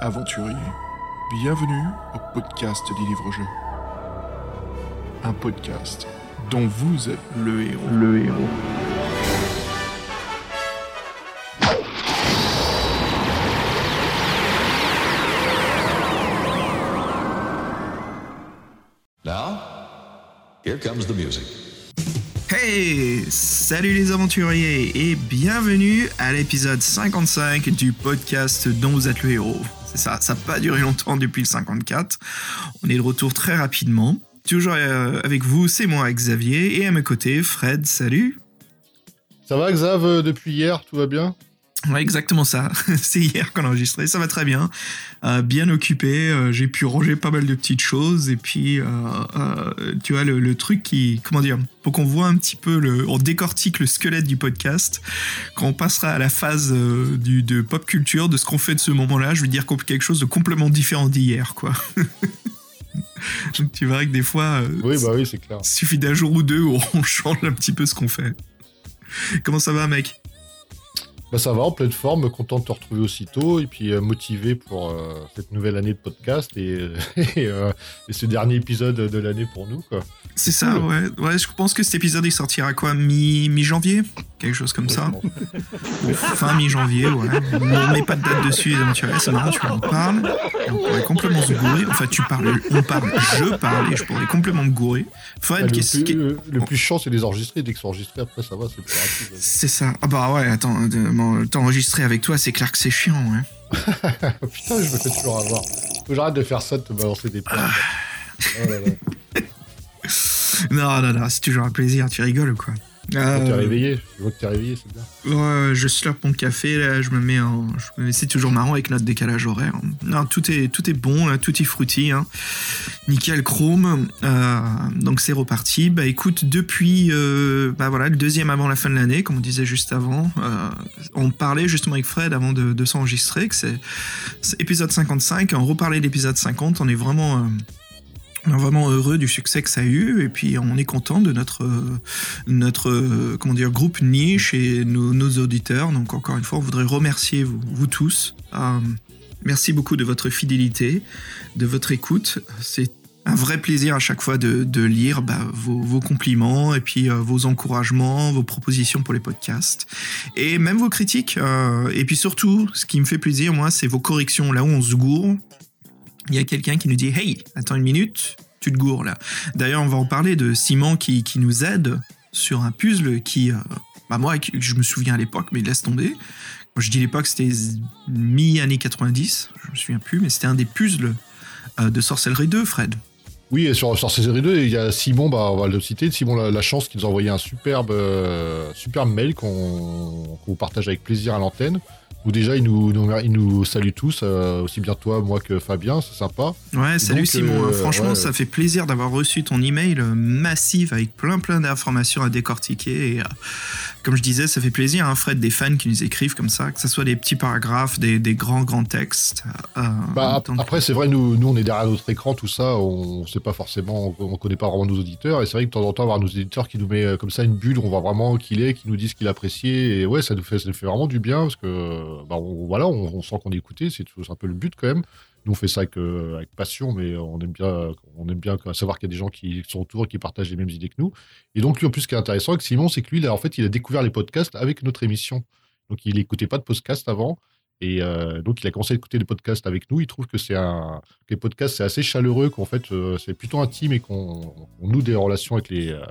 aventuriers, bienvenue au podcast des livres-jeux. Un podcast dont vous êtes le héros. Le héros. Now, here comes the music. Hey Salut les aventuriers et bienvenue à l'épisode 55 du podcast dont vous êtes le héros. C'est ça, ça n'a pas duré longtemps depuis le 54. On est de retour très rapidement. Toujours euh, avec vous, c'est moi Xavier et à mes côtés Fred, salut Ça va Xav, euh, depuis hier, tout va bien? Ouais, exactement ça. C'est hier qu'on a enregistré. Ça va très bien. Euh, bien occupé. Euh, j'ai pu ranger pas mal de petites choses. Et puis, euh, tu vois, le, le, truc qui. Comment dire Pour qu'on voit un petit peu. Le, on décortique le squelette du podcast. Quand on passera à la phase du, de pop culture, de ce qu'on fait de ce moment-là, je veux dire quelque chose de complètement différent d'hier, quoi. Donc, tu verras que des fois. oui, bah oui, c'est clair. Il suffit d'un jour ou deux où on change un petit peu ce qu'on fait. Comment ça va, mec? Bah ça va, en pleine forme, content de te retrouver aussitôt et puis euh, motivé pour euh, cette nouvelle année de podcast et, et, euh, et ce dernier épisode de l'année pour nous. C'est ça, ouais. ouais. Je pense que cet épisode il sortira quoi? Mi-janvier? mi Quelque chose comme ça. bon, fin mi-janvier, ouais. On met pas de date dessus, donc tu c'est marrant, tu vois, on parle, on pourrait complètement se gourer. Enfin, tu parles, on parle, je parle et je pourrais complètement me gourer. Fred, ah, le, plus, le, le plus chiant, c'est les enregistrer. Dès que c'est enregistré, après ça va, c'est plus rapide. C'est ça. Ah bah ouais, attends, t'enregistrer avec toi, c'est clair que c'est chiant, ouais. Putain, je me fais toujours avoir. Faut que j'arrête de faire ça, de te balancer des plans. oh là là. non, non, non, c'est toujours un plaisir, tu rigoles ou quoi? Euh... T'es réveillé, je vois que t'es réveillé, c'est bien. Ouais, je slurpe mon café, là, je me mets en. C'est toujours marrant avec notre décalage horaire. Non, tout est, tout est bon, là, tout est fruity, hein. Nickel chrome. Euh, donc c'est reparti. Bah écoute, depuis euh, bah, voilà, le deuxième avant la fin de l'année, comme on disait juste avant, euh, on parlait justement avec Fred avant de, de s'enregistrer, que c'est épisode 55, on reparlait de l'épisode 50, on est vraiment euh, on est vraiment heureux du succès que ça a eu et puis on est content de notre notre comment dire groupe niche et nos, auditeurs. Donc encore une fois on voudrait remercier vous, vous tous. Euh, merci beaucoup de votre fidélité de votre écoute. C'est un vrai plaisir à chaque fois de, de lire bah, vos, vos, compliments et puis euh, vos encouragements, vos propositions pour les podcasts et même vos critiques. Euh, et puis surtout, ce qui me fait plaisir, moi, c'est vos corrections. Là où on se gourre il y a quelqu'un qui nous dit Hey, attends une minute, tu te gourres là. D'ailleurs, on va en parler de Simon qui, qui nous aide sur un puzzle qui, euh, bah moi, je me souviens à l'époque, mais laisse tomber. Quand je dis l'époque, c'était mi-année 90, je me souviens plus, mais c'était un des puzzles euh, de Sorcellerie 2, Fred. Oui, et sur Sorcellerie 2, il y a Simon, bah, on va le citer, Simon la, la chance qui nous a envoyé un superbe, euh, superbe mail qu'on qu partage avec plaisir à l'antenne où déjà il nous, nous, il nous salue tous, euh, aussi bien toi, moi que Fabien, c'est sympa. Ouais, salut donc, Simon, euh, franchement ouais. ça fait plaisir d'avoir reçu ton email massif avec plein plein d'informations à décortiquer. Et, euh, comme je disais, ça fait plaisir, hein, Fred, des fans qui nous écrivent comme ça, que ce soit des petits paragraphes, des, des grands grands textes. bah, après, c'est vrai, nous, nous on est derrière notre écran, tout ça, on sait pas forcément, on, on connaît pas vraiment nos auditeurs, et c'est vrai que de temps en temps, avoir nos auditeurs qui nous met comme ça une bulle, on voit vraiment qui il est, qui nous disent qu'il apprécie, et ouais, ça nous fait, ça nous fait vraiment du bien, parce que bah, on, voilà, on, on sent qu'on est écouté, c'est un peu le but quand même. Nous, on fait ça avec, euh, avec passion, mais on aime bien, on aime bien savoir qu'il y a des gens qui sont autour et qui partagent les mêmes idées que nous. Et donc, lui, en plus, ce qui est intéressant avec Simon, c'est que lui, là, en fait, il a découvert les podcasts avec notre émission. Donc, il n'écoutait pas de podcast avant. Et euh, donc, il a commencé à écouter les podcasts avec nous. Il trouve que c'est un, les podcasts, c'est assez chaleureux, qu'en fait, euh, c'est plutôt intime et qu'on noue des relations avec les, euh,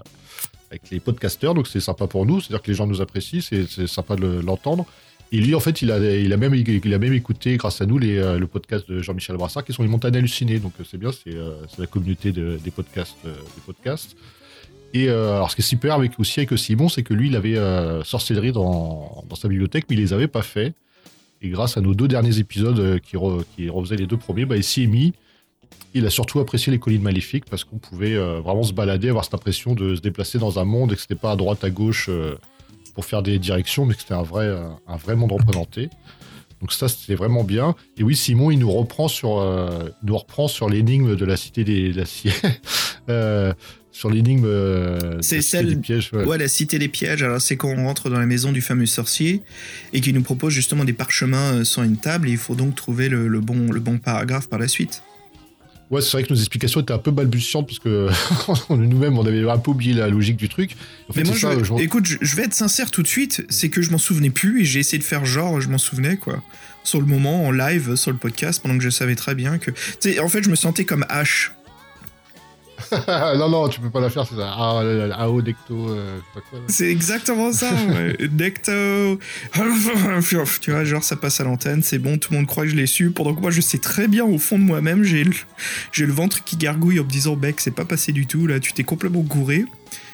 avec les podcasteurs. Donc, c'est sympa pour nous. C'est-à-dire que les gens nous apprécient. C'est sympa de l'entendre. Et lui, en fait, il a, il a, même, il a même écouté, grâce à nous, les, euh, le podcast de Jean-Michel Brassard, qui sont les montagnes hallucinées. Donc, c'est bien, c'est euh, la communauté de, des, podcasts, euh, des podcasts. Et euh, alors, ce qui est super avec, aussi avec Simon, c'est que lui, il avait euh, sorcellerie dans, dans, sa bibliothèque, mais il les avait pas fait. Et grâce à nos deux derniers épisodes qui, re, refaisaient les deux premiers, bah, il s'y est mis. Il a surtout apprécié les collines maléfiques parce qu'on pouvait vraiment se balader, avoir cette impression de se déplacer dans un monde et que c'était pas à droite, à gauche pour faire des directions, mais que c'était un vrai, un vrai monde représenté. Donc ça, c'était vraiment bien. Et oui, Simon, il nous reprend sur, euh, nous reprend sur l'énigme de la cité des, de la, euh, sur l'énigme. Euh, c'est celle. Des pièges, ouais. la cité des pièges. Alors, c'est quand on rentre dans la maison du fameux sorcier et qui nous propose justement des parchemins euh, sur une table. Et il faut donc trouver le, bon, le bon paragraphe par la suite. Ouais, c'est vrai que nos explications étaient un peu balbutiantes parce que nous-mêmes, on avait un peu oublié la logique du truc. Mais moi, je, écoute, je vais être sincère tout de suite. C'est que je m'en souvenais plus et j'ai essayé de faire genre, je m'en souvenais, quoi. Sur le moment, en live, sur le podcast, pendant que je savais très bien que. Tu sais, en fait, je me sentais comme H non, non, tu peux pas la faire, c'est ça. Ah, AO, Decto, euh, sais pas quoi. C'est exactement ça, Decto. tu vois, genre, ça passe à l'antenne, c'est bon, tout le monde croit que je l'ai su. Pendant que moi, je sais très bien au fond de moi-même, j'ai le, j'ai le ventre qui gargouille en me disant, mec, c'est pas passé du tout, là, tu t'es complètement gouré.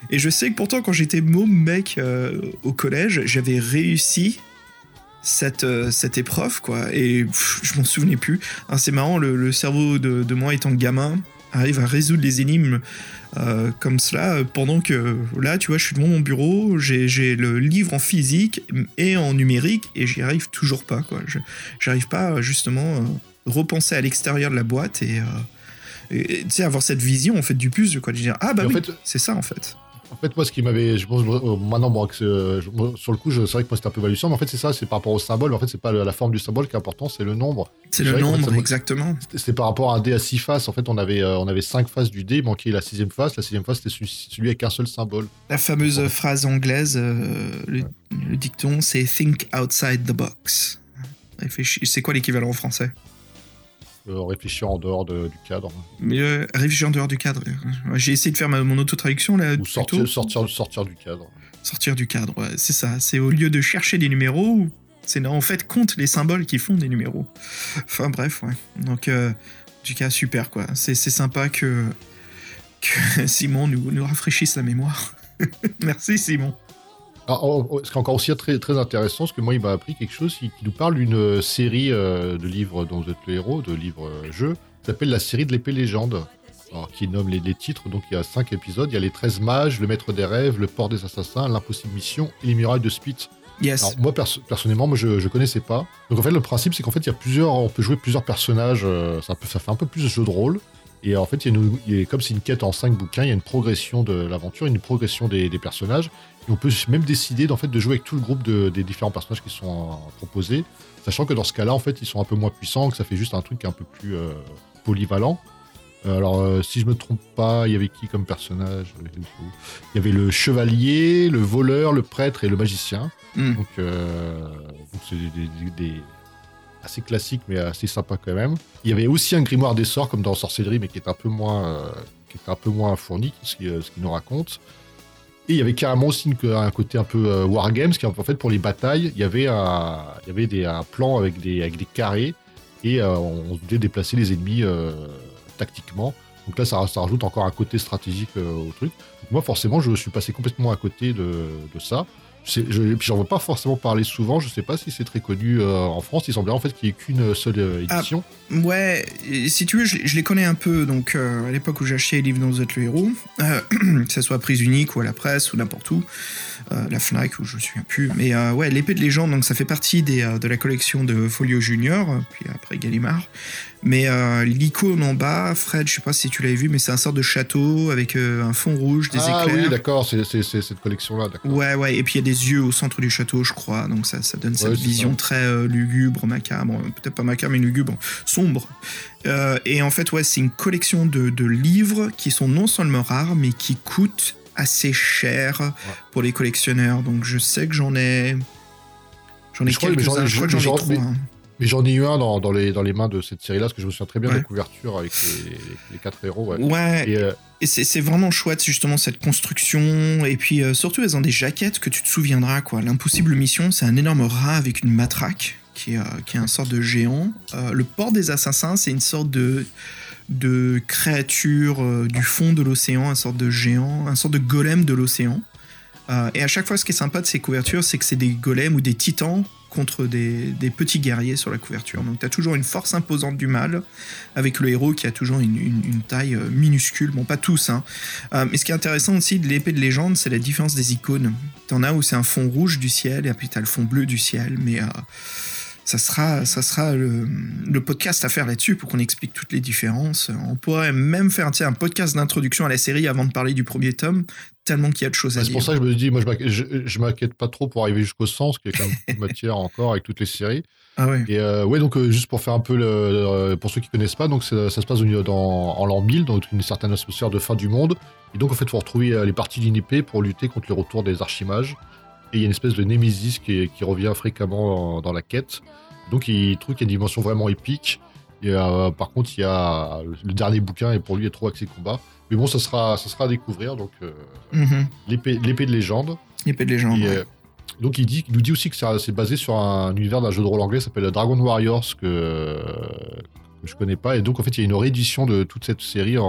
Et je sais que pourtant, quand j'étais môme, mec, euh, au collège, j'avais réussi cette, euh, cette épreuve, quoi. Et je m'en souvenais plus. Ah, c'est marrant, le, cerveau de, de moi étant gamin arrive à résoudre les énigmes euh, comme cela, pendant que là, tu vois, je suis devant mon bureau, j'ai le livre en physique et en numérique, et j'y arrive toujours pas, quoi. J'arrive pas, justement, à repenser à l'extérieur de la boîte et, euh, tu sais, avoir cette vision, en fait, du puzzle, quoi. De dire, ah bah oui, c'est ça, en fait. En fait, moi, ce qui m'avait. Je pense, euh, maintenant, bon, euh, sur le coup, c'est vrai que moi, c'était un peu balbutiant, mais en fait, c'est ça, c'est par rapport au symbole. En fait, c'est pas la forme du symbole qui est important, c'est le nombre. C'est le nombre, exactement. C'est par rapport à un dé à six faces. En fait, on avait, euh, on avait cinq faces du dé, il manquait la sixième face. La sixième face, c'était celui, avec un seul symbole. La fameuse phrase anglaise, le, dicton, c'est Think outside the box. C'est quoi l'équivalent en français? Euh, réfléchir en dehors du cadre. Mais euh, réfléchir en dehors du cadre. J'ai essayé de faire ma, mon auto-traduction là. Ou sortir, sortir, sortir, du cadre. Sortir du cadre, c'est ça. C'est au lieu de chercher des numéros, c'est en fait compte les symboles qui font des numéros. Enfin bref, ouais. Donc, euh, du cas, super quoi. C'est sympa que, que Simon nous, nous rafraîchisse la mémoire. Merci Simon. Ah, oh, oh, ce qui est encore aussi très, très intéressant, c'est que moi, il m'a appris quelque chose qui, nous parle d'une euh, série euh, de livres dont vous êtes le héros, de livres-jeux, euh, qui s'appelle la série de l'épée légende. Alors, qui nomme les, titres, donc il y a cinq épisodes. Il y a les 13 mages, le maître des rêves, le port des assassins, l'impossible mission et les murailles de Spitz. Yes. Alors, moi, personnellement, moi, je, ne connaissais pas. Donc, en fait, le principe, c'est qu'en fait, il y a plusieurs, on peut jouer plusieurs personnages. ça, ça fait un peu plus de jeu de rôle. Et en fait, il y a comme c'est une quête en cinq bouquins, il y a une progression de l'aventure, une progression des, personnages. Et on peut même décider fait, de jouer avec tout le groupe des différents personnages qui sont euh, proposés, sachant que dans ce cas-là, en fait, ils sont un peu moins puissants, que ça fait juste un truc un peu plus euh, polyvalent. Euh, alors, si je me trompe pas, il y avait qui comme personnage Il y avait le chevalier, le voleur, le prêtre et le magicien. Hmm. Donc, c'est des, assez classique, mais assez sympa quand même. Il y avait aussi un grimoire des sorts, comme dans Sorcellerie, mais qui est un peu moins, euh, qui est un peu moins fourni, ce qu'il ce nous raconte. Et il y avait carrément aussi un côté un peu euh, wargames, qui en fait pour les batailles, il y avait un, il y avait des, plan avec des, avec des carrés, et euh, on devait déplacer les ennemis tactiquement. Donc là, ça, ça, rajoute encore un côté stratégique au truc. moi, forcément, je suis passé complètement à côté de, de ça. Je, j'en vois pas forcément parler souvent. Je sais pas si c'est très connu euh, en France. Il semblait en fait qu'il n'y ait qu'une seule euh, ah, édition. ouais, si tu veux, je, les connais un peu. Donc euh, à l'époque où j'achetais les livres dans Vous êtes le héros, que ce soit prise unique ou à la presse ou n'importe où, la Fnac où je suis un plus. Mais ouais, l'épée de légende, donc ça fait partie des, de la collection de Folio Junior, puis après Gallimard. Mais euh, l'icône en bas, Fred, je sais pas si tu l'avais vu, mais c'est un sort de château avec euh, un fond rouge, des éclairs. Ah oui, d'accord, c'est cette collection-là, d'accord. Ouais, ouais, et puis il y a des yeux au centre du château, je crois, donc ça, ça donne cette vision très euh, lugubre, macabre, peut-être pas macabre, mais lugubre, sombre. et en fait, ouais, c'est une collection de, de, livres qui sont non seulement rares, mais qui coûtent assez cher pour les collectionneurs. Donc je sais que j'en ai. J'en ai quelques-uns, je crois que j'en ai trois. Mais j'en ai eu un dans, dans, les, dans les mains de cette série-là, parce que je me souviens très bien de la couverture avec les, quatre héros. Ouais, ouais. Et, euh, c'est vraiment chouette, justement, cette construction. Et puis, euh, surtout, elles ont des jaquettes que tu te souviendras, quoi. L'impossible mission, c'est un énorme rat avec une matraque, qui est, euh, qui est un sort de géant. le port des assassins, c'est une sorte de de créature du fond de l'océan, un sorte de géant, un sorte de golem de l'océan. et à chaque fois, ce qui est sympa de ces couvertures, c'est que c'est des golems ou des titans contre des, petits guerriers sur la couverture. Donc tu toujours une force imposante du mal, avec le héros qui a toujours une, taille euh, minuscule. Bon, pas tous, hein. Euh, mais ce qui est intéressant aussi de l'épée de légende, c'est la différence des icônes. T'en as où c'est un fond rouge du ciel, et puis t'as le fond bleu du ciel, mais... Euh, ça sera, ça sera le, le podcast à faire là-dessus pour qu'on explique toutes les différences. On pourrait même faire un podcast d'introduction à la série avant de parler du premier tome, tellement qu'il y a de choses à dire. C'est pour ça que je me dis, moi, je m'inquiète pas trop pour arriver jusqu'au sens, qu'il y a quand même matière encore avec toutes les séries. Ah ouais. Et euh, ouais, donc euh, juste pour faire un peu le, pour ceux qui connaissent pas, donc ça, se passe dans, en l'an 1000, donc une certaine atmosphère de fin du monde. Et donc en fait, il faut retrouver euh, les parties d'Inipé pour lutter contre le retour des archimages. Et il y a une espèce de némésis qui, qui revient fréquemment dans, la quête. Donc il trouve qu'il y a une dimension vraiment épique. Et par contre, il y a le dernier bouquin et pour lui est trop axé combat. Mais bon, ça sera, ça sera à découvrir. Donc mhm. l'épée, l'épée de légende. L'épée de légende. Donc il, dit, nous dit aussi que c'est basé sur un univers d'un jeu de rôle anglais qui s'appelle Dragon Warriors que, que je connais pas. Et donc en fait il y a une réédition de toute cette série en,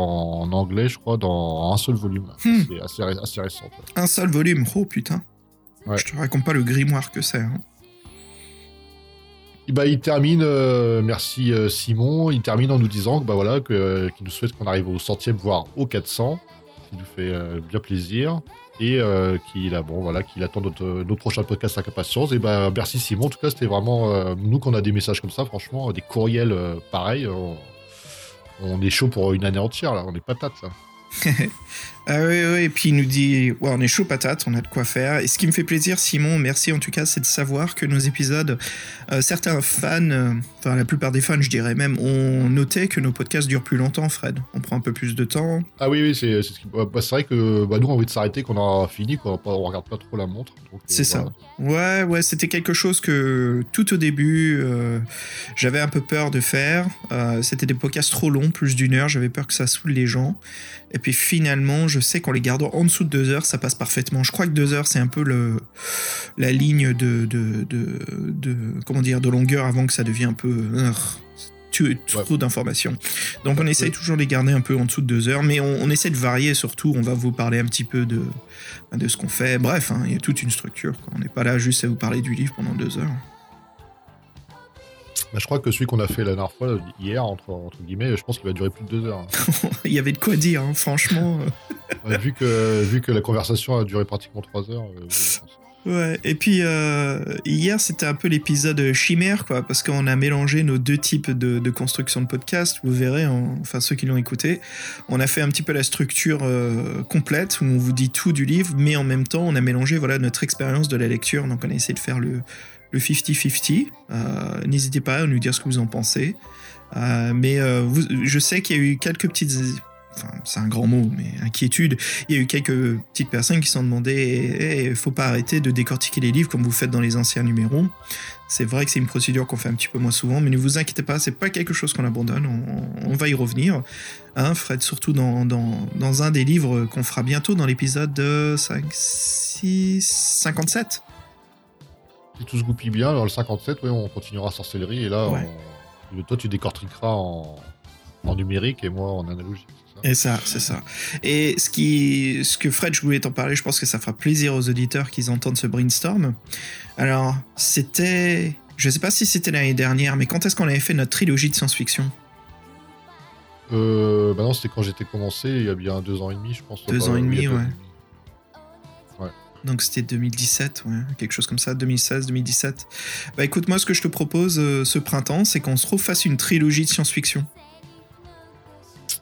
anglais, je crois, dans un seul volume. Hmm. C'est assez, assez récent. Un seul volume, oh putain. Je te raconte pas le grimoire que c'est. Hein. Bah, il termine, euh, merci euh, Simon, il termine en nous disant que, bah, voilà, que, qu'il nous souhaite qu'on arrive au centième, voire au 400, ce qui nous fait euh, bien plaisir et euh, qu'il bon, voilà, qu'il attend notre, notre, prochain podcast avec impatience. Et ben merci Simon. En tout cas, c'était vraiment euh, nous qu'on a des messages comme ça, franchement, des courriels euh, pareils. On, on, est chaud pour une année entière là, on est patates là. Ah oui, oui, et puis il nous dit ouais, on est chaud patate, on a de quoi faire. Et ce qui me fait plaisir, Simon, merci en tout cas, c'est de savoir que nos épisodes, euh, certains fans, euh, enfin la plupart des fans, je dirais même, ont noté que nos podcasts durent plus longtemps, Fred. On prend un peu plus de temps. Ah oui, oui, c'est bah, bah, vrai que bah, nous, on a envie de s'arrêter quand on a fini, quoi. On regarde pas trop la montre. Euh, c'est ça. Ouais, ouais, c'était quelque chose que tout au début, j'avais un peu peur de faire. c'était des podcasts trop longs, plus d'une heure, j'avais peur que ça saoule les gens. Et puis finalement, je sais qu'en les gardant en dessous de deux heures, ça passe parfaitement. Je crois que deux heures, c'est un peu le, la ligne de, de, de, comment dire, de longueur avant que ça devienne un peu trop d'informations. Donc on essaye toujours de les garder un peu en dessous de deux heures, mais on, essaie de varier surtout. On va vous parler un petit peu de, de ce qu'on fait. Bref, hein, il y a toute une structure. On n'est pas là juste à vous parler du livre pendant deux heures. Bah, je crois que celui qu'on a fait la dernière fois, hier, entre, entre guillemets, je pense qu'il va durer plus de deux heures. Hein. Il y avait de quoi dire, hein, franchement. vu, que, vu que la conversation a duré pratiquement trois heures. Euh, ouais, et puis euh, hier c'était un peu l'épisode chimère, quoi, parce qu'on a mélangé nos deux types de, construction de podcast. Vous verrez, enfin ceux qui l'ont écouté, on a fait un petit peu la structure euh, complète où on vous dit tout du livre, mais en même temps on a mélangé voilà notre expérience de la lecture. Donc on a essayé de faire le, le 50-50. Euh, n'hésitez pas à nous dire ce que vous en pensez. Euh, mais euh, je sais qu'il y a eu quelques petites enfin c'est un grand mot, mais inquiétude. Il y a eu quelques petites personnes qui se sont demandé il faut pas arrêter de décortiquer les livres comme vous faites dans les anciens numéros. C'est vrai que c'est une procédure qu'on fait un petit peu moins souvent, mais ne vous inquiétez pas, c'est pas quelque chose qu'on abandonne, on, va y revenir. Hein, Fred, surtout dans, dans, dans un des livres qu'on fera bientôt dans l'épisode 5, 6, 57 si tout se goupille bien, dans le 57, on continuera sorcellerie et là, toi, tu décortiqueras en, numérique et moi en analogique. Et ça, c'est ça. Et ce, qui, ce que Fred, je voulais t'en parler, je pense que ça fera plaisir aux auditeurs qu'ils entendent ce brainstorm. Alors, c'était. Je sais pas si c'était l'année dernière, mais quand est-ce qu'on avait fait notre trilogie de science-fiction? Euh, bah non, c'était quand j'étais commencé, il y a bien deux ans et demi, je pense. Deux ans et demi, ouais. Donc c'était 2017, ouais, quelque chose comme ça, 2016, 2017. Bah écoute, moi ce que je te propose euh, ce printemps, c'est qu'on se refasse une trilogie de science-fiction.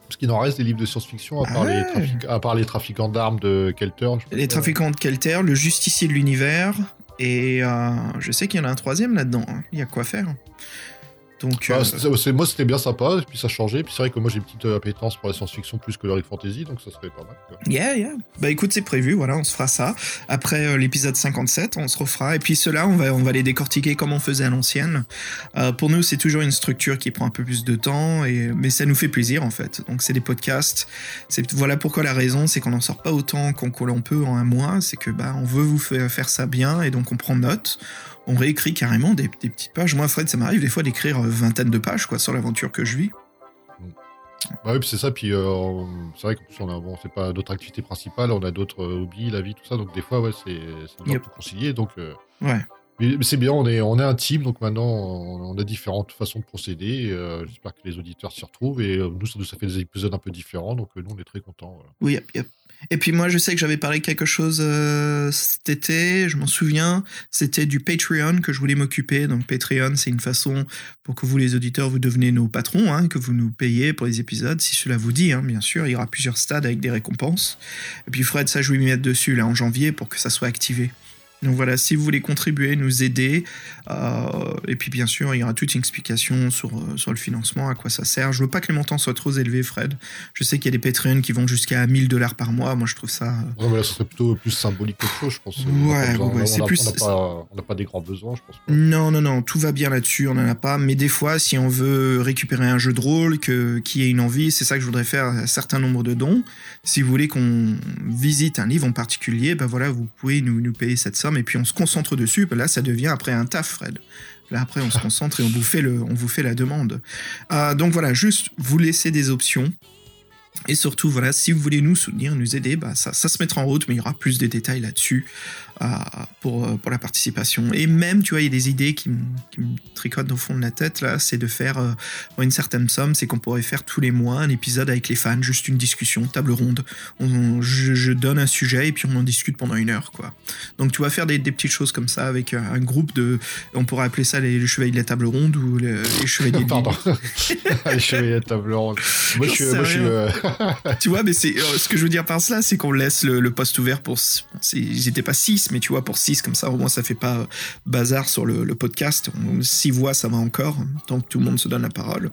Parce qu'il en reste des livres de science-fiction, à, part les à part les trafiquants d'armes de Kelter. les trafiquants de Kelter, le justicier de l'univers, et euh, je sais qu'il y en a un troisième là-dedans. Hein. Il y a quoi faire. Donc, bah, euh, moi, c'était bien sympa, et puis ça changeait. Puis c'est vrai que moi, j'ai une petite euh, appétence pour la science-fiction plus que l'heroic fantasy, donc ça serait pas mal. Yeah, yeah. Bah écoute, c'est prévu, voilà, on se fera ça. Après euh, l'épisode 57, on se refera. Et puis ceux-là, on va, on va les décortiquer comme on faisait à l'ancienne. pour nous, c'est toujours une structure qui prend un peu plus de temps, et, mais ça nous fait plaisir en fait. Donc c'est des podcasts. C'est, voilà pourquoi la raison, c'est qu'on n'en sort pas autant qu'on, qu'on peut en un mois. C'est que bah, on veut vous faire ça bien, et donc on prend note on réécrit carrément des, petites pages. Moi, Fred, ça m'arrive des fois d'écrire une vingtaine de pages quoi, sur l'aventure que je vis. Bah oui, c'est ça. Puis euh, c'est vrai qu'on a, bon, c'est pas notre activité principale, on a d'autres euh, hobbies, la vie, tout ça. Donc des fois, ouais, c'est dur de concilier. Donc, euh, ouais. Mais, c'est bien, on est, on est un team, donc maintenant on, a différentes façons de procéder. Euh, j'espère que les auditeurs s'y retrouvent et euh, nous, ça fait des épisodes un peu différents, donc euh, nous on est très contents. Oui, Et puis moi, je sais que j'avais parlé quelque chose cet été, je m'en souviens, c'était du Patreon que je voulais m'occuper. Donc Patreon, c'est une façon pour que vous, les auditeurs, vous devenez nos patrons, hein, que vous nous payez pour les épisodes, si cela vous dit, hein, bien sûr. Il y aura plusieurs stades avec des récompenses. Et puis Fred, ça, je vais m'y mettre dessus là en janvier pour que ça soit activé. Donc voilà, si vous voulez contribuer, nous aider, euh, et puis bien sûr, il y aura toute une explication sur, euh, sur le financement, à quoi ça sert. Je veux pas que les montants soient trop élevés, Fred. Je sais qu'il y a des Patreons qui vont jusqu'à 1000 dollars par mois. Moi, je trouve ça. Euh, ouais, mais là, ce serait plutôt plus symbolique qu'autre chose, je pense. Ouais, ouais, c'est plus. On n'a pas, des grands besoins, je pense. Non, non, non, tout va bien là-dessus, on n'en a pas. Mais des fois, si on veut récupérer un jeu de rôle, que, qui ait une envie, c'est ça que je voudrais faire un certain nombre de dons. Si vous voulez qu'on visite un livre en particulier, ben voilà, vous pouvez nous, nous payer cette somme et puis on se concentre dessus. Là, ça devient après un taf, Fred. Là, après, on se concentre et on vous fait, la demande. Euh, donc voilà, juste vous laissez des options. Et surtout, voilà, si vous voulez nous soutenir, nous aider, bah, ça se mettra en route, mais il y aura plus de détails là-dessus pour, euh, pour la participation. Et même, tu vois, il y a des idées qui, me tricotent au fond de la tête, là, c'est de faire euh, une certaine somme, c'est qu'on pourrait faire tous les mois un épisode avec les fans, juste une discussion, table ronde. On, je, donne un sujet et puis on en discute pendant une heure, quoi. Donc tu vas faire des, des petites choses comme ça avec un, groupe de... On pourrait appeler ça les, chevaliers de la table ronde ou les, chevaliers de... Pardon. les chevaliers de la table ronde. Moi, je suis... Moi, je suis euh, tu vois, mais c'est ce que je veux dire par cela, c'est qu'on laisse le, le poste ouvert pour... Ils n'étaient pas six mais tu vois, pour 6, comme ça, au moins, ça fait pas bazar sur le, podcast. 6 voix, ça va encore, tant que tout le monde se donne la parole.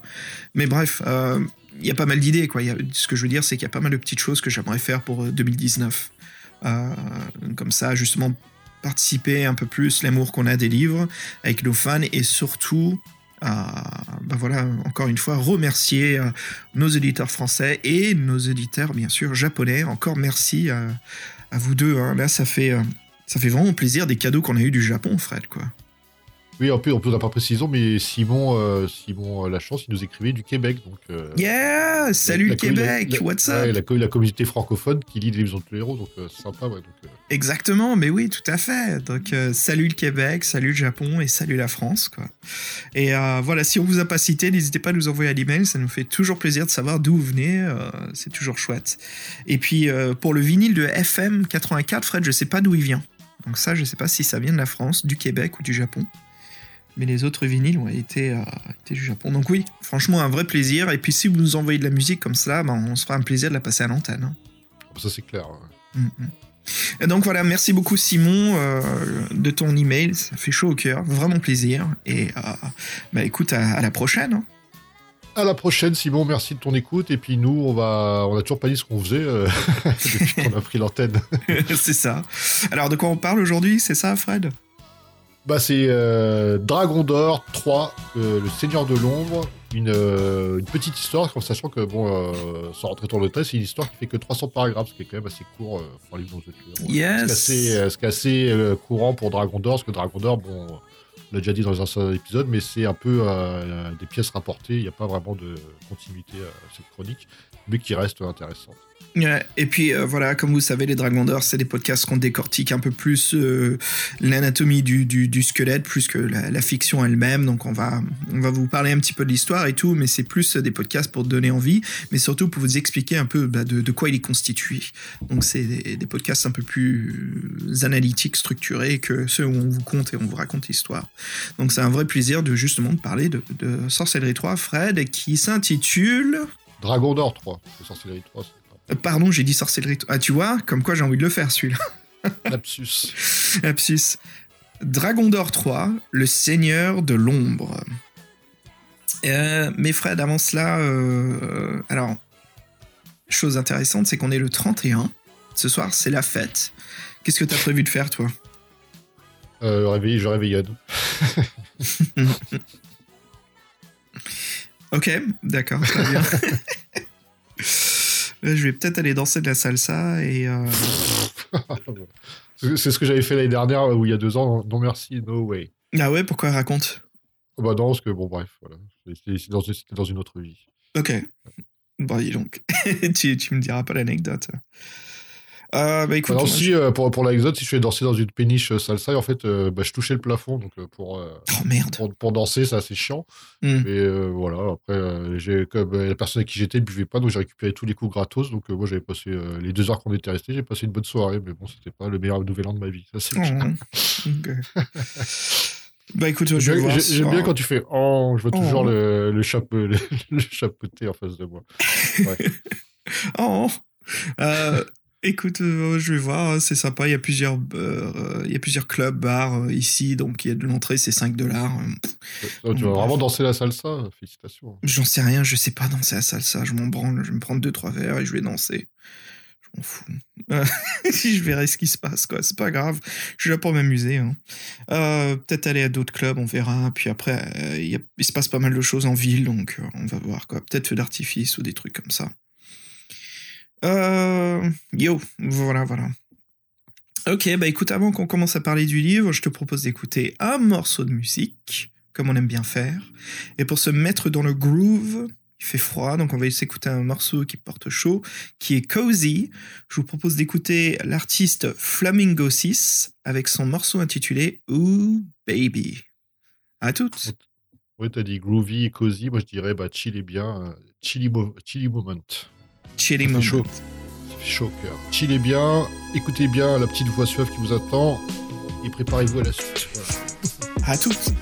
Mais bref, euh, il y a pas mal d'idées, quoi. ce que je veux dire, c'est qu'il y a pas mal de petites choses que j'aimerais faire pour 2019. Euh, euh, comme ça, justement, participer un peu plus l'amour qu'on a des livres avec nos fans et surtout ben voilà, encore une fois, remercier nos éditeurs français et nos éditeurs, bien sûr, japonais. Encore merci à, vous deux. Hein. Là, ça fait, ça fait vraiment plaisir des cadeaux qu'on a eu du Japon, Fred, quoi. Oui, en plus, on peut pas précision, mais Simon, euh, Simon, euh, la chance, il nous écrivait du Québec, donc. Euh, yeah, salut le Québec, what's up? la, la, communauté francophone qui lit les maisons de héros, donc c'est sympa, ouais. Donc, Exactement, mais oui, tout à fait. Donc, salut le Québec, salut le Japon et salut la France, quoi. Et voilà, si on vous a pas cité, n'hésitez pas à nous envoyer un email, ça nous fait toujours plaisir de savoir d'où vous venez, c'est toujours chouette. Et puis pour le vinyle de FM 84, Fred, je sais pas d'où il vient. Donc ça, je sais pas si ça vient de la France, du Québec ou du Japon. Mais les autres vinyles ont été, euh, été du Japon. Donc oui, franchement, un vrai plaisir. Et puis si vous nous envoyez de la musique comme ça, ben, on se fera un plaisir de la passer à l'antenne. Hein. Ça c'est clair. Mm, mm. Et donc voilà, merci beaucoup Simon euh, de ton email, ça fait chaud au cœur, vraiment plaisir. Et euh, bah écoute, à, la prochaine. Hein. À la prochaine, Simon. Merci de ton écoute. Et puis nous, on va, on a toujours pas dit ce qu'on faisait euh, depuis qu'on a pris l'antenne. c'est ça. Alors, de quoi on parle aujourd'hui C'est ça, Fred? Bah, c'est euh, Dragon d'or 3, euh, le Seigneur de l'ombre. Une, une, petite histoire, en sachant que bon, sans rentrer dans le détail, c'est une histoire qui fait que 300 paragraphes, ce qui est quand même assez court pour les livre de Yes. Ce qui est assez, assez courant pour Dragon d'or, parce que Dragon d'or, bon on l'a déjà dit dans un anciens épisode, mais c'est un peu euh, des pièces rapportées. Il n'y a pas vraiment de continuité à cette chronique, mais qui reste intéressante et puis euh, voilà, comme vous savez, les Dragons d'Or, c'est des podcasts qu'on décortique un peu plus euh, l'anatomie du, squelette, plus que la, fiction elle-même. Donc on va, on va vous parler un petit peu de l'histoire et tout, mais c'est plus des podcasts pour donner envie, mais surtout pour vous expliquer un peu bah, de, quoi il est constitué. Donc c'est des, podcasts un peu plus analytiques, structurés que ceux où on vous compte et on vous raconte l'histoire. Donc c'est un vrai plaisir de justement de parler de, de Sorcellerie 3, Fred, qui s'intitule... Dragon d'Or 3, Sorcellerie 3. Euh, pardon, j'ai dit sorcellerie. Ah, tu vois, comme quoi j'ai envie de le faire celui-là. Lapsus. Lapsus. Dragon d'or 3, le seigneur de l'ombre. Euh, mais Fred, avant cela, euh, alors, chose intéressante, c'est qu'on est le 31. Ce soir, c'est la fête. Qu'est-ce que tu as prévu de faire, toi? Euh, réveille, Je réveillonne. ok, d'accord, très bien. je vais peut-être aller danser de la salsa et. Euh, c'est ce que j'avais fait l'année dernière ou il y a deux ans. Non merci, no way. Ah ouais, pourquoi raconte Bah non, parce que bon, bref, voilà. C'était dans, dans, une autre vie. Ok. Bon, dis donc. tu, tu me diras pas l'anecdote. Euh, bah écoute, Alors, si, je- euh, pour, pour l'anecdote, si je fais danser dans une péniche euh, salsa, et en fait, euh, bah, je touchais le plafond. Donc, euh, pour, euh, Oh merde. pour, pour danser, c'est assez chiant. Hmm. Mais euh, voilà, après, euh, j'ai, comme euh, la personne avec qui j'étais ne buvait pas, donc j'ai récupéré tous les coups gratos. Donc, euh, moi, j'avais passé euh, les deux heures qu'on était restés, j'ai passé une bonne soirée. Mais bon, c'était pas le meilleur nouvel an de ma vie. Ça, c'est. Oh, bah écoute, je J'aime voir. j'aime bien quand tu fais Oh, je vois toujours Oh. le, le, chapeau, le, le chapeauté en face de moi. Ouais. Oh. Euh, écoute, euh, je vais voir, c'est sympa. Il y a plusieurs, euh, il y a plusieurs clubs, bars euh, ici, donc il y a de l'entrée, c'est 5 dollars. Tu vas vraiment danser la salsa, félicitations. J'en sais rien, je sais pas danser à salsa, je m'en branle, je vais me prendre deux trois verres et je vais danser. Je m'en fous. Euh, je verrai ce qui se passe, quoi. C'est pas grave. Je suis là pour m'amuser. hein. Euh, Peut-être aller à d'autres clubs, on verra. Puis après, euh, il y a- il se passe pas mal de choses en ville, donc euh, on va voir, quoi. Peut-être feu d'artifice ou des trucs comme ça. Euh, yo, voilà, voilà. Ok, bah écoute, avant qu'on commence à parler du livre, je te propose d'écouter un morceau de musique, comme on aime bien faire. Et pour se mettre dans le groove, il fait froid, donc on va s'écouter un morceau qui porte chaud, qui est Cozy. Je vous propose d'écouter l'artiste Flamingo 6 avec son morceau intitulé Ooh Baby. À toutes. Oui, t'as dit groovy, cozy. Moi, je dirais bah, chill et bien. euh, chilly moment. Moment. chaud. Chaud cœur. Bien. Écoutez bien la petite voix suave qui vous attend. Et préparez-vous à la suite. Voilà. À toutes.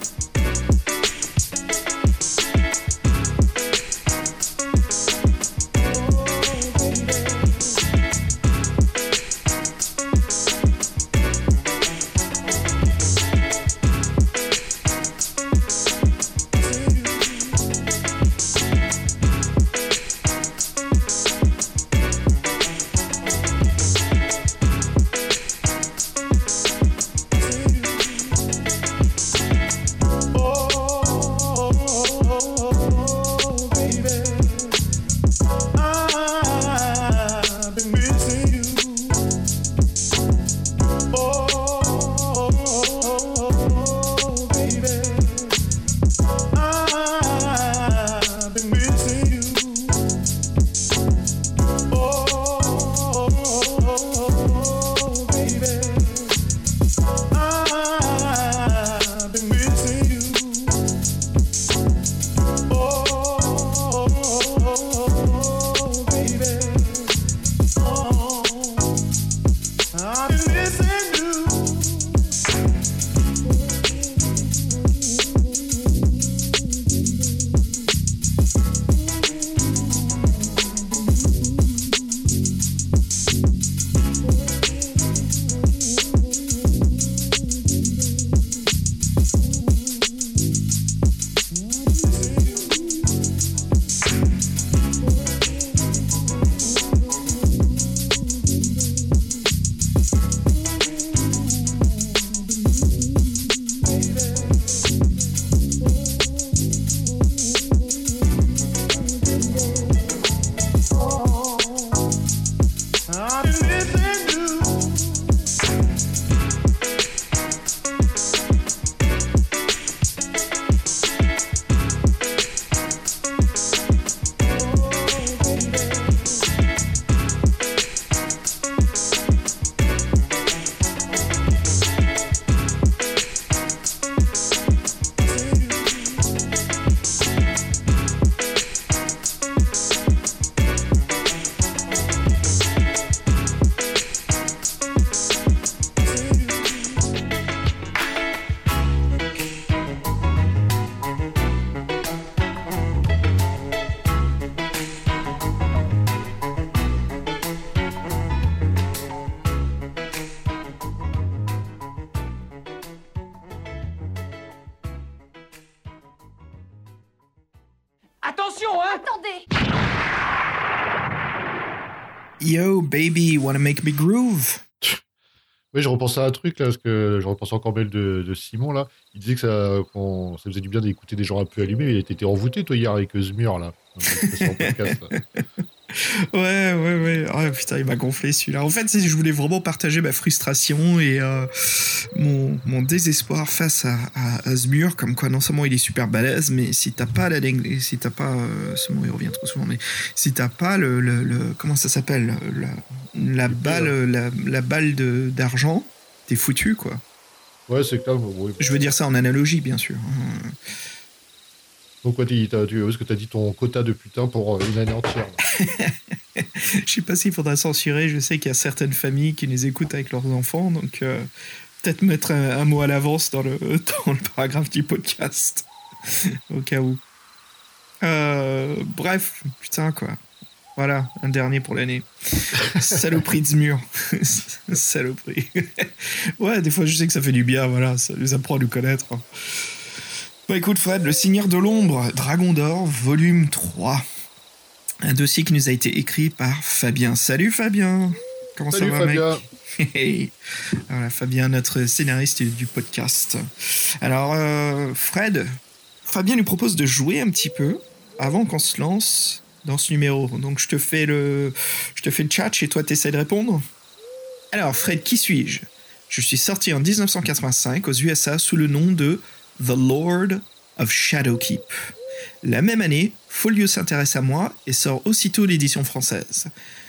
Baby, wanna make me groove? Oui, je repensais à un truc là, parce que je repensais encore belle de, de Simon là. Il disait que ça, faisait du bien d'écouter des gens un peu allumés. Il était envoûté toi hier avec Zmur là. Là. Ouais, ouais, ouais. Ah, putain, il m'a gonflé celui-là. En fait, je voulais vraiment partager ma frustration et euh, mon, mon désespoir face à, à, à ce mur. Comme quoi, non seulement il est super balèze, mais si t'as pas la si t'as pas. euh, ce mot il revient trop souvent, mais si t'as pas le. le, le- comment ça s'appelle? La, la balle, la, la balle d'argent, t'es foutu, quoi. Ouais, c'est clair. Je veux dire ça en analogie, bien sûr. Hein. Donc, quoi, tu, que t'as dit ton quota de putain pour euh, une année entière. Je sais pas s'il faudra censurer. Je sais qu'il y a certaines familles qui les écoutent avec leurs enfants, donc euh, peut-être mettre un, mot à l'avance dans le, dans le paragraphe du podcast, au cas où. Euh, bref, putain quoi. Voilà, un dernier pour l'année. Saloperie de mur. Saloperie. ouais, des fois je sais que ça fait du bien, voilà, ça nous apprend à nous connaître. Bah écoute Fred, Le Seigneur de l'Ombre, Dragon d'Or, volume 3. Un dossier qui nous a été écrit par Fabien. Salut Fabien Comment Salut ça va Fabien. mec. Voilà, Fabien, notre scénariste du podcast. Alors, euh, Fred, Fabien nous propose de jouer un petit peu avant qu'on se lance dans ce numéro. Donc, je te fais le, je te fais le chat et toi, tu essaies de répondre. Alors, Fred, qui suis-je? Je suis sorti en 1985 aux USA sous le nom de The Lord of Shadowkeep. La même année, Folio s'intéresse à moi et sort aussitôt l'édition française.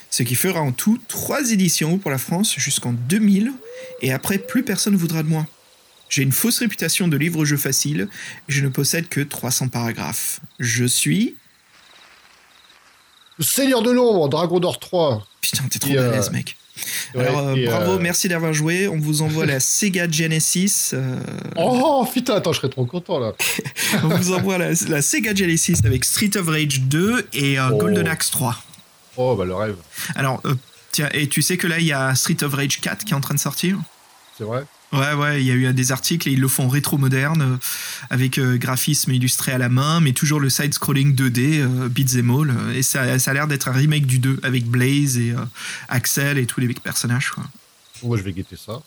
Ce qui fera en tout trois éditions pour la France jusqu'en 2000, et après plus personne ne voudra de moi. J'ai une fausse réputation de livre-jeu facile, et je ne possède que 300 paragraphes. Je suis... Le Seigneur de l'ombre, Dragon d'Or 3. Putain, t'es trop Et, euh, mec. Ouais, Alors, euh, bravo, euh, merci d'avoir joué. On vous envoie la Sega Genesis. euh, Oh putain, attends, je serais trop content là. on vous envoie la, la Sega Genesis avec Street of Rage 2 et Oh. Golden Axe 3. Oh bah le rêve, Alors, euh, tiens, et tu sais que là, il y a Street of Rage 4 qui est en train de sortir? C'est vrai. Ouais, ouais, il y a eu des articles et ils le font rétro-moderne, euh, avec euh, graphisme illustré à la main, mais toujours le side-scrolling 2D, euh, beats all, euh, et ça, ça a l'air d'être un remake du 2, avec Blaze et euh, Axel et tous les personnages, quoi. Moi je vais guetter ça.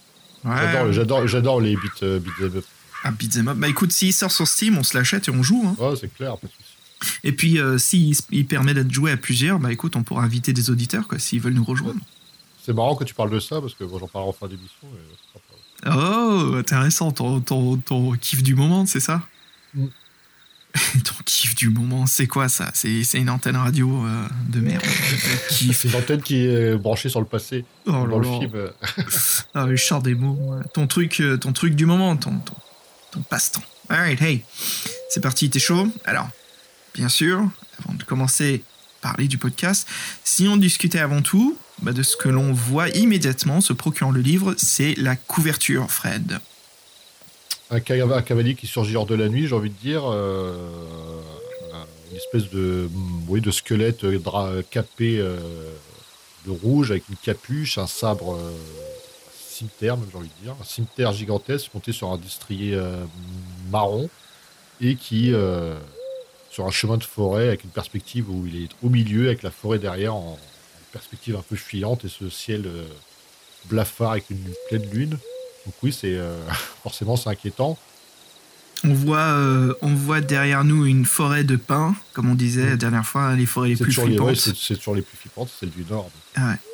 Ouais, J'adore, les beats, beats up. un beat'em up. Bah écoute, s'il sort sur Steam, on se l'achète et on joue. Hein. Ouais, c'est clair, pas de souci. Et puis, s'il il permet d'être joué à plusieurs, bah écoute, on pourra inviter des auditeurs, quoi, s'ils veulent nous rejoindre. C'est marrant que tu parles de ça parce que bon, j'en parlerai en fin d'émission. et Oh, intéressant, ton, ton, ton kiff du moment, c'est ça Mm. Ton kiff du moment, c'est quoi ça? C'est c'est une antenne radio euh, de merde. C'est une antenne qui est branchée sur le passé Oh dans le film. euh. Ah, sors des mots. ouais. Ton truc, euh, ton truc du moment, ton, ton, ton passe-temps. Alright, hey, c'est parti, t'es chaud? Alors, bien sûr, avant de commencer à parler du podcast, si on discutait avant tout bah, de ce que l'on voit immédiatement se procurant le livre, c'est la couverture, Fred. un, ca- un cavalier qui surgit hors de la nuit, j'ai envie de dire. euh, une espèce de, mm, de squelette euh, capé euh, de rouge avec une capuche, un sabre euh, même j'ai envie de dire. Un cimetière gigantesque monté sur un destrier euh, marron et qui, euh, sur un chemin de forêt avec une perspective où il est au milieu, avec la forêt derrière en perspective un peu fuyante et ce ciel euh, blafard avec une pleine lune. Donc oui, c'est euh, forcément c'est inquiétant. On voit, euh, on voit derrière nous une forêt de pins, comme on disait la dernière fois, les forêts les plus flippantes. c'est toujours les plus flippantes, celle du nord.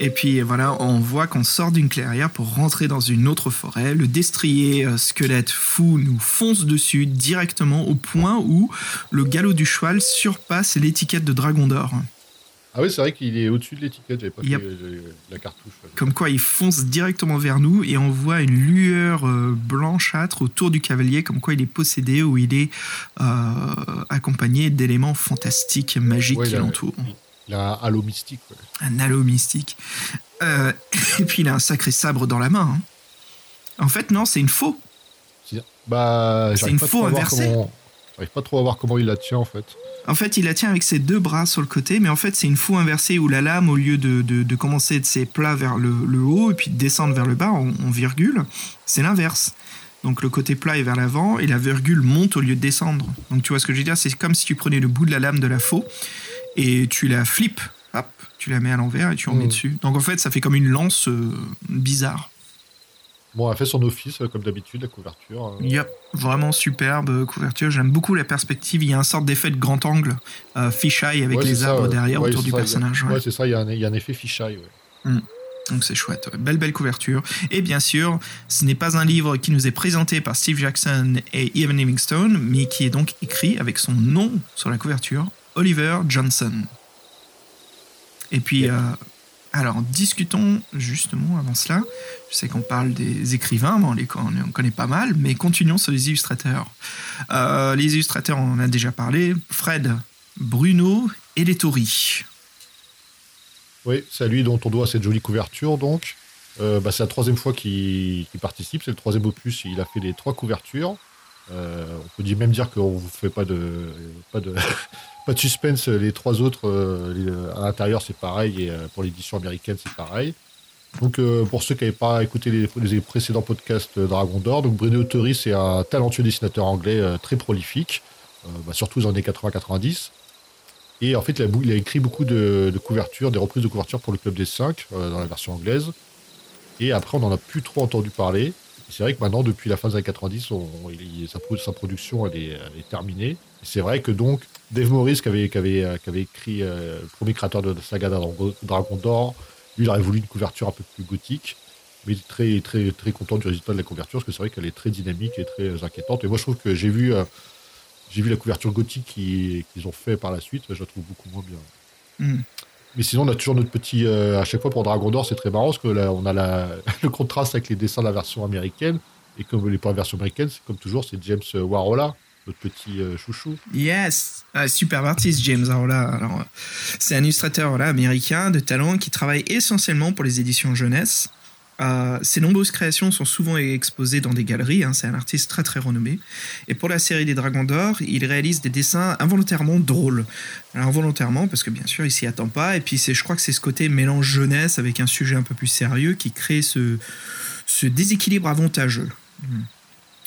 Et puis voilà, on voit qu'on sort d'une clairière pour rentrer dans une autre forêt. Le destrier euh, squelette fou nous fonce dessus directement au point où le galop du cheval surpasse l'étiquette de Dragon d'Or. Ah oui, c'est vrai qu'il est au-dessus de l'étiquette, j'avais pas Yep. fait la cartouche. Comme quoi il fonce directement vers nous et on voit une lueur euh, blanchâtre autour du cavalier, comme quoi il est possédé ou il est euh, accompagné d'éléments fantastiques, magiques Ouais, qui l'entourent. Il a un halo mystique. ouais. un halo mystique. Euh, et puis il a un sacré sabre dans la main. hein. En fait, non, c'est une faux. C'est- Bah, C'est une faux inversée. comment- J'arrive pas trop à voir comment il la tient en fait. En fait, il la tient avec ses deux bras sur le côté, mais en fait, c'est une faux inversée où la lame, au lieu de, de, de commencer de ses plats vers le, le haut et puis de descendre vers le bas en, en virgule, c'est l'inverse. Donc le côté plat est vers l'avant et la virgule monte au lieu de descendre. Donc tu vois ce que je veux dire? C'est comme si tu prenais le bout de la lame de la faux et tu la flippes, hop, tu la mets à l'envers et tu en Mm. mets dessus. Donc en fait, ça fait comme une lance euh, bizarre. Bon, elle fait son office, euh, comme d'habitude, la couverture. euh. Yep, vraiment superbe euh, couverture. J'aime beaucoup la perspective. Il y a un sorte d'effet de grand angle, euh, fisheye avec Ouais, les ça, arbres derrière Ouais, autour du ça, y a- personnage. ouais. Ouais, c'est ça, il y, a un- il y a un effet fisheye. Ouais. Donc c'est chouette. Belle, belle couverture. Et bien sûr, ce n'est pas un livre qui nous est présenté par Steve Jackson et Ian Livingstone, mais qui est donc écrit avec son nom sur la couverture, Oliver Johnson. Et puis, euh, alors discutons justement avant cela. Je sais qu'on parle des écrivains, on les con- on connaît pas mal, mais continuons sur les illustrateurs. Euh, les illustrateurs, on en a déjà parlé. Fred, Bruno et les Tori. Oui, c'est lui dont on doit cette jolie couverture, donc. Euh, bah, c'est la troisième fois qu'il participe, c'est le troisième opus, il a fait les trois couvertures. Euh, on peut même dire qu'on ne vous fait pas, de, pas de suspense, les trois autres, euh, les- à l'intérieur c'est pareil, et euh, pour l'édition américaine c'est pareil. Donc euh, pour ceux qui n'avaient pas écouté les, précédents podcasts euh, Dragon d'Or, donc Bruno Autori c'est un talentueux dessinateur anglais euh, très prolifique, euh, bah, surtout dans les années 80-90. Et en fait, il a, bou- il a écrit beaucoup de, de couvertures, des reprises de couvertures pour le Club des 5 dans la version anglaise. Et après, on n'en a plus trop entendu parler. C'est vrai que maintenant, depuis la fin des années 90, on- il- sa, pro- sa production est, terminée. C'est vrai que donc, Dave Morris, qui avait, euh, écrit euh, le premier créateur de la saga Dragon Dragon d'Or, lui, il aurait voulu une couverture un peu plus gothique. Mais très, très, très content du résultat de la couverture, parce que c'est vrai qu'elle est très dynamique et très inquiétante. Et moi, je trouve que j'ai vu, euh, vu la couverture gothique qui- qu'ils ont fait par la suite, je la trouve beaucoup moins bien. Hmm. Mais sinon, on a toujours notre petit. euh, à chaque fois pour Dragon d'Or, c'est très marrant parce que là, on a le contraste avec les dessins de la version américaine. Et comme les pour la version américaine, c'est comme toujours, c'est James Warola, notre petit euh, chouchou. Yes, Ah, super artiste James Arola. Alors, euh, c'est un illustrateur voilà, américain de talent qui travaille essentiellement pour les éditions jeunesse. Euh, ses nombreuses créations sont souvent exposées dans des galeries. hein, c'est un artiste très très renommé. Et pour la série des Dragons d'Or, il réalise des dessins involontairement drôles. Alors, involontairement parce que bien sûr il s'y attend pas. Et puis je crois que c'est ce côté mélange jeunesse avec un sujet un peu plus sérieux qui crée ce, ce déséquilibre avantageux. Hmm.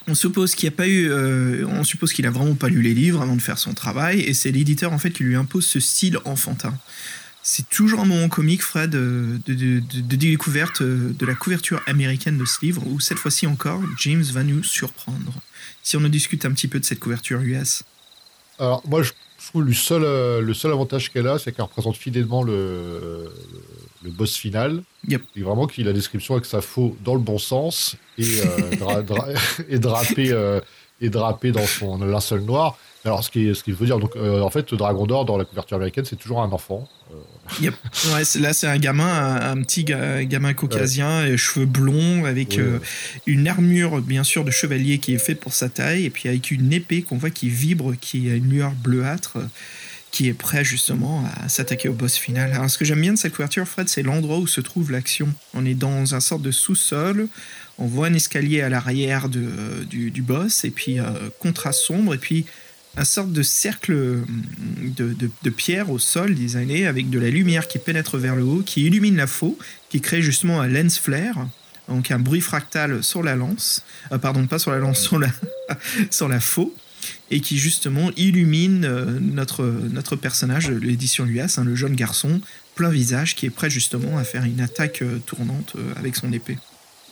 On suppose qu'il a pas eu, euh, on suppose qu'il a vraiment pas lu les livres avant de faire son travail, et c'est l'éditeur en fait qui lui impose ce style enfantin. C'est toujours un moment comique, Fred, de, de, de- de découverte euh, de la couverture américaine de ce livre, où cette fois-ci encore, James va nous surprendre. Si on en discute un petit peu de cette couverture US. Alors, moi, je trouve le seul, euh, le seul avantage qu'elle a, c'est qu'elle représente fidèlement le, boss final. Yep. Et vraiment qu'il a la description avec sa faux dans le bon sens et, euh, dra- dra- et drapé, euh, et drapé dans son linceul noir. Alors, ce qui, ce qui veut dire, donc, euh, en fait, Dragon d'Or, dans la couverture américaine, c'est toujours un enfant. Yep. Ouais, c'est- là, c'est un gamin, un, un petit ga- gamin caucasien, cheveux blonds, avec Ouais. euh, une armure, bien sûr, de chevalier qui est faite pour sa taille, et puis avec une épée qu'on voit qui vibre, qui a une lueur bleuâtre, euh, qui est prêt justement à s'attaquer au boss final. Alors, ce que j'aime bien de cette couverture, Fred, c'est l'endroit où se trouve l'action. On est dans un sorte de sous-sol. On voit un escalier à l'arrière du boss, et puis euh, contraste sombre, et puis un sorte de cercle hum, de, de, pierre au sol designé avec de la lumière qui pénètre vers le haut, qui illumine la faux, qui crée justement un lens flare, donc un bruit fractal sur la lance, euh, pardon, pas sur la lance, sur la, faux, et qui justement illumine euh, notre, notre personnage l'édition Luas, hein, le jeune garçon, plein visage, qui est prêt justement à faire une attaque euh, tournante euh, avec son épée.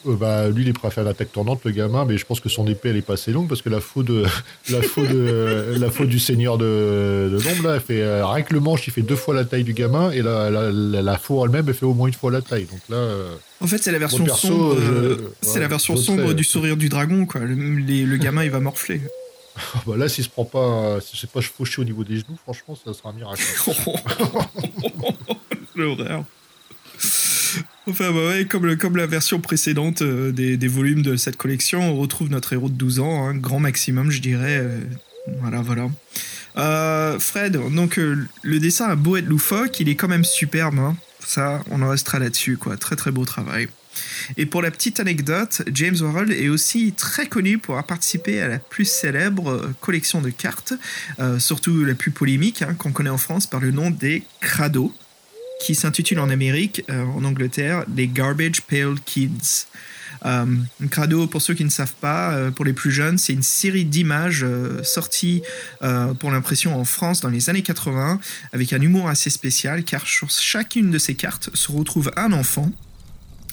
Euh, bah, lui, il est prêt à faire l'attaque tournante, le gamin, mais je pense que son épée, elle est pas assez longue parce que la faux de, la de, la du seigneur de, de l'ombre, là, elle fait, euh, rien que le manche, il fait deux fois la taille du gamin et la, la, la, la faux elle-même, elle fait au moins une fois la taille. Donc là, euh, En fait, c'est la version perso, sombre, euh, c'est ouais, la version sombre du sourire du dragon, quoi. Le, les- le gamin, il va morfler. bah, là, s'il se prend pas, si c'est pas fauché au niveau des genoux, franchement, ça sera un miracle. L'horreur. Enfin, bah ouais, comme, la version précédente euh, des, volumes de cette collection, on retrouve notre héros de 12 ans, un grand maximum, je dirais. euh, voilà, voilà. Euh, Fred, donc le dessin a beau être loufoque, il est quand même superbe. hein. Ça, on en restera là-dessus, quoi. Très très beau travail. Et pour la petite anecdote, James Worrell est aussi très connu pour avoir participé à la plus célèbre collection de cartes, surtout la plus polémique, hein, qu'on connaît en France par le nom des Crado, qui s'intitule en Amérique, euh, en Angleterre, les Garbage Pail Kids. Euh, Crado, pour ceux qui ne savent pas, euh, pour les plus jeunes, c'est une série d'images euh, sorties pour l'impression en France dans les années 80, avec un humour assez spécial, car sur chacune de ces cartes se retrouve un enfant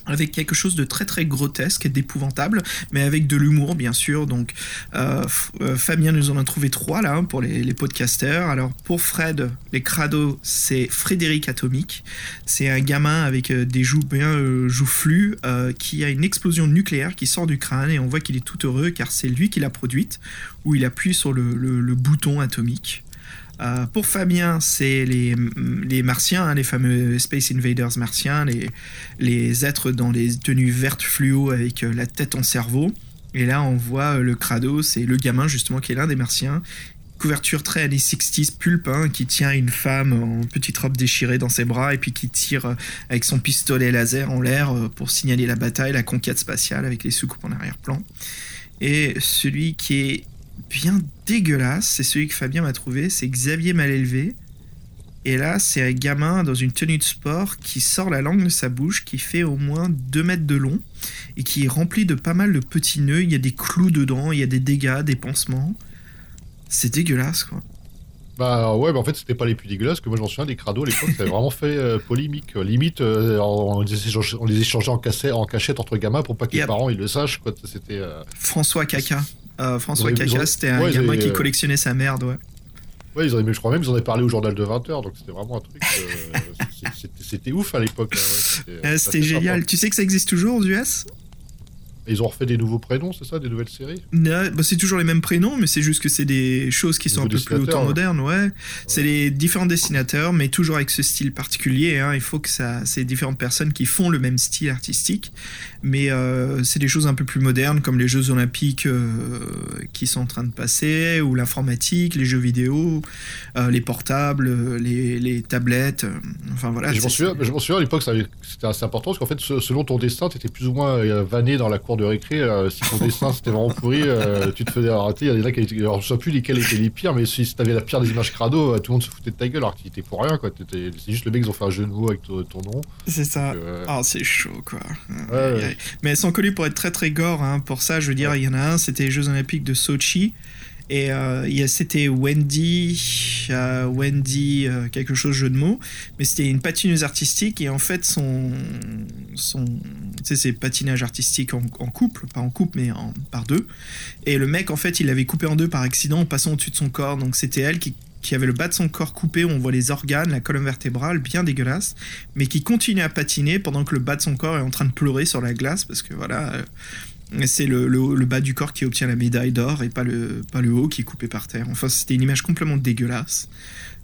avec quelque chose de très très grotesque et d'épouvantable, mais avec de l'humour bien sûr. Donc euh, euh, Fabien nous en a trouvé trois là hein, pour les, podcasters. Alors pour Fred, les crados, c'est Frédéric Atomique. C'est un gamin avec euh, des joues bien joufflues qui a une explosion nucléaire qui sort du crâne et on voit qu'il est tout heureux car c'est lui qui l'a produite, où il appuie sur le bouton atomique. Euh, pour Fabien, c'est les, martiens, hein, les fameux Space Invaders martiens, les, les êtres dans les tenues vertes fluo avec euh, la tête en cerveau. Et là, on voit euh, le crado, c'est le gamin justement qui est l'un des martiens. Couverture très années 60s, pulpe, hein, qui tient une femme en petite robe déchirée dans ses bras et puis qui tire avec son pistolet laser en l'air pour signaler la bataille, la conquête spatiale avec les soucoupes en arrière-plan. Et celui qui est bien dégueulasse, c'est celui que Fabien m'a trouvé, c'est Xavier Malélevé. Et là, c'est un gamin dans une tenue de sport qui sort la langue de sa bouche, qui fait au moins 2 mètres de long et qui est rempli de pas mal de petits nœuds. Il y a des clous dedans, il y a des dégâts, des pansements. C'est dégueulasse, quoi. Bah ouais, mais en fait, c'était pas les plus dégueulasses, que moi j'en souviens, des crados à l'époque, ça avait vraiment fait euh, polémique. quoi. Limite, euh, on, on les échangeait, on les échangeait en, cassette, en cachette entre gamins pour pas que les parents ils le sachent, quoi. C'était. euh, François Caca. Euh, François Caca, c'était un ouais, gamin qui collectionnait sa merde, ouais. Ouais, ils en avaient- je crois même qu'ils en avaient parlé au journal de 20h, donc c'était vraiment un truc. euh, c'était- ouf à l'époque. hein, ouais, c'était- Euh, génial. sympa. Tu sais que ça existe toujours aux US Et Ils ont refait des nouveaux prénoms, c'est ça, des nouvelles séries? Bah, c'est toujours les mêmes prénoms, mais c'est juste que c'est des choses qui sont un peu plus au temps moderne, ouais. C'est les différents dessinateurs, mais toujours avec ce style particulier. hein. Il faut que ça, c'est différentes personnes qui font le même style artistique, mais euh, c'est des choses un peu plus modernes, comme les Jeux Olympiques euh, qui sont en train de passer, ou l'informatique, les jeux vidéo, euh, les portables, les, les tablettes. enfin voilà. Et je m'en souviens, à l'époque, c'était assez important parce qu'en fait, se- selon ton dessin, t'étais plus ou moins vanné dans la cour de récré. si ton dessin c'était vraiment pourri, tu te faisais arrêter. Il y en a qui étaient, alors, je sais plus lesquels étaient les pires, mais si, si t'avais la pire des images crado, tout le monde se foutait de ta gueule alors que t'étais pour rien, C'est juste le mec, ils ont fait un jeu de mots avec ton, ton nom. C'est ça. Euh, Ah, c'est chaud, quoi. Ouais, ouais. Mais elles sont connues pour être très très gore. hein. Pour ça, je veux dire, il y en a un, c'était les Jeux Olympiques de Sochi. Et euh, c'était Wendy, euh, Wendy, euh, quelque chose jeu de mots, mais c'était une patineuse artistique et en fait son, son, tu sais, c'est patinage artistique en, en couple, pas en couple mais en, par deux. Et le mec en fait il l'avait coupé en deux par accident en passant au-dessus de son corps, donc c'était elle qui, qui avait le bas de son corps coupé, où on voit les organes, la colonne vertébrale, bien dégueulasse, mais qui continue à patiner pendant que le bas de son corps est en train de pleurer sur la glace parce que voilà. euh, c'est le, le- le bas du corps qui obtient la médaille d'or et pas le, pas le haut qui est coupé par terre. Enfin, c'était une image complètement dégueulasse.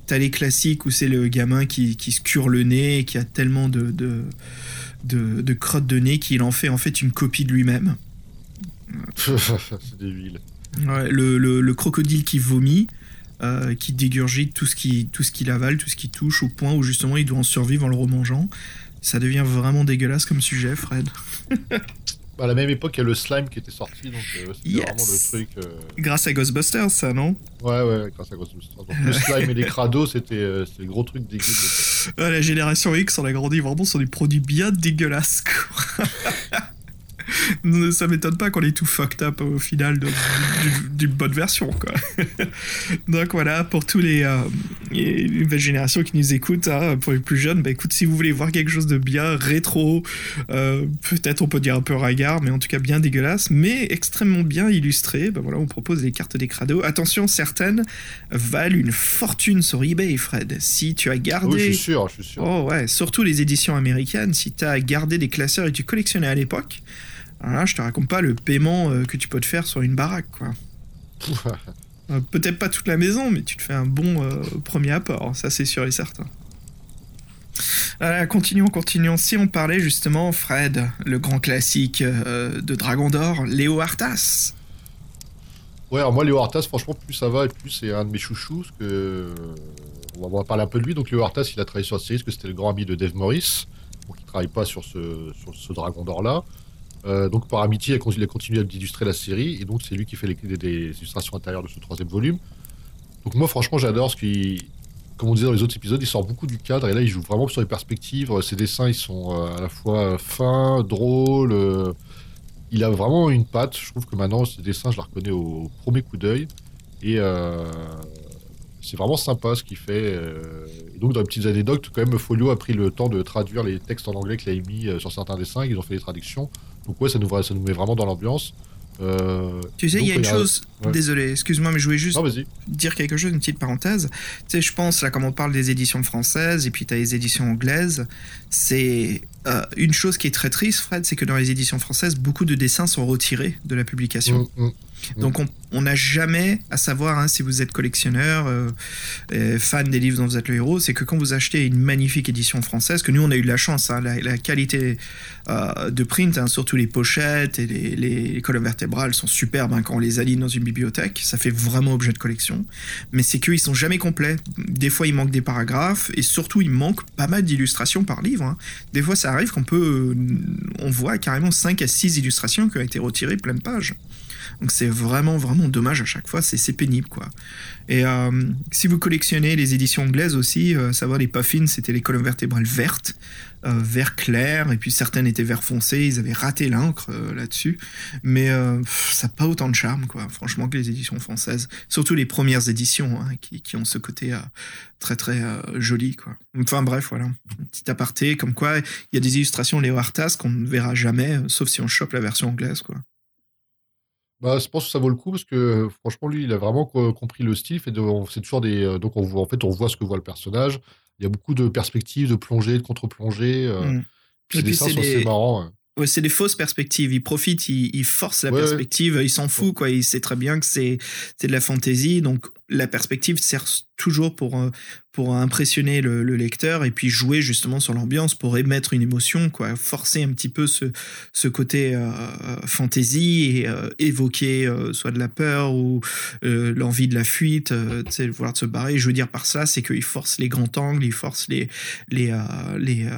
T'as les classiques où c'est le gamin qui, qui se cure le nez et qui a tellement de, de, de, de crottes de nez qu'il en fait en fait une copie de lui-même. c'est débile. Ouais, le, le- le crocodile qui vomit, euh, qui dégurgite tout ce qui tout ce qu'il avale, tout ce qui touche, au point où justement il doit en survivre en le remangeant. Ça devient vraiment dégueulasse comme sujet, Fred. Bah, à la même époque, il y a le slime qui était sorti, donc euh, c'était Yes. vraiment le truc. euh, Grâce à Ghostbusters, ça, non? Ouais, ouais, grâce à Ghostbusters. Donc, le slime et les crados, c'était euh, le gros truc dégueu. La génération X, on a grandi vraiment sur des produits bien dégueulasses. Ça m'étonne pas qu'on est tout fucked up au final d'une bonne version, quoi. Donc voilà, pour tous les, euh, les nouvelles générations qui nous écoutent, hein, pour les plus jeunes, bah écoute, si vous voulez voir quelque chose de bien rétro, euh, peut-être on peut dire un peu ringard, mais en tout cas bien dégueulasse, mais extrêmement bien illustré, bah voilà, on propose les cartes des crados. Attention, certaines valent une fortune sur eBay, Fred. Si tu as gardé... oui, je suis sûr, je suis sûr. Oh ouais, surtout les éditions américaines, si t'as gardé des classeurs et tu collectionnais à l'époque, alors là, je te raconte pas le paiement euh, que tu peux te faire sur une baraque, quoi. Euh, Peut-être pas toute la maison, mais tu te fais un bon euh, premier apport, ça c'est sûr et certain. Continuons, continuons. Si on parlait justement, Fred, le grand classique euh, de Dragon d'Or, Léo Artas. Ouais, alors moi, Léo Artas, franchement, plus ça va et plus c'est un de mes chouchous. Que... On va- parler un peu de lui. Donc, Léo Artas, il a travaillé sur la série parce que c'était le grand ami de Dave Morris. Donc, il travaille pas sur ce, sur ce Dragon d'Or-là. Euh, donc, par amitié, il a continué d'illustrer la série. Et donc, c'est lui qui fait les, des illustrations intérieures de ce troisième volume. Donc, moi, franchement, j'adore ce qu'il. Comme on disait dans les autres épisodes, il sort beaucoup du cadre. Et là, il joue vraiment sur les perspectives. Ses dessins, ils sont euh, à la fois fins, drôles. euh, il a vraiment une patte. Je trouve que maintenant, ses dessins, je la reconnais au premier coup d'œil. Et euh, C'est vraiment sympa ce qu'il fait. euh, et donc, dans les petites anecdotes, quand même, Folio a pris le temps de traduire les textes en anglais qu'il a mis euh, sur certains dessins. Ils ont fait les traductions. Donc, ouais, ça nous, ça nous met vraiment dans l'ambiance. Euh, Tu sais, il y a une chose, ouais. désolé, excuse-moi, mais je voulais juste Non, dire quelque chose, une petite parenthèse. Tu sais, je pense, là, comme on parle des éditions françaises et puis tu as les éditions anglaises, c'est euh, une chose qui est très triste, Fred, c'est que dans les éditions françaises, beaucoup de dessins sont retirés de la publication. Mm, mm. Donc on- n'a jamais à savoir hein, si vous êtes collectionneur, euh, euh, fan des livres dont vous êtes le héros, c'est que quand vous achetez une magnifique édition française, que nous on a eu de la chance, hein, la, qualité euh, de print, hein, surtout les pochettes et les, colonnes vertébrales sont superbes quand on les aligne dans une bibliothèque, ça fait vraiment objet de collection. Mais c'est qu'ils sont jamais complets. Des fois il manque des paragraphes et surtout il manque pas mal d'illustrations par livre. Des fois ça arrive qu'on peut, on voit carrément 5 à 6 illustrations qui ont été retirées pleine page. Donc c'est vraiment vraiment dommage à chaque fois, c'est pénible quoi. Et euh, si vous collectionnez les éditions anglaises aussi, euh, savoir les puffins, c'était les colonnes vertébrales vertes, euh, vert clair, et puis certaines étaient vert foncé, ils avaient raté l'encre euh, là-dessus. Mais euh, ça n'a pas autant de charme quoi, franchement que les éditions françaises. Surtout les premières éditions hein, qui, qui ont ce côté euh, très très euh, joli quoi. Enfin bref voilà, petit aparté comme quoi il y a des illustrations Léo Artas qu'on ne verra jamais, euh, sauf si on chope la version anglaise quoi. Bah, je pense que ça vaut le coup parce que euh, franchement, lui, il a vraiment co- compris le style. C'est toujours des. euh, Donc, on voit, en fait, on voit ce que voit le personnage. Il y a beaucoup de perspectives, de plongées, de contre-plongées. euh, Mm. puis puis, dessins c'est des- marrants. hein. Ouais, c'est des fausses perspectives. Il profite, il, il force la Ouais, ouais. perspective, il s'en fout, quoi. Il sait très bien que c'est c'est de la fantaisie. Donc, la perspective sert toujours pour, pour impressionner le, le lecteur et puis jouer justement sur l'ambiance pour émettre une émotion, quoi. Forcer un petit peu ce, ce côté euh, fantaisie et euh, évoquer euh, soit de la peur ou euh, l'envie de la fuite, euh, tu sais, vouloir se barrer. Je veux dire par ça, c'est qu'il force les grands angles, il force les, les, euh, les euh,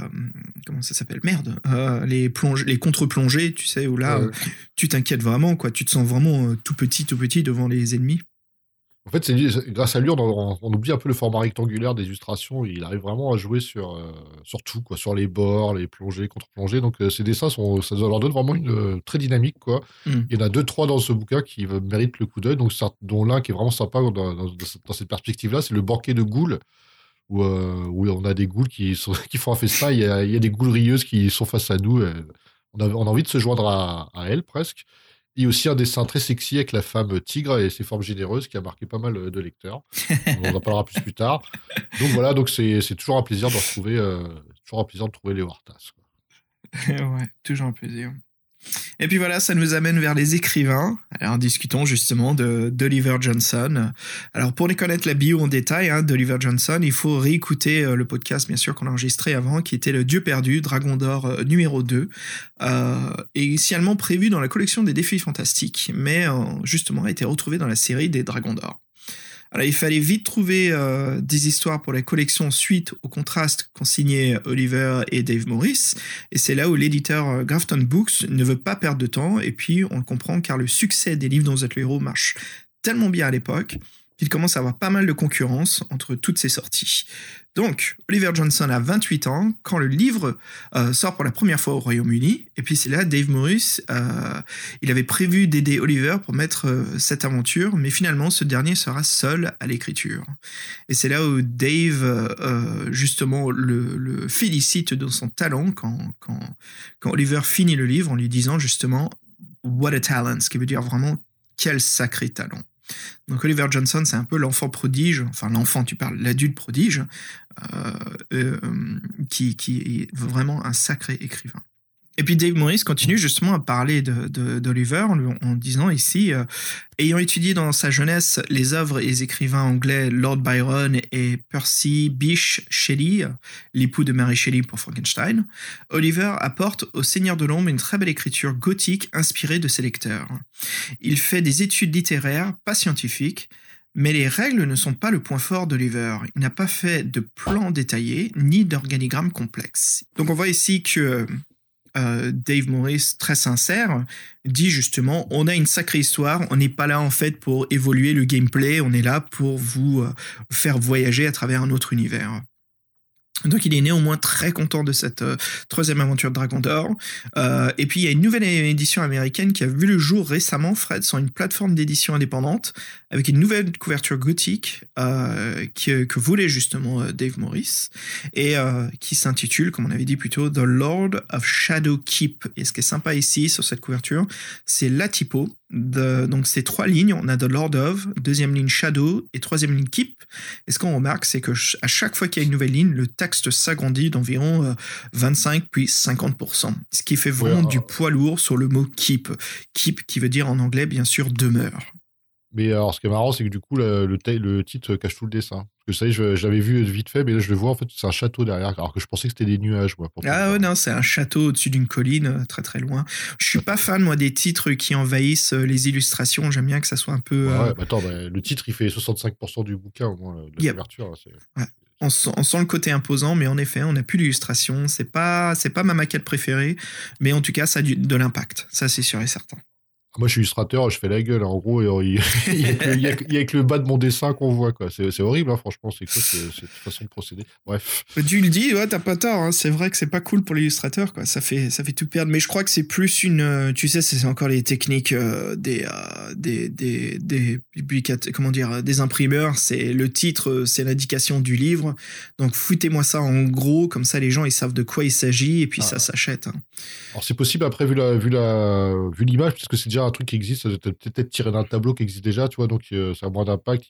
comment ça s'appelle? Merde Euh, les plonges les contre-plongées tu sais où là Ouais. euh, tu t'inquiètes vraiment quoi tu te sens vraiment euh, tout petit tout petit devant les ennemis En fait, c'est grâce à lui, on, on- on oublie un peu le format rectangulaire des illustrations. Il arrive vraiment à jouer sur, euh, sur tout, quoi, sur les bords, les plongées, contre-plongées. Donc, euh, ces dessins, sont, ça leur donne vraiment une euh, très dynamique. Quoi. Mm. Il y en a deux, trois dans ce bouquin qui méritent le coup d'œil. Donc, dont l'un qui est vraiment sympa dans, dans- dans cette- perspective-là, c'est le banquet de goules. Où, euh, où on a des goules qui, sont, qui font un festin. Il y, a, il y a des goules rieuses qui sont face à nous. on, a, on a envie de se joindre à, à elles, presque. Il y a aussi un dessin très sexy avec la femme tigre et ses formes généreuses qui a marqué pas mal euh, de lecteurs. On en parlera plus plus tard. Donc voilà, donc c'est toujours un plaisir de retrouver, euh, toujours un plaisir de trouver quoi. ouais toujours un plaisir et puis voilà ça nous amène vers les écrivains. Alors discutons justement de d'Oliver Johnson. Alors pour les connaître la bio en détail hein, d'Oliver Johnson il faut réécouter euh, le podcast bien sûr qu'on a enregistré avant qui était le Dieu perdu Dragon d'or euh, numéro 2 euh, initialement prévu dans la collection des défis fantastiques mais justement a été retrouvé dans la série des Dragons d'or il fallait vite trouver euh, des histoires pour la collection suite au contraste qu'ont signé Oliver et Dave Morris. Et c'est là où l'éditeur euh, Grafton Books ne veut pas perdre de temps. Et puis, on le comprend car le succès des livres dont vous êtes le héros marche tellement bien à l'époque qu'il commence à avoir pas mal de concurrence entre toutes ces sorties. Donc, Oliver Johnson a 28 ans quand le livre euh, sort pour la première fois au Royaume-Uni. Et puis, c'est là, Dave Morris, euh, il avait prévu d'aider Oliver pour mettre euh, cette aventure, mais finalement, ce dernier sera seul à l'écriture. Et c'est là où Dave, justement, le, félicite de son talent quand, quand Oliver finit le livre en lui disant justement What a talent, ce qui veut dire vraiment quel sacré talent. Donc Oliver Johnson, c'est un peu l'enfant prodige, enfin l'enfant, tu parles, l'adulte prodige, euh, euh, qui, qui est vraiment un sacré écrivain. Et puis Dave Morris continue justement à parler de- de- d'Oliver en, disant ici, euh, ayant étudié dans sa jeunesse les œuvres et les écrivains anglais Lord Byron et Percy Bysshe Shelley, l'époux de Mary Shelley pour Frankenstein, Oliver apporte au Seigneur de l'Ombre une très belle écriture gothique inspirée de ses lecteurs. Il fait des études littéraires, pas scientifiques, mais les règles ne sont pas le point fort d'Oliver. Il n'a pas fait de plan détaillé ni d'organigramme complexe. Donc on voit ici que euh, Dave Morris, très sincère, dit justement on a une sacrée histoire, on n'est pas là en fait pour évoluer le gameplay, on est là pour vous euh, faire voyager à travers un autre univers. Donc il est néanmoins très content de cette euh, troisième aventure de Dragon d'Or. Et puis il y a une nouvelle édition américaine qui a vu le jour récemment, Fred, sur une plateforme d'édition indépendante, avec une nouvelle couverture gothique euh, que, que voulait justement euh, Dave Morris, et euh, qui s'intitule, comme on avait dit plus tôt, The Lord of Shadow Keep. Et ce qui est sympa ici sur cette couverture, c'est la typo. De, donc c'est trois lignes, on a The Lord of, deuxième ligne Shadow et troisième ligne Keep. Et ce qu'on remarque, c'est que à chaque fois qu'il y a une nouvelle ligne, le texte s'agrandit d'environ euh, 25 puis 50%. Ce qui fait vraiment Ouais, du poids lourd sur le mot keep. Keep qui veut dire en anglais bien sûr demeure. Mais alors, ce qui est marrant, c'est que du coup, le, le, ta- le titre cache tout le dessin. Parce que ça y est, je, je l'avais vu vite fait, mais là, je le vois, en fait, c'est un château derrière, alors que je pensais que c'était des nuages, moi. Ah ouais, non, c'est un château au-dessus d'une colline, euh, très très loin. Je suis pas fan, moi, des titres qui envahissent euh, les illustrations. J'aime bien que ça soit un peu. Ouais, euh, ouais, bah attends, bah, le titre, il fait 65% du bouquin, au moins, de la couverture. là, c'est- on, sent, on sent le côté imposant, mais en effet, on n'a plus d'illustration. C'est pas, c'est pas ma maquette préférée, mais en tout cas, ça a du- de l'impact. Ça, c'est sûr et certain. Moi, je suis illustrateur, je fais la gueule. hein. En gros, il y a, a que- a que- que le bas de mon dessin qu'on voit, quoi. C'est c'est horrible, hein, franchement. C'est quoi c'est- cette façon de procéder? Bref. Tu le dis, ouais, t'as pas tort. hein. C'est vrai que c'est pas cool pour l'illustrateur, quoi. Ça fait, ça fait tout perdre. Mais je crois que c'est plus une, euh, tu sais, c'est encore les techniques euh, des, euh, des, des, des comment dire, euh, des imprimeurs. C'est le titre, euh, c'est l'indication du livre. Donc foutez-moi ça en gros, comme ça les gens ils savent de quoi il s'agit et puis Ah. ça s'achète. hein. Alors, c'est possible, après, vu la vu la vu l'image, puisque c'est déjà un truc qui existe, ça doit être peut-être tiré d'un tableau qui existe déjà, tu vois, donc euh, ça a moins d'impact.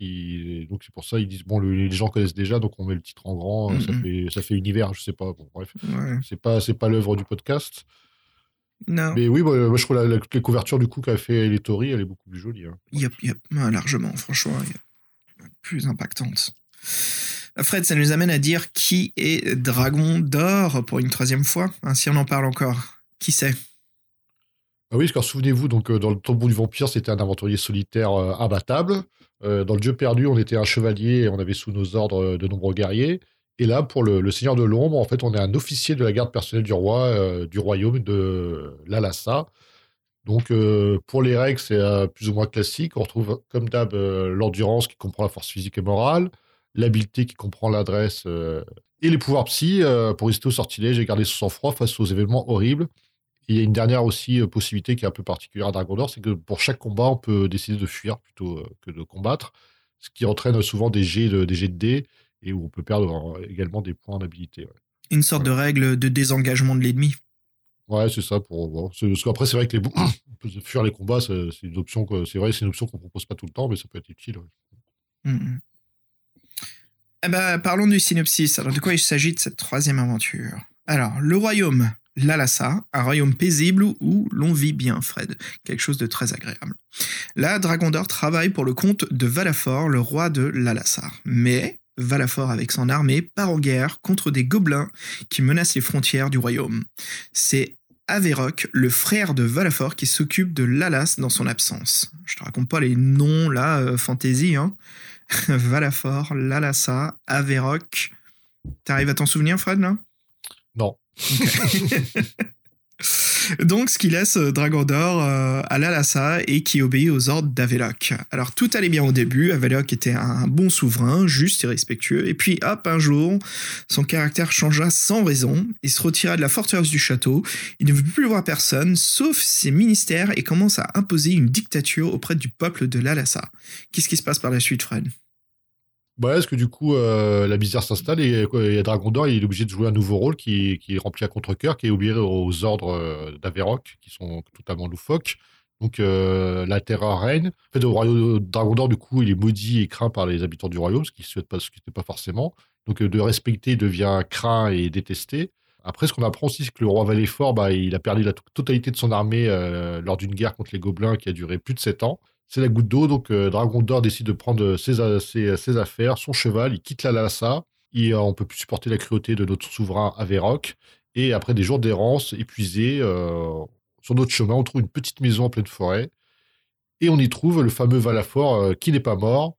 Donc, c'est pour ça, ils disent, bon, le- les gens connaissent déjà, donc on met le titre en grand, euh, ça, fait, ça fait univers, je sais pas. Bon, bref. Ouais. C'est pas, c'est pas l'œuvre du podcast. Non. Mais oui, moi, moi, je trouve la, la, les couvertures du coup qu'a fait les Tori, elle est beaucoup plus jolie. hein. Yep, yep, largement, franchement, plus impactante. Fred, ça nous amène à dire qui est Dragon d'Or pour une troisième fois, hein, si on en parle encore. Qui c'est? Ah oui, que souvenez-vous, donc euh, dans le tombeau du vampire, c'était un aventurier solitaire euh, imbattable. Euh, dans le Dieu perdu, on était un chevalier et on avait sous nos ordres euh, de nombreux guerriers. Et là, pour le, Seigneur de l'ombre, en fait, on est un officier de la garde personnelle du roi euh, du royaume de l'Alassa. Donc, euh, pour les règles, c'est euh, plus ou moins classique. On retrouve, comme d'hab, euh, l'endurance qui comprend la force physique et morale, l'habileté qui comprend l'adresse euh, et les pouvoirs psy euh, pour résister au sortilège et garder son sang-froid face aux événements horribles. Il y a une dernière aussi euh, possibilité qui est un peu particulière à Dragon d'Or, c'est que pour chaque combat, on peut décider de fuir plutôt euh, que de combattre, ce qui entraîne souvent des jets de, des jets de dés et où on peut perdre euh, également des points d'habilité. Ouais, Une sorte de règle de désengagement de l'ennemi. Ouais, c'est ça. Pour, bon, parce qu'après, c'est vrai que les, fuir les combats, c'est une option. que- C'est vrai, c'est une option qu'on propose pas tout le temps, mais ça peut être utile. ouais. Mhm. Eh ben, parlons du synopsis. Alors, de quoi il s'agit de cette troisième aventure? Alors, le royaume Lalassa, un royaume paisible où l'on vit bien, Fred. Quelque chose de très agréable. Là, Dragon d'Or travaille pour le compte de Valafor, le roi de Lalassar. Mais Valafor, avec son armée, part en guerre contre des gobelins qui menacent les frontières du royaume. C'est Averok, le frère de Valafor, qui s'occupe de Lalas dans son absence. Je te raconte pas les noms, là, euh, fantasy, hein. Valafor, Lalassa, Averok. T'arrives à t'en souvenir, Fred, là? Non. Donc, ce qui laisse euh, Dragon d'Or euh, à Lalassa et qui obéit aux ordres d'Avelok. Alors, tout allait bien au début. Avelok était un bon souverain, juste et respectueux. Et puis, hop, un jour, son caractère changea sans raison. Il se retira de la forteresse du château. Il ne veut plus voir personne, sauf ses ministères, et commence à imposer une dictature auprès du peuple de Lalassa. Qu'est-ce qui se passe par la suite, Fred? Bah, est-ce que du coup, euh, la misère s'installe et, et Dragon d'Or, il est obligé de jouer un nouveau rôle qui, est rempli à contre-cœur, qui est obéi aux ordres euh, d'Averok, qui sont totalement loufoques. Donc, euh, la terreur règne. En fait, au royaume Dragon d'Or, du coup, il est maudit et craint par les habitants du royaume, ce qui ne pas, pas forcément. Donc, de respecter devient craint et détesté. Après, ce qu'on apprend aussi, c'est que le roi Valéfort, bah, il a perdu la to- totalité de son armée lors d'une guerre contre les gobelins qui a duré plus de 7 ans. C'est la goutte d'eau, donc euh, Dragon d'Or décide de prendre ses, a- ses- affaires, son cheval, il quitte la Lhasa, et euh, on peut plus supporter la cruauté de notre souverain Averok. Et après des jours d'errance épuisés, euh, sur notre chemin, on trouve une petite maison en pleine forêt, et on y trouve le fameux Valafor euh, qui n'est pas mort,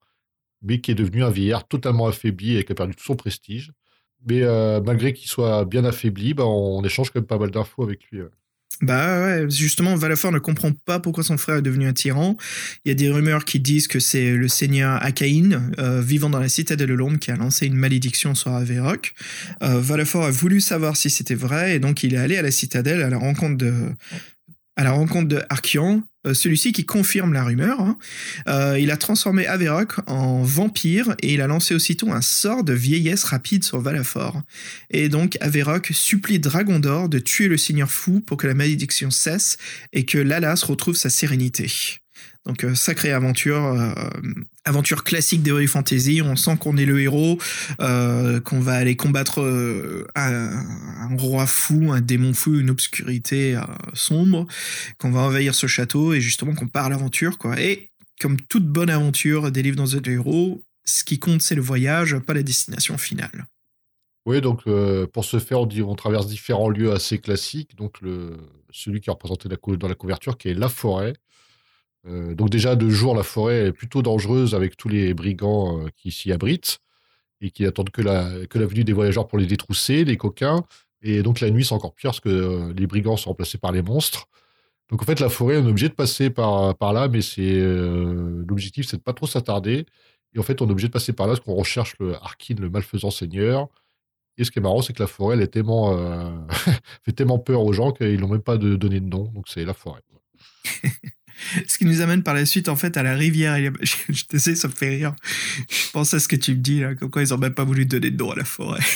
mais qui est devenu un vieillard totalement affaibli et qui a perdu tout son prestige. Mais euh, malgré qu'il soit bien affaibli, bah, on échange quand même pas mal d'infos avec lui. Bah justement, Valafort ne comprend pas pourquoi son frère est devenu un tyran. Il y a des rumeurs qui disent que c'est le seigneur Akaïn, euh, vivant dans la citadelle de l'ombre, qui a lancé une malédiction sur Averroc. Euh, a voulu savoir si c'était vrai, et donc il est allé à la citadelle à la rencontre de, à la rencontre de euh, celui-ci qui confirme la rumeur. hein. Euh, il a transformé Averroc en vampire et il a lancé aussitôt un sort de vieillesse rapide sur Valafort. Et donc Averroc supplie Dragondor de tuer le seigneur fou pour que la malédiction cesse et que Lalas retrouve sa sérénité. Donc euh, sacrée aventure, euh, aventure classique d'Heroic Fantasy. On sent qu'on est le héros, euh, qu'on va aller combattre un, roi fou, un démon fou, une obscurité sombre, qu'on va envahir ce château et justement qu'on part à l'aventure quoi. Et comme toute bonne aventure des livres dans The Hero, ce qui compte c'est le voyage, pas la destination finale. Oui, donc pour ce faire, on, traverse différents lieux assez classiques. Donc le, celui qui est représenté dans la couverture, qui est la forêt. Euh, donc déjà de jour, la forêt est plutôt dangereuse avec tous les brigands euh, qui s'y abritent et qui attendent que la, que venue des voyageurs pour les détrousser, les coquins. Et donc la nuit, c'est encore pire parce que euh, les brigands sont remplacés par les monstres. Donc en fait, la forêt, on est obligé de passer par, par là, mais c'est l'objectif, c'est de pas trop s'attarder. Et en fait, on est obligé de passer par là parce qu'on recherche le Harkin, le malfaisant seigneur. Et ce qui est marrant, c'est que la forêt, elle est tellement, fait tellement peur aux gens qu'ils n'ont même pas de, donné de nom. Donc c'est la forêt. Ce qui nous amène par la suite en fait à la rivière. Je, je te sais, ça me fait rire. Je pense à ce que tu me dis là, comme quoi ils ont même pas voulu donner de nom à la forêt.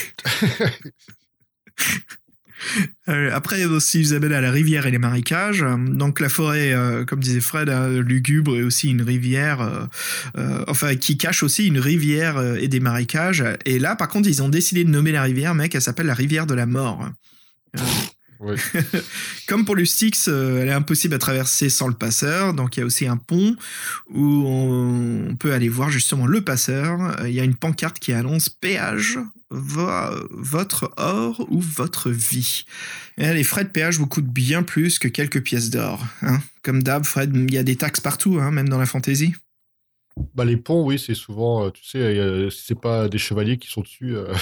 Euh, Après aussi, ils amènent à la rivière et les marécages. Donc la forêt, euh, comme disait Fred, hein, lugubre et aussi une rivière, euh, euh, enfin qui cache aussi une rivière et des marécages. Et là, par contre, ils ont décidé de nommer la rivière, mec, elle s'appelle la rivière de la mort. Comme pour le Styx, euh, elle est impossible à traverser sans le passeur. Donc il y a aussi un pont où on, peut aller voir justement le passeur. Euh, Il y a une pancarte qui annonce péage, vo- votre or ou votre vie. Les frais de péage vous coûtent bien plus que quelques pièces d'or. hein. Comme d'hab, Fred, il y a des taxes partout, hein, même dans la fantaisie. Bah, les ponts, oui, c'est souvent, euh, tu sais, euh, c'est pas des chevaliers qui sont dessus. euh,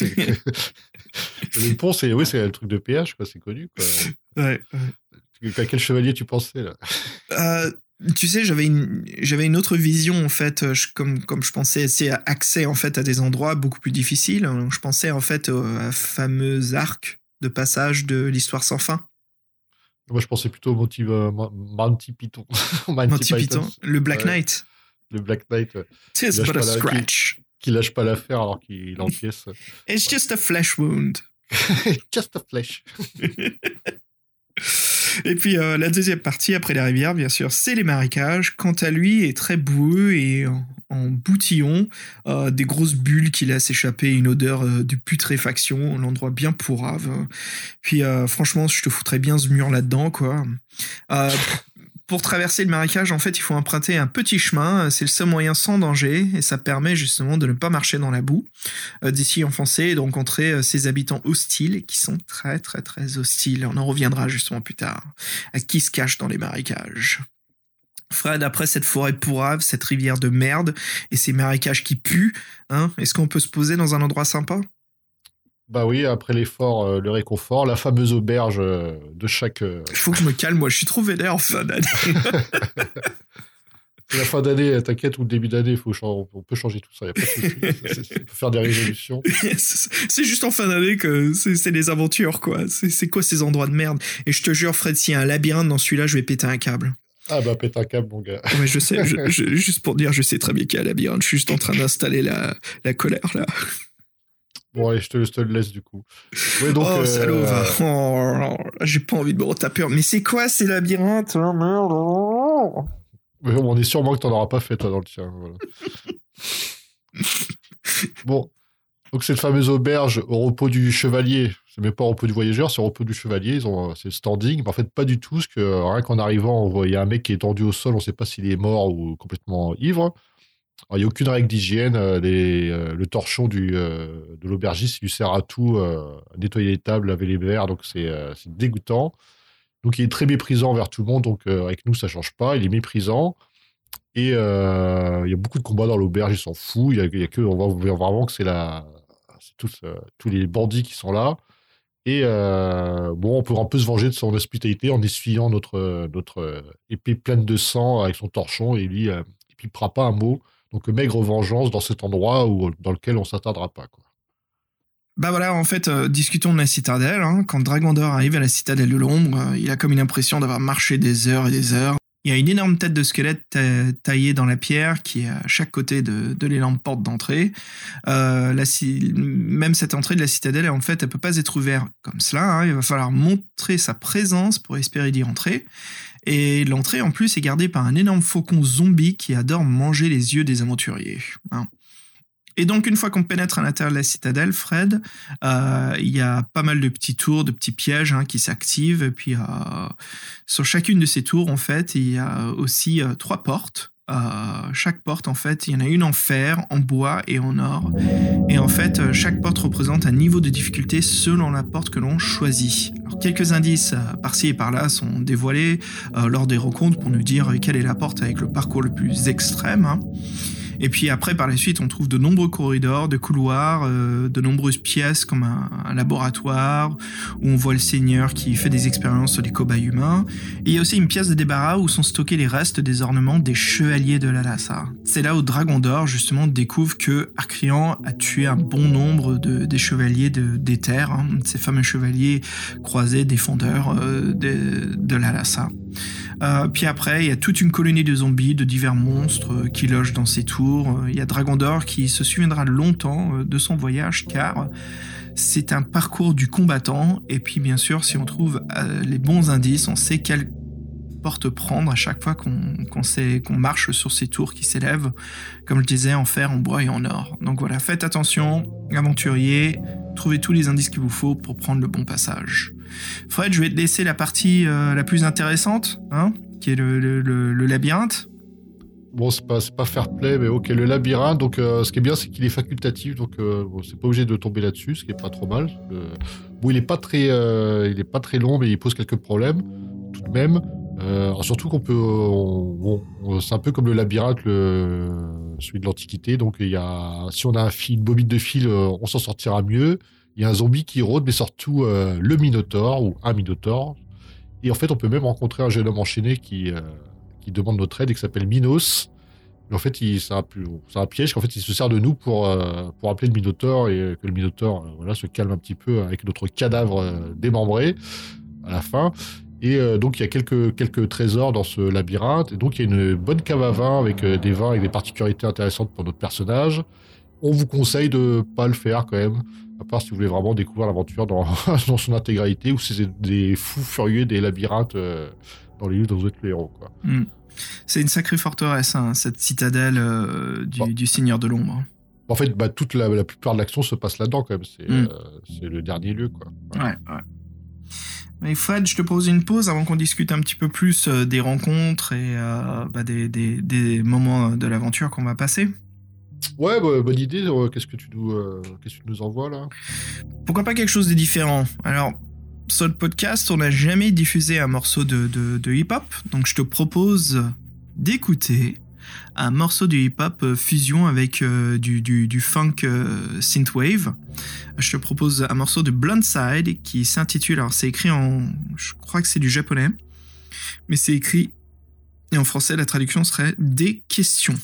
les ponts, c'est oui, c'est le truc de péage, quoi, c'est connu. Quoi. Ouais, À quel chevalier tu pensais là? Euh, tu sais, j'avais une, j'avais une autre vision en fait, je- comme, comme je pensais, c'est accès en fait à des endroits beaucoup plus difficiles. Je pensais en fait au fameux arc de passage de l'histoire sans fin, Moi, je pensais plutôt au Mon- Monty Python. Monty Python, le Black Ouais. Le Black Knight, euh, lâche but a scratch. qui lâche pas l'affaire alors qu'il encaisse. It's just a flesh wound. Just a flash. Et puis euh, la deuxième partie, après la rivière, bien sûr, c'est les marécages. Quant à lui, est très boueux et en, en boutillon, euh, des grosses bulles qui laissent échapper une odeur euh, de putréfaction, l'endroit bien pourrave. Puis franchement, je te foutrais bien ce mur là-dedans, quoi. Pour traverser le marécage, en fait, il faut emprunter un petit chemin. C'est le seul moyen sans danger et ça permet justement de ne pas marcher dans la boue. Euh, D'ici enfoncé et de rencontrer euh, ces habitants hostiles qui sont très très très hostiles. On en reviendra justement plus tard. À qui se cache dans les marécages. Fred, après cette forêt pourrave, cette rivière de merde et ces marécages qui puent, hein, est-ce qu'on peut se poser dans un endroit sympa? Bah oui, après l'effort, euh, le réconfort, la fameuse auberge euh, de chaque. euh, Il faut que je me calme, moi je suis trop vénère en fin d'année. la fin d'année, t'inquiète, ou le début d'année, faut on peut changer tout ça. Y a pas de on peut faire des résolutions. c'est juste en fin d'année que c'est des aventures, quoi. C'est c'est quoi ces endroits de merde? Et je te jure, Fred, s'il y a un labyrinthe dans celui-là, je vais péter un câble. Ah bah pète un câble, mon gars. Ouais, je sais, je- je- juste pour dire, je sais très bien qu'il y a un labyrinthe. Je suis juste en train d'installer la, la colère, là. Bon, allez, je te, je te le laisse du coup. Ouais, donc, oh, euh, salaud, va. Oh, j'ai pas envie de me retaper. Mais c'est quoi ces labyrinthes Oh, merde. on est sûrement que t'en auras pas fait, toi, dans le tien. voilà. bon. Donc, cette fameuse auberge au repos du chevalier, c'est même pas au repos du voyageur, c'est au repos du chevalier. Ils ont, euh, c'est standing. Mais en fait, pas du tout, parce que euh, rien qu'en arrivant, on voit, il y a un mec qui est tendu au sol, on sait pas s'il est mort ou complètement ivre. Alors, il n'y a aucune règle d'hygiène. euh, euh, le torchon du, euh, de l'aubergiste, lui sert à tout, nettoyer les tables, laver les verres, donc c'est dégoûtant. Donc, il est très méprisant envers tout le monde. Donc, avec nous, ça change pas. Il est méprisant. Et il y a beaucoup de combats dans l'auberge. Il s'en fout. Il y a, il y a que, on voit vraiment que c'est tous, tous les bandits qui sont là. Et bon, on peut un peu se venger de son hospitalité en essuyant notre, notre épée pleine de sang avec son torchon et lui, il pipera pas un mot. Donc maigre vengeance dans cet endroit où, dans lequel on s'attardera pas. Quoi. Bah voilà, en fait, euh, discutons de la citadelle. hein. Quand Dragondor arrive à la citadelle de l'ombre, euh, il a comme une impression d'avoir marché des heures et des heures. Il y a une énorme tête de squelette ta- taillée dans la pierre qui est à chaque côté de, de porte d'entrée. Euh, même cette entrée de la citadelle, en fait, elle peut pas être ouverte comme cela. hein. Il va falloir montrer sa présence pour espérer d'y entrer. Et l'entrée, en plus, est gardée par un énorme faucon zombie qui adore manger les yeux des aventuriers. hein. Et donc, une fois qu'on pénètre à l'intérieur de la citadelle, Fred, euh, il y a pas mal de petits tours, de petits pièges hein, qui s'activent. Et puis, euh, sur chacune de ces tours, en fait, il y a aussi euh, trois portes. Euh, chaque porte, en fait, il y en a une en fer, en bois et en or. Et en fait, euh, chaque porte représente un niveau de difficulté selon la porte que l'on choisit. Quelques indices euh, par-ci et par-là sont dévoilés lors des rencontres pour nous dire quelle est la porte avec le parcours le plus extrême. hein. Et puis après, par la suite, on trouve de nombreux corridors, de couloirs, euh, de nombreuses pièces comme un, laboratoire où on voit le seigneur qui fait des expériences sur les cobayes humains. Et il y a aussi une pièce de débarras où sont stockés les restes des ornements des chevaliers de l'Alassa. C'est là où Dragon d'Or justement découvre que Arcrian a tué un bon nombre de, des chevaliers de, des terres, hein, ces fameux chevaliers croisés défendeurs euh, de, de l'Alassa. Euh, puis après, il y a toute une colonie de zombies, de divers monstres euh, qui logent dans ces tours. Euh, Il y a Dragondor qui se souviendra longtemps de son voyage car c'est un parcours du combattant. Et puis bien sûr, si on trouve les bons indices, on sait quelle porte prendre à chaque fois qu'on marche sur ces tours qui s'élèvent, comme je disais, en fer, en bois et en or. Donc voilà, faites attention, aventuriers, trouvez tous les indices qu'il vous faut pour prendre le bon passage. Fred, je vais te laisser la partie euh, la plus intéressante, hein, qui est le, le- labyrinthe. Bon, c'est pas, pas fair play, mais ok, le labyrinthe, donc euh, ce qui est bien, c'est qu'il est facultatif, donc euh, bon, c'est pas obligé de tomber là-dessus, ce qui est pas trop mal. Bon, il est pas très, il est pas très long, mais il pose quelques problèmes, tout de même. Surtout qu'on peut, on- on- c'est un peu comme le labyrinthe, celui de l'Antiquité, donc il y a, si on a fil, une bobine de fil, on s'en sortira mieux. Il y a un zombie qui rôde, mais surtout euh, le Minotaure ou un Minotaure. Et en fait, on peut même rencontrer un jeune homme enchaîné qui, euh, qui demande notre aide et qui s'appelle Minos. Mais en fait, c'est un, piège qu'en fait, il se sert de nous pour, euh, pour appeler le Minotaure et que le voilà, se calme un petit peu avec notre cadavre démembré à la fin. Et donc, il y a quelques, quelques trésors dans ce labyrinthe. Et donc, il y a une bonne cave à vin avec des vins avec des particularités intéressantes pour notre personnage. On vous conseille de pas le faire quand même, à part si vous voulez vraiment découvrir l'aventure dans, dans son intégralité ou si c'est des fous furieux des labyrinthes euh, dans les lieux dont vous êtes le héros. Quoi. Hmm. C'est une sacrée forteresse, hein, cette citadelle euh, du, Bon. du Seigneur de l'Ombre. En fait, bah, toute la, la plupart de l'action se passe là-dedans quand même. C'est Mm. euh, c'est le dernier lieu. Quoi. Ouais, ouais. Mais Fred, je te pose une pause avant qu'on discute un petit peu plus des rencontres et bah, des, des- des moments de l'aventure qu'on va passer. Ouais, bah, bonne idée. euh, Qu'est-ce que tu nous, euh, qu'est-ce que tu nous envoies là? Pourquoi pas quelque chose de différent? Alors, sur le podcast, on n'a jamais diffusé un morceau de, hip-hop, donc je te propose d'écouter un morceau de hip-hop euh, fusion avec du, funk synthwave. Je te propose un morceau de Blindside qui s'intitule, alors c'est écrit en, je crois que c'est du japonais, mais c'est écrit, et en français la traduction serait des questions.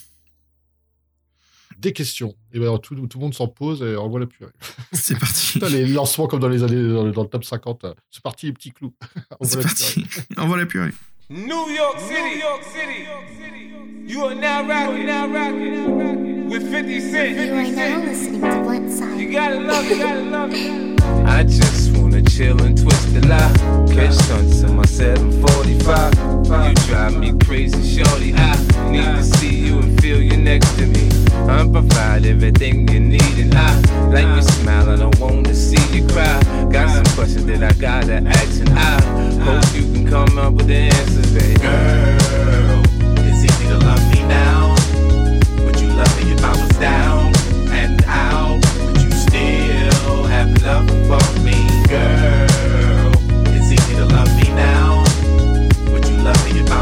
Des questions. Et ben tout, tout le monde s'en pose et envoie la purée. C'est parti. Putain, les lancements comme dans les années dans le, dans le top 50. euh, C'est parti, les petits clous. Envoie C'est la parti. Envoie la purée. New York City, New York City. You are now rocking, now rocking with 50 Cent. You are now listening to Blunt You gotta love it, gotta love it. I just wanna chill and twist the lie. Catch stunts in my 745. You drive me crazy, shorty. I need to see you and feel you next to me. I provide everything you need, and I like your smile. I don't wanna see you cry. Got some questions that I gotta ask, and I hope you can come up with the answers, baby. Girl, it's easy to love me now. Would you love me if I was down and out? Would you still have love for me? Girl, it's easy to love me now. Would you love me if I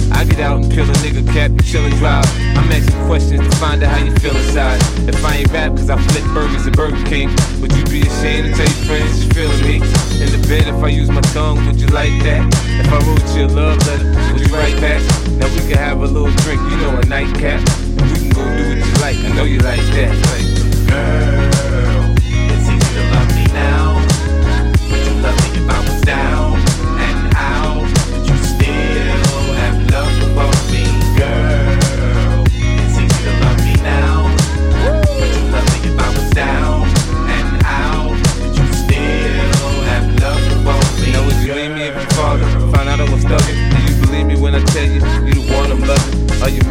I get out and peel a nigga cap, you chill and drive. I'm asking questions to find out how you feel inside. If I ain't rap, cause I flip burgers at Burger King, would you be ashamed to tell your friends you're feeling me? In the bed, if I use my tongue, would you like that? If I wrote you a love letter, would you write back? Now we can have a little drink, you know, a nightcap. We can go do what you like, I know you like that. Like, Girl,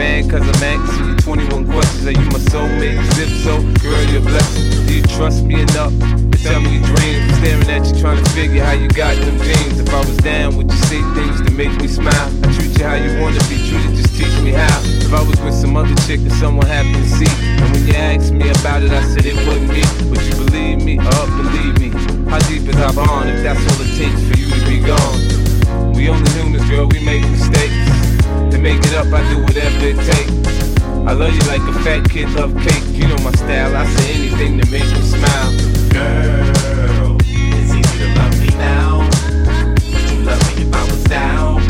Mad cause I'm asking you 21 questions? Are you my soulmate? 'Cause if so, girl, you're a blessing. Do you trust me enough to tell me your dreams? I'm staring at you trying to figure how you got them dreams. If I was down, would you say things to make me smile? I treat you how you wanna be treated, just teach me how. If I was with some other chick that someone happened to see, and when you asked me about it, I said it wasn't me. Would you believe me or believe me? How deep is our bond if that's all it takes for you to be gone? We only humans, girl, we make mistakes. To make it up, I do whatever it takes. I love you like a fat kid love cake. You know my style. I say anything that makes me smile. Girl, it's easy to love me now. Would you love me if I was down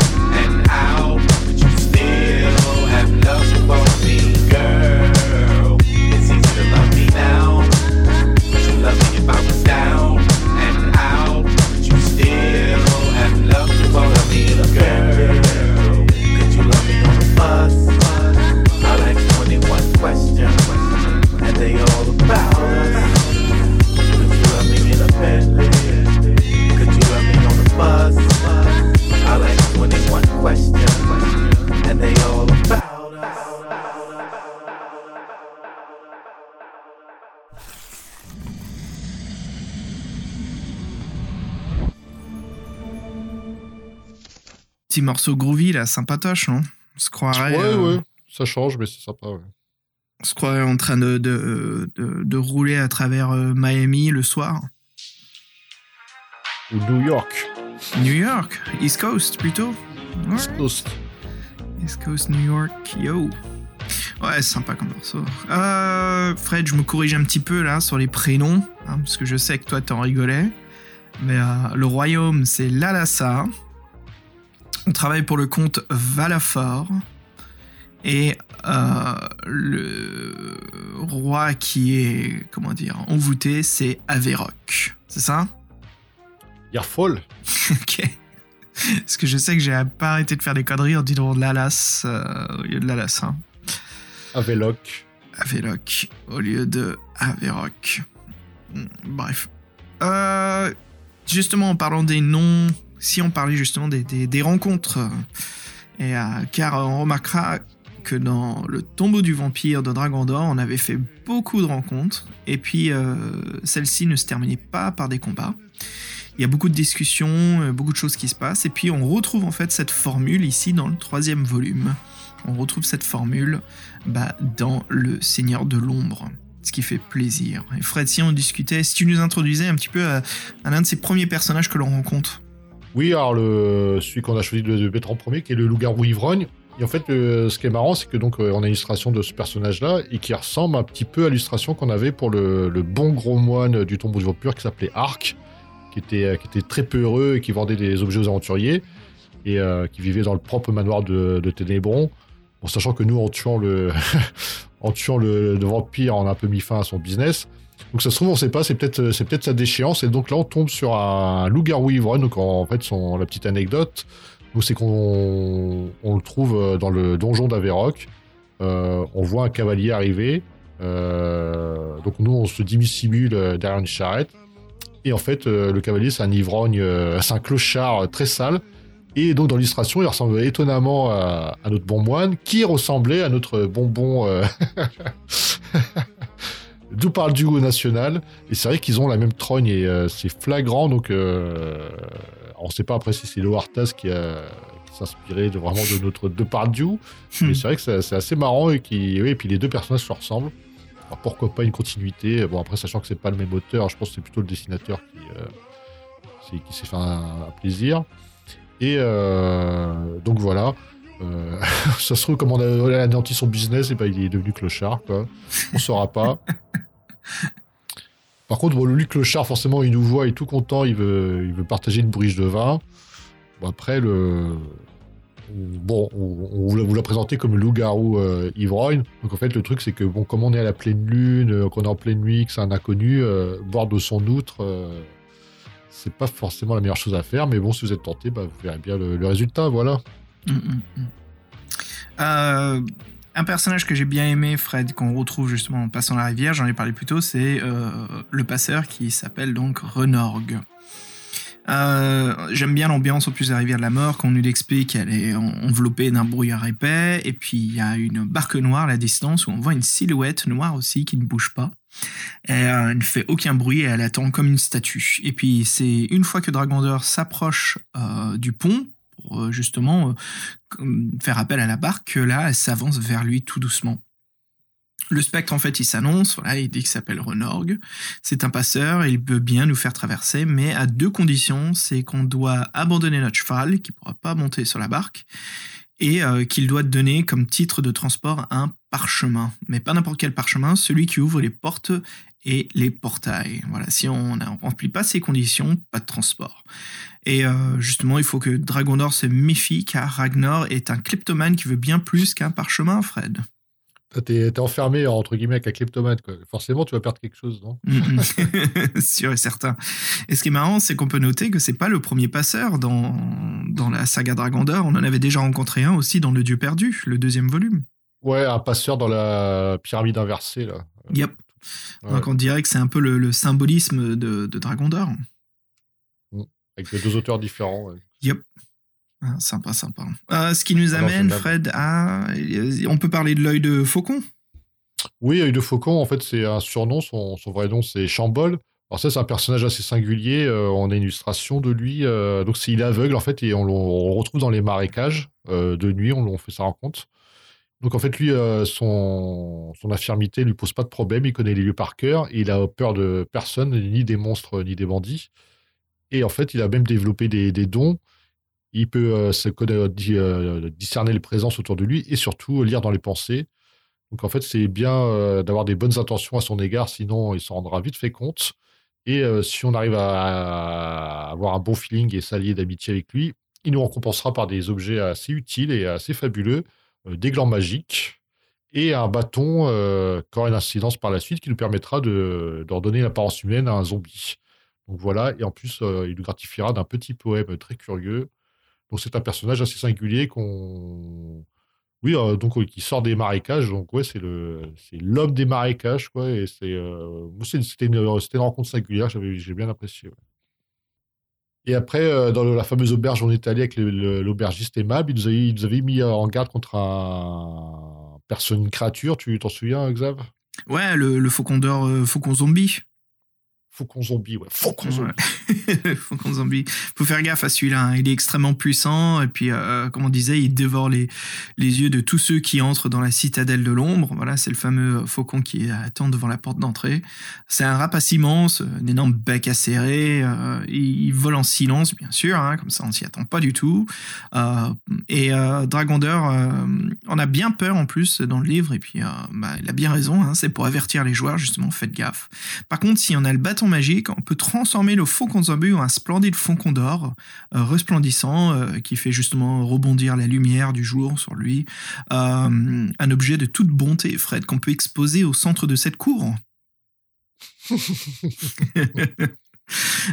Petit morceau groovy, là, sympatoche, non? On se croirait, Ouais, euh, ouais, ça change, mais c'est sympa. Ouais. on se croirait en train de, de, de, de rouler à travers euh, Miami le soir. Ou New York, New York, East Coast plutôt. Ouais. East Coast. East Coast, New York, yo. Ouais, sympa comme morceau. Euh, Fred, je me corrige un petit peu là sur les prénoms, hein, parce que je sais que toi t'en rigolais. Mais euh, le royaume, c'est Lalassa. On travaille pour le compte Valafor. Et euh, le roi qui est, comment dire, envoûté, c'est Averroc. C'est ça? Yarfol Ok. Parce que je sais que j'ai pas arrêté de faire des conneries en disant Lalas euh, au lieu de Lalas. Hein. Aveloc. Aveloc au lieu de Averroc. Hmm, Bref. Euh, justement, en parlant des noms, si on parlait justement des, des- rencontres, euh, euh, car on remarquera que dans le tombeau du vampire de Dragon d'Or, on avait fait beaucoup de rencontres, et puis euh, celle-ci ne se terminait pas par des combats. Il y a beaucoup de discussions, beaucoup de choses qui se passent, et puis on retrouve en fait cette formule ici dans le troisième volume. On retrouve cette formule bah, dans Le Seigneur de l'Ombre, ce qui fait plaisir. Et Fred, si on discutait, si tu nous introduisais un petit peu à l'un de ces premiers personnages que l'on rencontre. Oui, alors le, celui qu'on a choisi de, mettre en premier, qui est le loup-garou ivrogne. Et en fait, ce qui est marrant, c'est que donc euh, on a de ce personnage-là et qui ressemble un petit peu à l'illustration qu'on avait pour le, bon gros moine du tombeau du vampire qui s'appelait Arc, qui était, qui était très peureux et qui vendait des objets aux aventuriers et euh, qui vivait dans le propre manoir de, Ténébron. Bon, sachant que nous, en tuant le, en tuant le vampire, on a un peu mis fin à son business. Donc ça se trouve, on sait pas, c'est peut-être c'est peut-être sa déchéance. Et donc là, on tombe sur un loup-garou ivrogne. Donc en, fait, la petite anecdote, c'est qu'on on le trouve euh, dans le donjon d'Averoc. Euh, on voit un cavalier arriver. Euh, donc nous, on se dissimule euh, derrière une charrette. Et en fait, euh, le cavalier, c'est un ivrogne, euh, c'est un clochard euh, très sale. Et donc dans l'illustration, il ressemble étonnamment à, à notre bon moine, qui ressemblait à notre bonbon euh, d'où parle du goût national. Et c'est vrai qu'ils ont la même trogne et euh, c'est flagrant. Donc euh, on ne sait pas après si c'est Loartas qui a, s'inspirer de vraiment de notre Depardieu. Hmm. Mais c'est vrai que c'est assez marrant et, qui, oui, et puis les deux personnages se ressemblent. Alors pourquoi pas une continuité? Bon, après, sachant que c'est pas le même auteur, je pense que c'est plutôt le dessinateur qui, euh, qui s'est fait un, un plaisir. Et euh, donc voilà. Euh, ça se trouve, comme on a, on a anéanti son business, et ben, il est devenu clochard. Quoi. On saura pas. Par contre, bon, le lui clochard, forcément, il nous voit, il est tout content, il veut, il veut partager une bourriche de vin. Bon, après, le. Bon, on, vous l'a- présenté comme le loup-garou euh, ivrogne. Donc en fait, le truc, c'est que bon, comme on est à la pleine lune, euh, qu'on est en pleine nuit, que c'est un inconnu, euh, boire de son outre, euh, c'est pas forcément la meilleure chose à faire. Mais bon, si vous êtes tenté, bah, vous verrez bien le, le résultat, voilà. Mm, mm, mm. Un personnage que j'ai bien aimé, Fred, qu'on retrouve justement en passant la rivière, j'en ai parlé plus tôt, c'est euh, le passeur qui s'appelle donc Renorg. Euh, J'aime bien l'ambiance au plus de la rivière de la mort, qu'on nous explique qu'elle est en- enveloppée d'un brouillard épais, et puis il y a une barque noire à la distance où on voit une silhouette noire aussi qui ne bouge pas. Euh, elle ne fait aucun bruit et elle attend comme une statue. Et puis c'est une fois que Dragondor s'approche du pont, euh, justement euh, faire appel à la barque, que là, elle s'avance vers lui tout doucement. Le spectre, en fait, il s'annonce, voilà, il dit qu'il s'appelle Renorg. C'est un passeur, il peut bien nous faire traverser, mais à deux conditions. C'est qu'on doit abandonner notre cheval, qui pourra pas monter sur la barque, et euh, qu'il doit donner comme titre de transport un parchemin. Mais pas n'importe quel parchemin, celui qui ouvre les portes et les portails. Voilà, si on ne remplit pas ces conditions, pas de transport. Et euh, justement, il faut que Dragondor se méfie, car Ragnar est un kleptomane qui veut bien plus qu'un parchemin, Fred. T'es enfermé, entre guillemets, avec un kleptomate. Quoi. Forcément, tu vas perdre quelque chose, non? Mhm. Sûr et certain. Et ce qui est marrant, c'est qu'on peut noter que c'est pas le premier passeur dans, dans la saga Dragondor. On en avait déjà rencontré un aussi dans Le Dieu perdu, le deuxième volume. Ouais, un passeur dans la pyramide inversée, là. Yep. Ouais, Donc on dirait que c'est un peu le, le symbolisme de, de Dragondor. Avec deux auteurs différents. Yep. Ah, sympa, sympa. Euh, ce qui nous Alors, amène. Fred, à. On peut parler de l'œil de faucon? Oui, Œil de Faucon, en fait, c'est un surnom. Son, son vrai nom, c'est Chambol. Alors ça, c'est un personnage assez singulier. euh, on a une illustration de lui. euh, donc, c'est il est aveugle, en fait, et on, le- on le retrouve dans les marécages euh, de nuit. On, on fait sa rencontre. Donc, en fait, lui, euh, son, son infirmité lui pose pas de problème. Il connaît les lieux par cœur. Et il a peur de personne, ni des monstres, ni des bandits. Et en fait, il a même développé des, dons. Il peut euh, euh, discerner les présences autour de lui et surtout lire dans les pensées. Donc en fait, c'est bien euh, d'avoir des bonnes intentions à son égard, sinon il s'en rendra vite fait compte. Et euh, si on arrive à, avoir un bon feeling et s'allier d'amitié avec lui, il nous récompensera par des objets assez utiles et assez fabuleux, euh, des glands magiques et un bâton euh, aura une incidence par la suite qui nous permettra de, de l'apparence humaine à un zombie. Donc voilà, et en plus, euh, il nous gratifiera d'un petit poème très curieux. Donc c'est un personnage assez singulier qu'on oui, euh, donc qui sort des marécages. Donc ouais, c'est l'homme des marécages, quoi. Et c'est, euh, c'était une, rencontre singulière. J'ai bien apprécié. Et après, dans la fameuse auberge, on est allé avec l'aubergiste aimable. Il nous mis en garde contre un personne, une créature. Tu t'en souviens, Xav? Ouais, le, le faucon d'or, faucon zombie. Faucon zombie, ouais. Faucon zombie. Ouais. Faucon zombie. Faut faire gaffe à celui-là. hein. Il est extrêmement puissant. Et puis, euh, comme on disait, il dévore les, les yeux de tous ceux qui entrent dans la citadelle de l'ombre. Voilà, c'est le fameux faucon qui attend devant la porte d'entrée. C'est un rapace immense, un énorme bec acéré. euh, il, vole en silence, bien sûr. hein, comme ça, on s'y attend pas du tout. Euh, et euh, Dragondeur euh, en a bien peur en plus dans le livre. Et puis, euh, bah, il a bien raison. hein, c'est pour avertir les joueurs, justement, faites gaffe. Par contre, si on a le bâton magique, on peut transformer le faucon zombie en un splendide faucon d'or, euh, resplendissant, euh, qui fait justement rebondir la lumière du jour sur lui. Euh, un objet de toute bonté, Fred, qu'on peut exposer au centre de cette cour.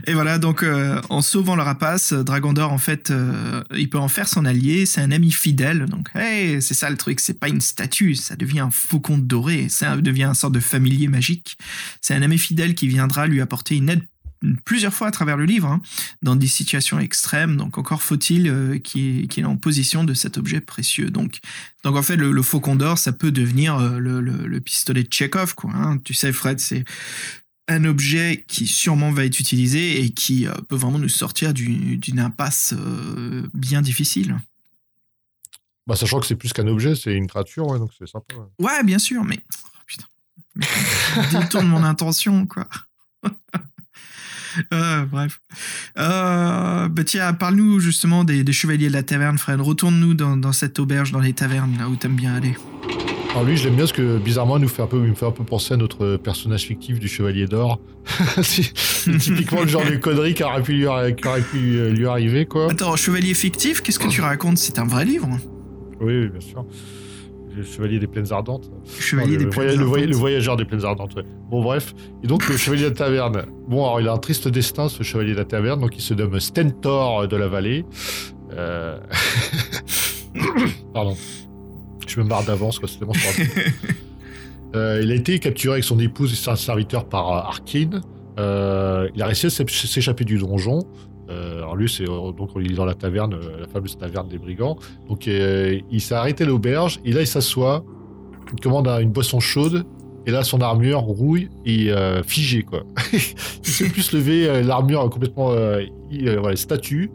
Et voilà, donc euh, en sauvant le rapace, Dragondor, en fait, euh, il peut en faire son allié, c'est un ami fidèle. Donc, hey, c'est ça le truc, c'est pas une statue, ça devient un faucon doré, ça devient un sorte de familier magique. C'est un ami fidèle qui viendra lui apporter une aide plusieurs fois à travers le livre, hein, dans des situations extrêmes. Donc encore faut-il euh, qu'il est en position de cet objet précieux. Donc, donc en fait, le, faucon d'or, ça peut devenir le pistolet de Chekhov. Quoi, hein. Tu sais, Fred, c'est un objet qui sûrement va être utilisé et qui euh, peut vraiment nous sortir du- d'une impasse euh, bien difficile. Bah, sachant que c'est plus qu'un objet, c'est une créature, ouais, donc c'est sympa. ouais. Ouais, bien sûr, mais. oh, putain. Détourne mon intention, quoi. Euh, bref. Euh, bah tiens, parle-nous justement des, des chevaliers de la taverne, Fred. Retourne-nous dans, dans cette auberge, dans les tavernes, là où t'aimes bien aller. Alors lui, je l'aime bien parce que bizarrement, il nous fait un peu, il me fait un peu penser à notre personnage fictif du Chevalier d'Or. c'est typiquement le genre de connerie qui aurait pu lui, arri- qui aurait pu euh, lui arriver, quoi. Attends, chevalier fictif, qu'est-ce que tu racontes? C'est un vrai livre Oui, oui, bien sûr. Le Chevalier des Plaines Ardentes. Chevalier Non, des le, Plaines Ardentes. le voyageur des plaines ardentes, ouais. Bon, bref. Et donc, le chevalier de la taverne. Bon, alors, il a un triste destin, ce chevalier de la taverne. Donc, il se nomme Stentor de la vallée. Euh... Pardon. Je me marre d'avance, quoi. C'est tellement. Euh, il a été capturé avec son épouse et son serviteur par euh, Arkane. Euh, il a réussi à s'échapper du donjon. Euh, alors lui, c'est donc il est dans la taverne, la fameuse taverne des brigands. Donc il s'est arrêté à l'auberge et là il s'assoit, il commande un- une boisson chaude et là son armure rouille et figée quoi. il s'est plus levé, l'armure complètement il- voilà, statue.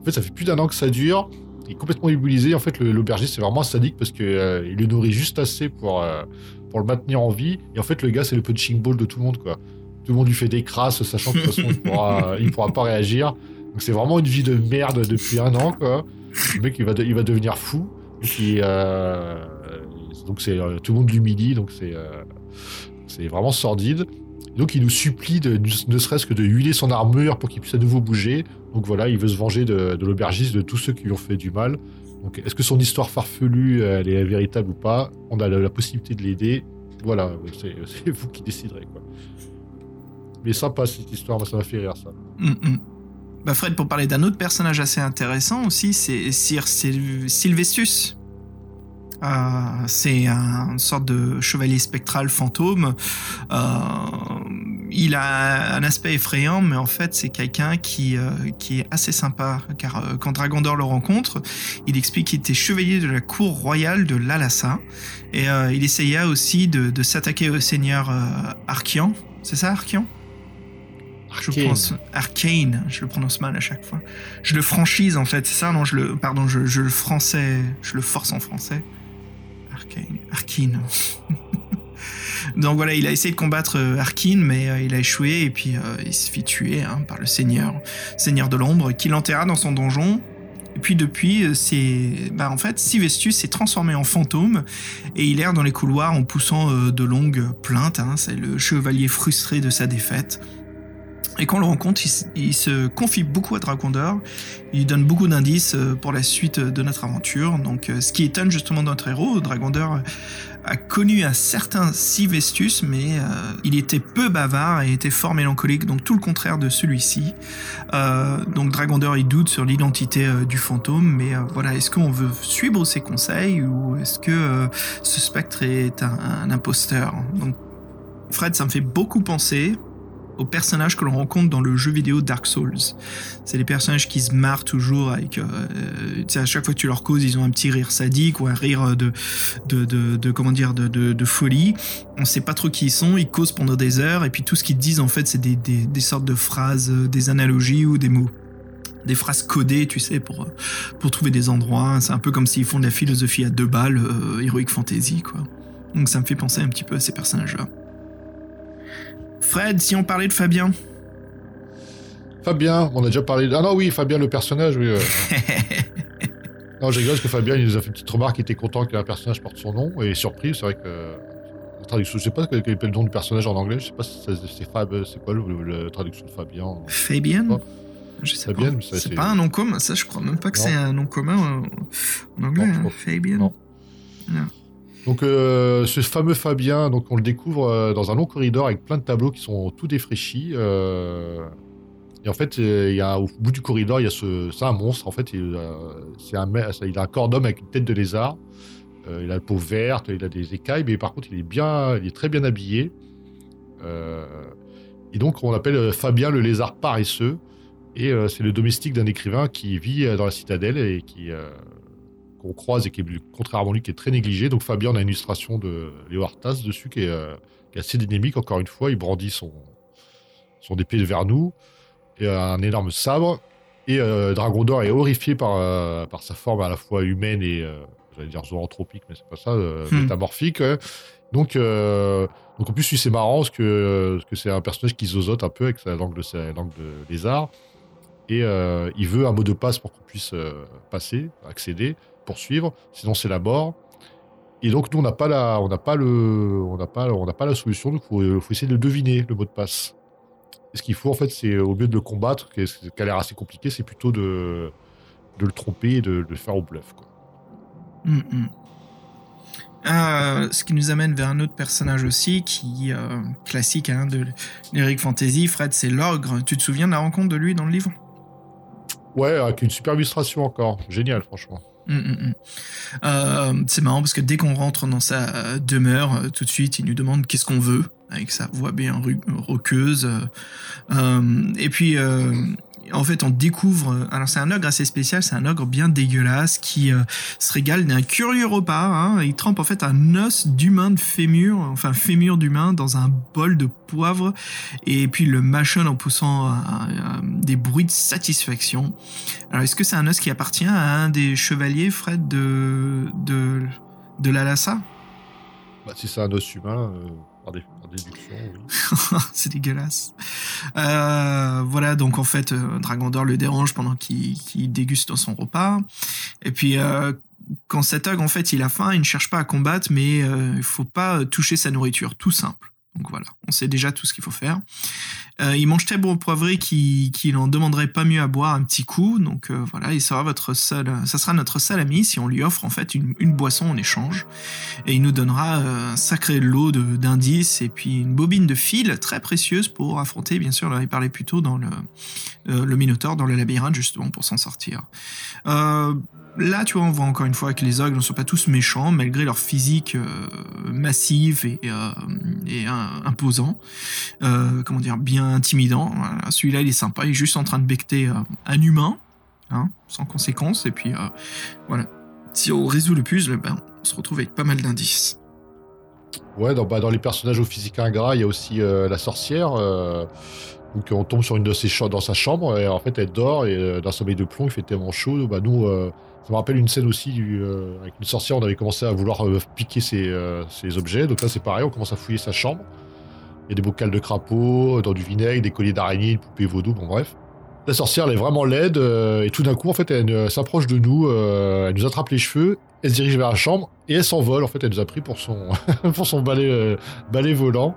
En fait, ça fait plus d'un an que ça dure. Il est complètement immobilisé. En fait, l'aubergiste c'est vraiment sadique parce que euh, le nourrit juste assez pour euh, pour le maintenir en vie. Et en fait, le gars c'est le punching ball de tout le monde quoi. Tout le monde lui fait des crasses, sachant que de toute façon il pourra il pourra pas réagir. Donc c'est vraiment une vie de merde depuis un an, quoi. Le mec, il va, de- il va devenir fou. Euh, donc c'est, euh, tout le monde l'humilie, donc c'est, c'est vraiment sordide. Donc il nous supplie de, ne serait-ce que de huiler son armure pour qu'il puisse à nouveau bouger. Donc voilà, il veut se venger de, l'aubergiste, de tous ceux qui lui ont fait du mal. Donc est-ce que son histoire farfelue, elle est véritable ou pas? On a la, possibilité de l'aider. Voilà, c'est, vous qui déciderez, quoi. Mais sympa cette histoire, ça m'a fait rire ça. Mm, mm. Bah Fred, pour parler d'un autre personnage assez intéressant aussi, c'est Sir Syl- Sylvestus. Euh, c'est un- une sorte de chevalier spectral fantôme. Euh, il a un aspect effrayant, mais en fait, c'est quelqu'un qui, euh, qui est assez sympa. Car euh, quand Dragondor le rencontre, il explique qu'il était chevalier de la cour royale de l'Alassa. Et euh, il essaya aussi de, de s'attaquer au seigneur euh, Arkian. C'est ça, Arkian je Arcane. pense Arcane, je le prononce mal à chaque fois. Je le franchise en fait, c'est ça Non, je le pardon, je, je le français, je le force en français. Arcane, Arkane. Donc voilà, il a essayé de combattre euh, Arkane, mais euh, il a échoué et puis euh, il se fit tuer hein, par le Seigneur, Seigneur de l'ombre, qui l'enterra dans son donjon. Et puis depuis, c'est, bah en fait, Sylvestus s'est transformé en fantôme et il erre dans les couloirs en poussant de longues plaintes. hein. c'est le chevalier frustré de sa défaite. Et quand on le rencontre, il, se confie beaucoup à Dragondor. Il donne beaucoup d'indices pour la suite de notre aventure. Donc, ce qui étonne justement notre héros, Dragondor a connu un certain Sylvestus, mais euh, il était peu bavard et était fort mélancolique, donc tout le contraire de celui-ci. Euh, donc Dragondor, il doute sur l'identité euh, du fantôme, mais euh, voilà, est-ce qu'on veut suivre ses conseils ou est-ce que ce spectre est un, un imposteur? Donc, Fred, ça me fait beaucoup penser aux personnages que l'on rencontre dans le jeu vidéo Dark Souls. C'est des personnages qui se marrent toujours avec... euh, sais, à chaque fois que tu leur causes, ils ont un petit rire sadique ou un rire de, de, de, comment dire, de, de, folie. On sait pas trop qui ils sont, ils causent pendant des heures, et puis tout ce qu'ils disent, en fait, c'est des, des, des sortes de phrases, euh, des analogies ou des mots. Des phrases codées, tu sais, pour, euh, pour trouver des endroits. C'est un peu comme s'ils font de la philosophie à deux balles, euh, Heroic Fantasy, quoi. Donc ça me fait penser un petit peu à ces personnages-là. Fred, si on parlait de Fabien. Fabien, on a déjà parlé. de- Ah non, oui, Fabien, le personnage, oui. euh. non, j'ai rigole parce que Fabien, il nous a fait une petite remarque, il était content qu'un personnage porte son nom, et surpris, c'est vrai que. La traduction, je sais pas quel est le nom du personnage en anglais, je sais pas si c'est Fab, c'est quoi la traduction de Fabien Fabien. Je sais Fabien, pas. C'est pas un nom commun, ça je crois même pas que Non. c'est un nom commun euh, en anglais. Non, je hein, Fabien. non. Donc, euh, ce fameux Fabien, donc on le découvre euh, dans un long corridor avec plein de tableaux qui sont tout défraîchis. euh, et en fait, il y a, au bout du corridor, il y a ce, c'est un monstre. En fait, il, c'est un, il a un corps d'homme avec une tête de lézard. Il a la peau verte, il a des écailles, mais par contre, il est bien, il est très bien habillé. Et donc, on l'appelle Fabien le lézard paresseux. Et c'est le domestique d'un écrivain qui vit dans la citadelle et qui qu'on croise et qui est, contrairement à lui, qui est très négligé. Donc Fabien, on a une illustration de Léo Artas dessus qui est, euh, qui est assez dynamique. Encore une fois, il brandit son, son épée vers nous et un énorme sabre. Et euh, Dragondor est horrifié par, euh, par sa forme à la fois humaine et, euh, j'allais dire zoanthropique, mais c'est pas ça, euh, Hmm. métamorphique. ouais. Donc, euh, donc en plus, lui, c'est marrant parce que, parce que c'est un personnage qui zozote un peu avec sa langue de, sa langue de lézard. Et euh, il veut un mot de passe pour qu'on puisse euh, passer, accéder, poursuivre. Sinon, c'est la mort. Et donc, nous, on n'a pas la, on n'a pas le, on n'a pas, on n'a pas la solution. Donc, faut, faut essayer de le deviner le mot de passe. Et ce qu'il faut, en fait, c'est au lieu de le combattre, qui, a l'air assez compliqué, c'est plutôt de, de le tromper et de, de le faire au bluff. Quoi. Mm, mm. Euh, ce qui nous amène vers un autre personnage aussi, qui euh, classique hein, de l'Eric Fantasy. Fred, c'est l'ogre. Tu te souviens de la rencontre de lui dans le livre? Ouais, avec une super illustration encore. Génial, franchement. Mm, mm, mm. Euh, c'est marrant parce que dès qu'on rentre dans sa euh, demeure, euh, tout de suite, il nous demande qu'est-ce qu'on veut, avec sa voix bien roqueuse. et puis, en fait, on découvre. euh, Alors, c'est un ogre assez spécial, c'est un ogre bien dégueulasse qui euh, se régale d'un curieux repas. hein. Il trempe en fait un os d'humain de fémur, enfin fémur d'humain, dans un bol de poivre, et puis le mâchonne en poussant euh, des bruits de satisfaction. Alors, est-ce que c'est un os qui appartient à un des chevaliers, Fred, de, de, de la Lhasa Bah, si c'est un os humain, par, C'est dégueulasse. Euh, voilà, donc en fait, euh, Dragon d'Or le dérange pendant qu'il déguste son repas. Et puis, euh, quand cet ogre, en fait, il a faim, il ne cherche pas à combattre, mais il faut pas toucher sa nourriture, tout simple. Donc voilà, on sait déjà tout ce qu'il faut faire. Euh, il mange tellement poivré qu'il qu'il en demanderait pas mieux à boire un petit coup. Donc euh, voilà, il sera votre seul, ça sera notre seul ami si on lui offre en fait une, boisson en échange. Et il nous donnera euh, un sacré lot d'indices et puis une bobine de fil très précieuse pour affronter, bien sûr, en avait parlé plus tôt dans le, le Minotaure, dans le labyrinthe, justement, pour s'en sortir. Là, tu vois, on voit encore une fois que les ogres ne sont pas tous méchants, malgré leur physique euh, massive et, euh, imposant. Euh, comment dire, bien intimidant. Celui-là, il est sympa, il est juste en train de becter un humain, hein, sans conséquence. Et puis, voilà. Si on résout le puzzle, ben, on se retrouve avec pas mal d'indices. Ouais, dans, bah, les personnages au physique ingrat, il y a aussi la sorcière. donc on tombe sur une de ses chambres dans sa chambre et en fait elle dort et euh, d'un sommeil de plomb il fait tellement chaud. Bah, nous, ça me rappelle une scène aussi euh, avec une sorcière, on avait commencé à vouloir euh, piquer ses, euh, ses objets. Donc là c'est pareil, on commence à fouiller sa chambre. Il y a des bocals de crapaud, dans du vinaigre, des colliers d'araignée, une poupée vaudou, bon bref. La sorcière elle est vraiment laide et tout d'un coup en fait elle s'approche de nous, elle nous attrape les cheveux, elle se dirige vers la chambre et elle s'envole. En fait elle nous a pris pour son, pour balai volant.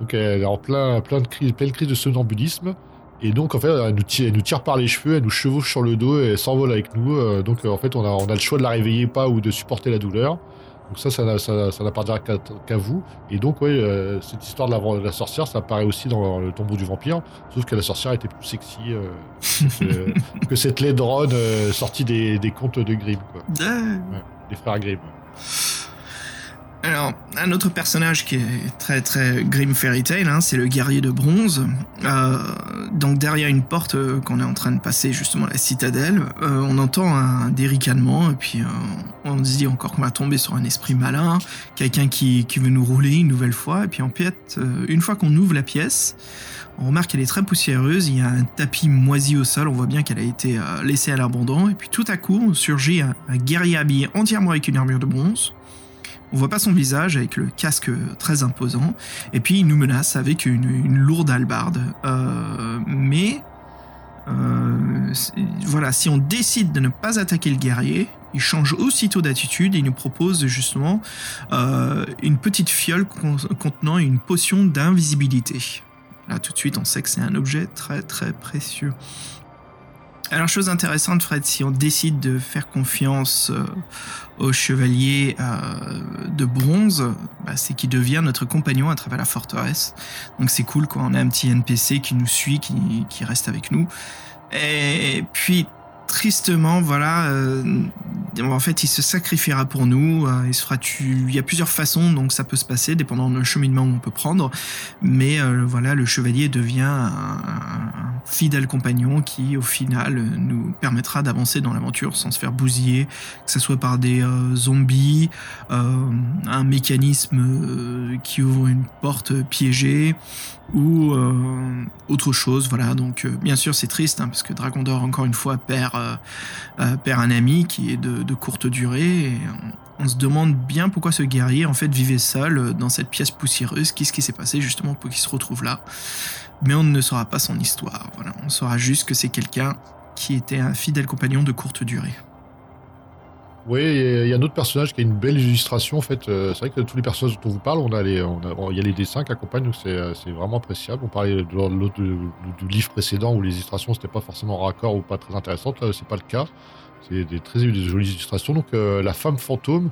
Donc elle est en plein, plein de crise, pleine crise de somnambulisme. Et donc en fait elle nous, tire, elle nous tire par les cheveux, elle nous chevauche sur le dos et elle s'envole avec nous. Euh, donc euh, en fait on a, on a le choix de la réveiller pas ou de supporter la douleur. Donc ça, ça, n'a- ça, ça n'appartient qu'à vous. Et donc ouais, euh, cette histoire de la, de la sorcière, ça apparaît aussi dans le tombeau du vampire. Sauf que la sorcière était plus sexy euh, que, que cette laidronne euh, sortie des, des contes de Grimm, quoi. Des frères Grimm. Alors, un autre personnage qui est très très Grim Fairy Tale, hein, c'est le guerrier de bronze. Euh, donc derrière une porte euh, qu'on est en train de passer justement la citadelle, euh, on entend un déricanement et puis on se dit encore qu'on va tomber sur un esprit malin, quelqu'un qui, qui veut nous rouler une nouvelle fois. Et puis en fait, une fois qu'on ouvre la pièce, on remarque qu'elle est très poussiéreuse, il y a un tapis moisi au sol, on voit bien qu'elle a été laissée à l'abandon. Et puis tout à coup, surgit un, un guerrier habillé entièrement avec une armure de bronze. On voit pas son visage avec le casque très imposant. Et puis il nous menace avec une, lourde hallebarde. Euh, mais euh, voilà, si on décide de ne pas attaquer le guerrier, il change aussitôt d'attitude et il nous propose justement euh, une petite fiole con- contenant une potion d'invisibilité. Là, tout de suite, on sait que c'est un objet très très précieux. Alors, chose intéressante, Fred, si on décide de faire confiance euh, au chevalier euh, de bronze, bah, c'est qu'il devient notre compagnon à travers la forteresse. Donc c'est cool quand on a un petit NPC qui nous suit, qui, qui reste avec nous. Et puis tristement, voilà, euh, en fait, il se sacrifiera pour nous. euh, il se fera tu... Il y a plusieurs façons, donc ça peut se passer, dépendant du cheminement qu'on peut prendre. Mais euh, voilà, le chevalier devient un, fidèle compagnon qui, au final, nous permettra d'avancer dans l'aventure sans se faire bousiller, que ce soit par des zombies, un mécanisme qui ouvre une porte piégée ou autre chose. Voilà, donc bien sûr c'est triste hein, parce que Dragon d'Or encore une fois perd, euh, euh, perd un ami qui est de, courte durée et on, on se demande bien pourquoi ce guerrier en fait vivait seul euh, dans cette pièce poussiéreuse. Qu'est-ce qui s'est passé justement pour qu'il se retrouve là? Mais on ne saura pas son histoire. Voilà, on saura juste que c'est quelqu'un qui était un fidèle compagnon de courte durée. Oui, il y a un autre personnage qui a une belle illustration. En fait, Euh, c'est vrai que tous les personnages dont on vous parle, il y a les dessins qui accompagnent, donc c'est, euh, vraiment appréciable. On parlait de l'autre du, livre précédent où les illustrations c'était pas forcément raccord ou pas très intéressantes. Là, c'est pas le cas. C'est des très jolies illustrations. Donc, euh, la femme fantôme.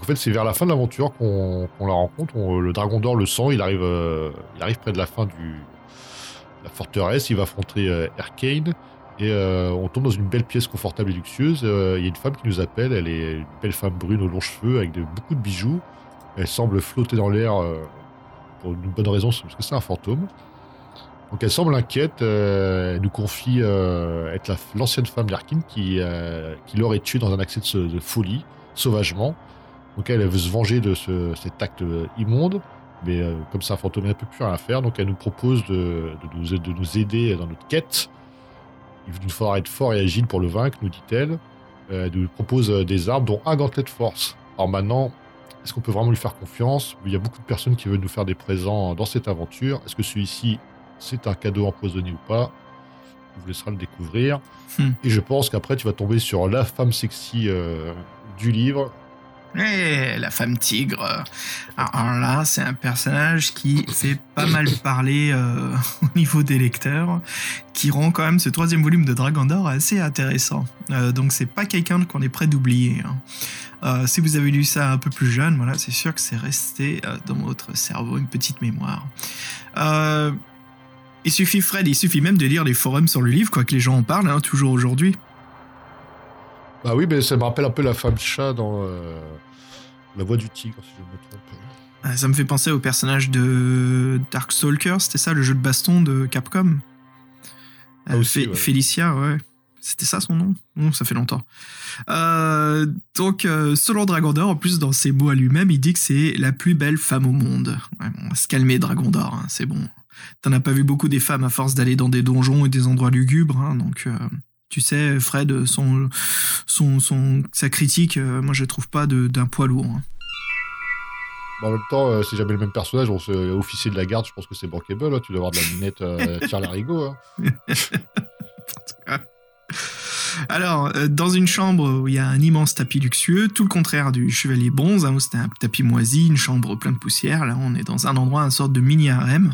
En fait, c'est vers la fin de l'aventure qu'on, la rencontre. On- le dragon d'or le sent. Il arrive, euh, il arrive près de la fin du la forteresse. Il va affronter euh, Arcane. Et euh, on tombe dans une belle pièce confortable et luxueuse. Euh, Il y a une femme qui nous appelle. Elle est une belle femme brune aux longs cheveux avec beaucoup de bijoux. Elle semble flotter dans l'air euh, pour une bonne raison, parce que c'est un fantôme. Donc elle semble inquiète. elle nous confie être la- l'ancienne femme d'Arkin qui, qui l'aurait tué dans un accès de, folie, sauvagement. Donc elle, veut se venger de ce- cet acte immonde. Mais comme c'est un fantôme, elle ne peut plus rien faire. Donc elle nous propose de nous aider dans notre quête. Il nous faudra être fort et agile pour le vaincre, nous dit-elle. Euh, elle nous propose euh, des armes, dont un gantelet de force. Alors maintenant, est-ce qu'on peut vraiment lui faire confiance? Il y a beaucoup de personnes qui veulent nous faire des présents dans cette aventure. Est-ce que celui-ci, c'est un cadeau empoisonné ou pas? On vous laissera le découvrir. Hmm. Et je pense qu'après, tu vas tomber sur la femme sexy euh, du livre. La femme tigre. Alors là, c'est un personnage qui fait pas mal parler euh, au niveau des lecteurs, qui rend quand même ce troisième volume de Dragon d'Or assez intéressant. Euh, donc c'est pas quelqu'un qu'on est prêt d'oublier. hein. Euh, si vous avez lu ça un peu plus jeune, voilà, c'est sûr que c'est resté dans votre cerveau une petite mémoire. Il suffit, Fred, il suffit même de lire les forums sur le livre, quoi que les gens en parlent, hein, toujours aujourd'hui. Bah oui, mais ça me rappelle un peu la femme chat dans euh, La Voix du Tigre, si je me trompe. Euh, Ça me fait penser au personnage de Darkstalker, c'était ça, le jeu de baston de Capcom? Ah, Euh, aussi, Fé- ouais. Félicia, ouais. C'était ça son nom? Non, ça fait longtemps. Euh, donc, euh, selon Dragon d'Or, en plus, dans ses mots à lui-même, il dit que c'est la plus belle femme au monde. Ouais, bon, on va se calmer, Dragon d'Or, hein, c'est bon. T'en as pas vu beaucoup des femmes à force d'aller dans des donjons et des endroits lugubres, hein, donc... euh, tu sais, Fred, son, son, son, sa critique, euh, moi je trouve pas d'un poids lourd. hein. Bon, en même temps, euh, c'est jamais le même personnage. On se, officier de la garde, je pense que c'est bankable. hein. Tu dois avoir de la minette euh, tire l'arigot. Hein. Alors, euh, dans une chambre où il y a un immense tapis luxueux, tout le contraire du chevalier bronze, hein, où c'était un tapis moisi, une chambre pleine de poussière. Là, on est dans un endroit, une sorte de mini harem,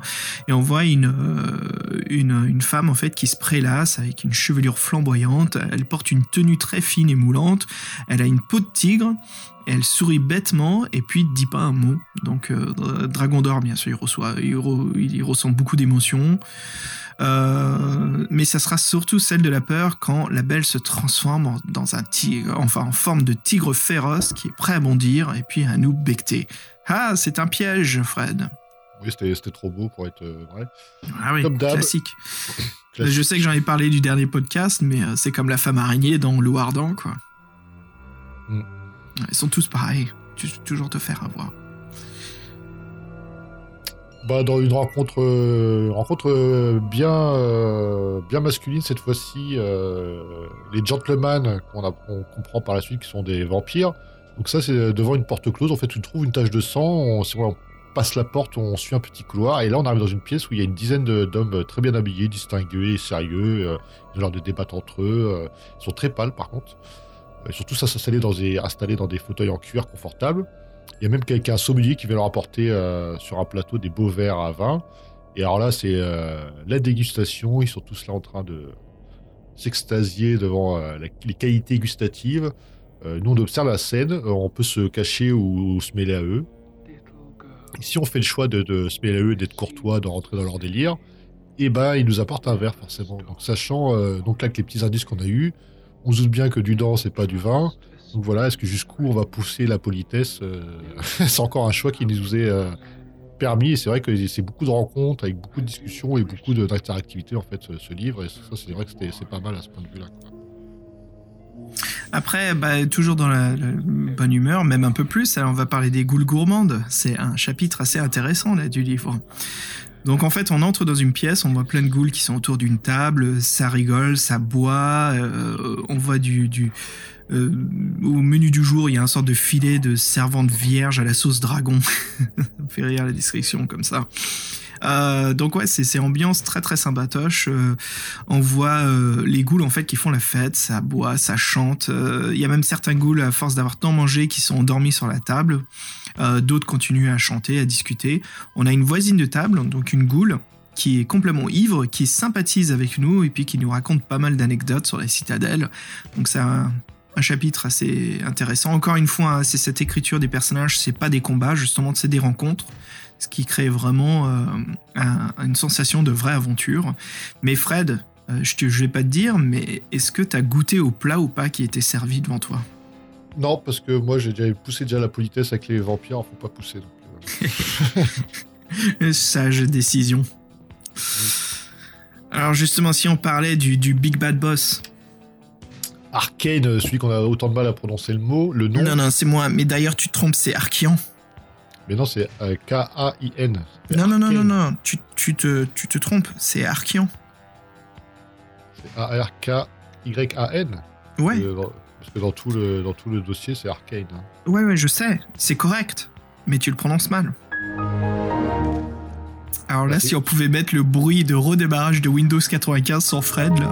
et on voit une, euh, une, femme en fait qui se prélasse avec une chevelure flamboyante. Elle porte une tenue très fine et moulante. Elle a une peau de tigre. Elle sourit bêtement et puis dit pas un mot. Donc euh, Dra- Dragon d'or, bien sûr, il ressent beaucoup d'émotions. Euh, mais ça sera surtout celle de la peur quand la belle se transforme en- dans un tigre, enfin en forme de tigre féroce qui est prêt à bondir et puis à nous becter. Ah, c'est un piège, Fred. Oui, c'était trop beau pour être euh, vrai. Ah oui, Comme classique. Classique. Je sais que j'en ai parlé du dernier podcast, mais euh, c'est comme la femme araignée dans L'eau ardent, quoi. Mm. Ils sont tous pareils. Tu- toujours te faire avoir. Bah, dans une rencontre, euh, euh, bien, euh, bien masculine cette fois-ci, les gentlemen qu'on comprend par la suite qui sont des vampires. Donc ça, c'est devant une porte close. En fait, tu trouves une tache de sang. On, on passe la porte, on suit un petit couloir. Et là, on arrive dans une pièce où il y a une dizaine d'hommes très bien habillés, distingués, sérieux. Ils ont l'air de débattre entre eux. ils sont très pâles, par contre. Euh, surtout, ça s'installer dans installés dans des fauteuils en cuir confortables. Il y a même quelqu'un, un sommelier, qui vient leur apporter euh, sur un plateau des beaux verres à vin. Et alors là, c'est euh, la dégustation. Ils sont tous là en train de s'extasier devant euh, les qualités gustatives. Nous, on observe la scène. On peut se cacher ou, se mêler à eux. Si on fait le choix de, se mêler à eux, d'être courtois, de rentrer dans leur délire, et ben, ils nous apportent un verre forcément. Sachant donc là que les petits indices qu'on a eus, on se doute bien que du dent, c'est pas du vin. Donc voilà, est-ce que jusqu'où on va pousser la politesse euh, C'est encore un choix qui nous est euh, permis. Et c'est vrai que c'est beaucoup de rencontres avec beaucoup de discussions et beaucoup d'interactivité en fait ce, livre. Et ça, c'est vrai que c'est pas mal à ce point de vue-là. Après, bah, toujours dans la, bonne humeur, même un peu plus, alors on va parler des goules gourmandes. C'est un chapitre assez intéressant là du livre. Donc en fait, on entre dans une pièce, on voit plein de goules qui sont autour d'une table, ça rigole, ça boit, euh, on voit du euh, au menu du jour, il y a un sorte de filet de servante vierge à la sauce dragon. ça fait rire la description comme ça. Euh, donc ouais, c'est ambiance très très sympatoche. Euh, on voit les ghouls en fait qui font la fête, ça boit, ça chante. Il y a même certains ghouls à force d'avoir tant mangé qui sont endormis sur la table. D'autres continuent à chanter, à discuter. On a une voisine de table, donc une ghoul qui est complètement ivre, qui sympathise avec nous et puis qui nous raconte pas mal d'anecdotes sur la citadelle. Donc c'est un, chapitre assez intéressant. Encore une fois, hein, c'est cette écriture des personnages, c'est pas des combats, justement, c'est des rencontres ce qui crée vraiment euh, un- une sensation de vraie aventure. Mais Fred, euh, je ne vais pas te dire, mais est-ce que tu as goûté au plat ou pas qui était servi devant toi? Non, parce que moi j'ai déjà poussé déjà la politesse avec les vampires, faut pas pousser. donc, euh. Sage décision. Alors justement, si on parlait du, du Big Bad Boss. Arcane, celui qu'on a autant de mal à prononcer le mot, le nom. Non, non, c'est moi. Mais d'ailleurs, tu te trompes, c'est Archean. Mais non, c'est euh, K-A-I-N. Non, non, non, non, non. Tu, tu, te, tu te trompes, c'est Archean. C'est A-R-K-Y-A-N. Ouais, Euh, Parce que dans tout le, dans tout le dossier, c'est Arcane. hein. ouais, ouais, je sais. C'est correct. Mais tu le prononces mal. Alors là, Merci. si on pouvait mettre le bruit de redémarrage de Windows 95 sans Fred, là.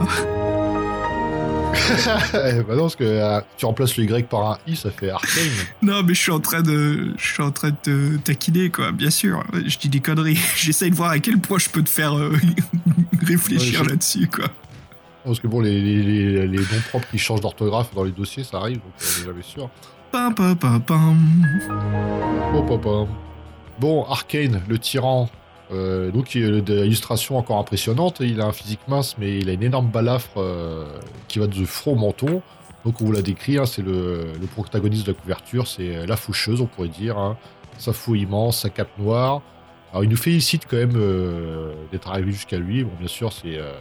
Eh, bah non, parce que euh, tu remplaces le Y par un I, ça fait Arcane. Non, mais je suis en train de, je suis en train de te taquiner, quoi. Bien sûr, je dis des conneries. J'essaye de voir à quel point je peux te faire euh, réfléchir Ouais, là-dessus, quoi. Parce que bon, les, les, les, les noms propres qui changent d'orthographe dans les dossiers, ça arrive, donc on est jamais sûr. Pam, pam, pam, pam. Bon, Arcane, le tyran. Euh, donc, il de l'illustration encore impressionnante. Il a un physique mince, mais il a une énorme balafre euh, qui va de front au menton. Donc, on vous l'a décrit, hein, c'est le, protagoniste de la couverture, c'est euh, la foucheuse, on pourrait dire. hein. Sa fou immense, sa cape noire. Alors, il nous félicite quand même euh, d'être arrivé jusqu'à lui. Bon, bien sûr, c'est euh,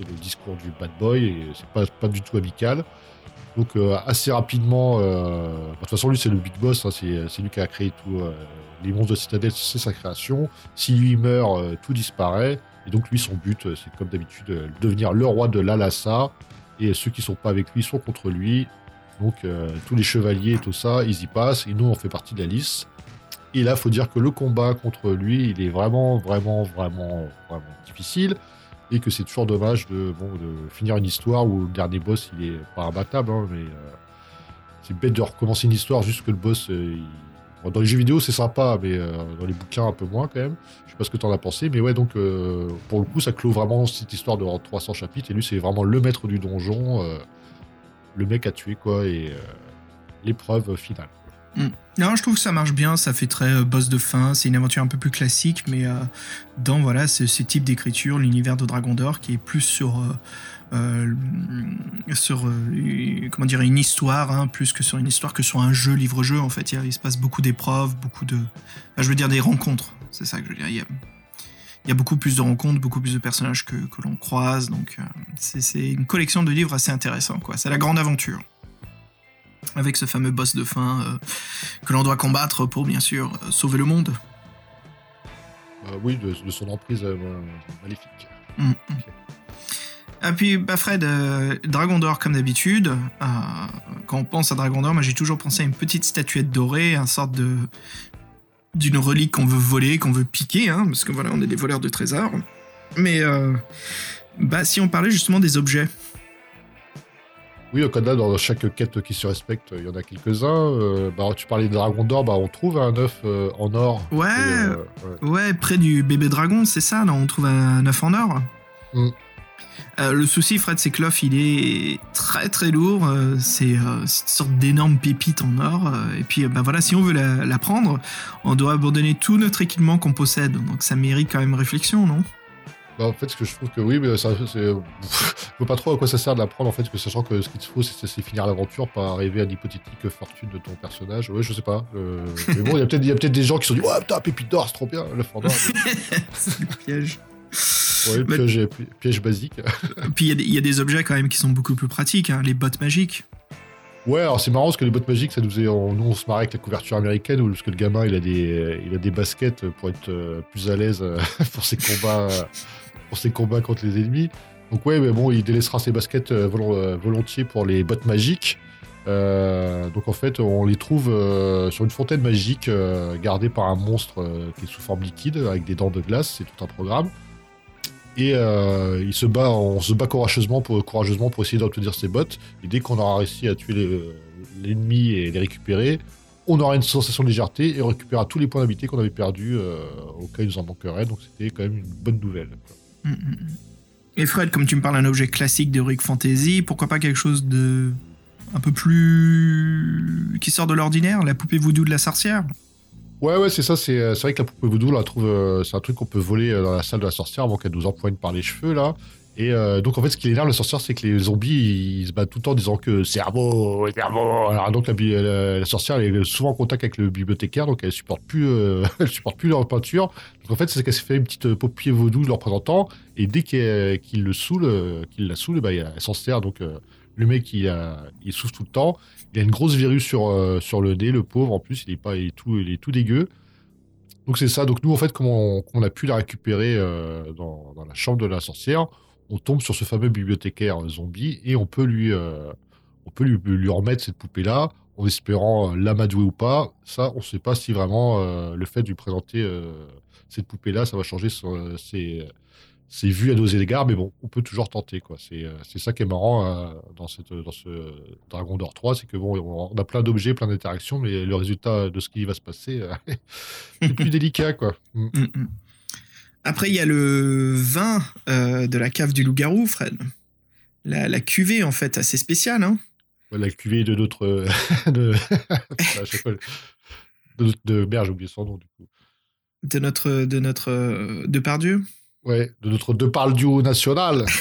le discours du bad boy et c'est pas, pas du tout amical. Donc euh, assez rapidement, euh, de toute façon lui c'est le big boss, hein, c'est lui qui a créé tout. euh, les monstres de Citadel, c'est sa création. Si lui meurt, euh, tout disparaît. Et donc lui son but, euh, c'est comme d'habitude euh, devenir le roi de l'Alassa. Et ceux qui sont pas avec lui sont contre lui. Donc tous les chevaliers et tout ça, ils y passent. Et nous on fait partie de la liste. Et là, faut dire que le combat contre lui, il est vraiment, vraiment, vraiment, vraiment difficile et que c'est toujours dommage de, finir une histoire où le dernier boss il est pas imbattable, hein, mais c'est bête de recommencer une histoire juste que le boss. Dans les jeux vidéo c'est sympa, mais euh, dans les bouquins un peu moins quand même. Je sais pas ce que t'en as pensé, mais ouais, donc euh, pour le coup ça clôt vraiment cette histoire de 300 chapitres et lui c'est vraiment le maître du donjon, euh, le mec à tuer quoi, et l'épreuve finale. Non, je trouve que ça marche bien, ça fait très euh, boss de fin, c'est une aventure un peu plus classique, mais euh, dans voilà ce, type d'écriture, l'univers de Dragon d'Or qui est plus sur euh, sur comment dire une histoire, hein, plus que sur une histoire que sur un jeu livre-jeu. En fait, il, se passe beaucoup d'épreuves, beaucoup de, enfin, je veux dire des rencontres. C'est ça que je veux dire. Il y a, beaucoup plus de rencontres, beaucoup plus de personnages que, que l'on croise, donc c'est c'est une collection de livres assez intéressant. quoi. C'est la grande aventure avec ce fameux boss de fin euh, que l'on doit combattre pour bien sûr euh, sauver le monde. Euh, oui, de, de son emprise euh, maléfique. Mm, mm. Et puis, bah Fred, Dragon d'Or comme d'habitude. quand on pense à Dragon d'Or, moi j'ai toujours pensé à une petite statuette dorée, un sorte de d'une relique qu'on veut voler, qu'on veut piquer, hein, parce que voilà, on est des voleurs de trésors. Mais bah si on parlait justement des objets. Oui, au Canada, dans chaque quête qui se respecte, il y en a quelques-uns. Euh, bah, tu parlais de Dragon d'Or, bah, on trouve un œuf euh, en or. Ouais, Et, euh, ouais. Ouais, près du bébé dragon, c'est ça, là, on trouve un œuf en or. Mm. Euh, le souci, Fred, c'est que l'œuf, il est très très lourd. euh, c'est euh, une sorte d'énorme pépite en or. et puis, bah voilà, si on veut la, la prendre, on doit abandonner tout notre équipement qu'on possède. Donc ça mérite quand même réflexion, non? Bah, en fait, ce que je trouve que oui, mais ça, c'est. Je vois pas trop à quoi ça sert de l'apprendre, en fait, que sachant que ce qu'il te faut, c'est finir l'aventure, pas arriver à l'hypothétique fortune de ton personnage. Ouais, je sais pas. euh, Mais bon, il y a peut-être des gens qui se sont dit, ouais, putain, pépite d'or, c'est trop bien, le fort d'or. C'est le piège. Ouais, piège, pi- piège basique. Puis il y a des- il y, a des objets quand même qui sont beaucoup plus pratiques, hein, les bottes magiques. Ouais, alors c'est marrant parce que les bottes magiques, ça nous faisait, on, nous on se marrait avec la couverture américaine, où- parce que le gamin il a des, il a des baskets pour être euh, plus à l'aise euh, pour ses combats, euh, pour ses combats contre les ennemis. Donc ouais, mais bon, il délaissera ses baskets euh, euh, volontiers pour les bottes magiques. Euh, donc en fait, on les trouve sur une fontaine magique gardée par un monstre qui est sous forme liquide avec des dents de glace. C'est tout un programme. Et il se bat, on se bat courageusement pour, courageusement pour essayer d'obtenir ses bottes. Et dès qu'on aura réussi à tuer l'ennemi et les récupérer, on aura une sensation de légèreté et on récupérera tous les points d'habité qu'on avait perdus au cas où il nous en manquerait. Donc c'était quand même une bonne nouvelle. Et Fred, comme tu me parles d'un objet classique d'Heroic Fantasy, pourquoi pas quelque chose de un peu plus qui sort de l'ordinaire, la poupée voodoo de la sorcière? Ouais, ouais, c'est ça. C'est euh, c'est vrai que la poupée voodoo, la trouve, euh, c'est un truc qu'on peut voler euh, dans la salle de la sorcière avant qu'elle nous empoigne par les cheveux, là. Et euh, donc, en fait, ce qui énerve la sorcière, c'est que les zombies, ils se battent tout le temps en disant que cerveau, cerveau. Alors, donc, la, sorcière, est souvent en contact avec le bibliothécaire, donc elle supporte plus, euh, elle supporte plus leur peinture. Donc, en fait, c'est qu'elle s'est fait une petite euh, paupier vaudou de leur représentant, et dès qu'il le saoule, qu'il la saoule, bah, elle s'en sert. Donc, le mec, il, a- il souffle tout le temps. Il a une grosse verrue sur, sur le nez, le pauvre, en plus, il est, pas, il est, tout, il est tout dégueu. Donc c'est ça. Donc nous, en fait, comme on, on a pu la récupérer dans, dans la chambre de la sorcière, on tombe sur ce fameux bibliothécaire euh, zombie et on peut lui, euh, lui, remettre cette poupée-là en espérant euh, l'amadouer ou pas. Ça, on ne sait pas si vraiment le fait de lui présenter cette poupée-là, ça va changer ses, vues à nos égards. Mais bon, on peut toujours tenter. quoi. C'est ça qui est marrant dans, ce Dragon d'Or 3, c'est que bon, on a plein d'objets, plein d'interactions, mais le résultat de ce qui va se passer, c'est plus délicat, quoi. Mm. Mm, mm. Après, il y a le vin euh, de la cave du loup-garou, Fred. La, la cuvée, en fait, assez spéciale. Hein La cuvée de notre. euh, de... de, notre- de oublié son nom, du coup. de notre, de notre euh, Depardieu. Ouais, de notre De Parle Duo national.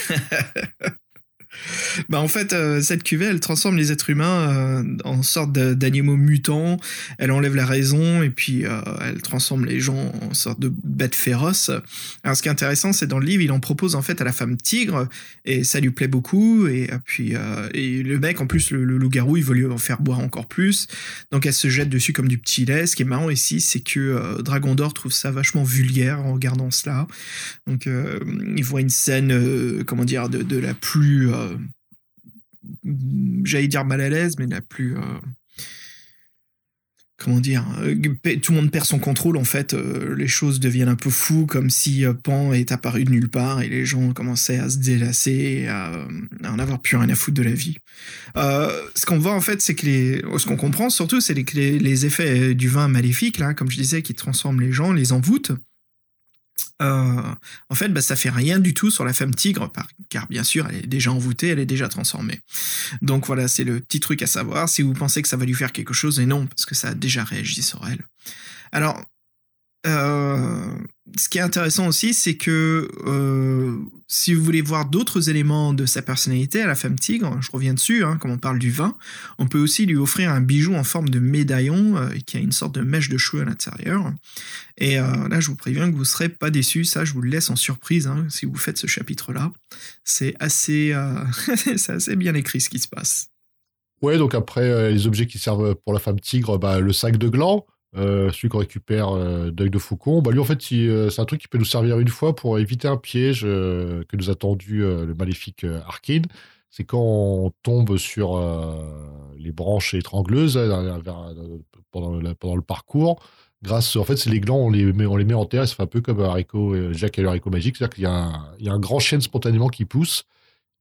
Bah en fait, euh, cette cuvée, elle transforme les êtres humains euh, en sorte d'animaux mutants. Elle enlève la raison et puis euh, elle transforme les gens en sorte de bêtes féroces. Alors ce qui est intéressant, c'est dans le livre, il en propose en fait à la femme tigre et ça lui plaît beaucoup. Et puis et le mec, en plus, le, loup-garou, il veut lui en faire boire encore plus. Donc elle se jette dessus comme du petit lait. Ce qui est marrant ici, c'est que Dragon d'Or trouve ça vachement vulgaire en regardant cela. Donc, il voit une scène, comment dire, de la plus, euh, j'allais dire mal à l'aise, mais la plus, euh, comment dire, euh, tout le monde perd son contrôle en fait. les choses deviennent un peu fous, comme si Pan est apparu de nulle part et les gens commençaient à se délasser, à, en avoir plus rien à foutre de la vie. Ce qu'on voit en fait, c'est que les, ce qu'on comprend surtout, c'est les, les effets du vin maléfique là, comme je disais, qui transforment les gens, les envoûtent. Euh, en fait, bah, ça fait rien du tout sur la femme tigre, car bien sûr, elle est déjà envoûtée, elle est déjà transformée. Donc voilà, c'est le petit truc à savoir. Si vous pensez que ça va lui faire quelque chose, et non, parce que ça a déjà réagi sur elle. Alors, euh, ce qui est intéressant aussi, c'est que euh, si vous voulez voir d'autres éléments de sa personnalité à la femme tigre, je reviens dessus, hein, comme on parle du vin, on peut aussi lui offrir un bijou en forme de médaillon euh, qui a une sorte de mèche de cheveux à l'intérieur. Et là, je vous préviens que vous ne serez pas déçus. Ça, je vous le laisse en surprise hein, si vous faites ce chapitre-là. C'est assez, c'est assez bien écrit ce qui se passe. Ouais, donc après, les objets qui servent pour la femme tigre, bah, le sac de gland, euh, celui qu'on récupère euh, d'œil de faucon, bah, lui, en fait, euh, c'est un truc qui peut nous servir une fois pour éviter un piège que nous a tendu le maléfique Arkane. C'est quand on tombe sur les branches étrangleuses pendant, le, parcours. Grâce, en fait, c'est les glands, on les met, on les met en terre, ça fait un peu comme haricot, Jacques et le haricot magique, c'est-à-dire qu'il y a, un, grand chêne spontanément qui pousse,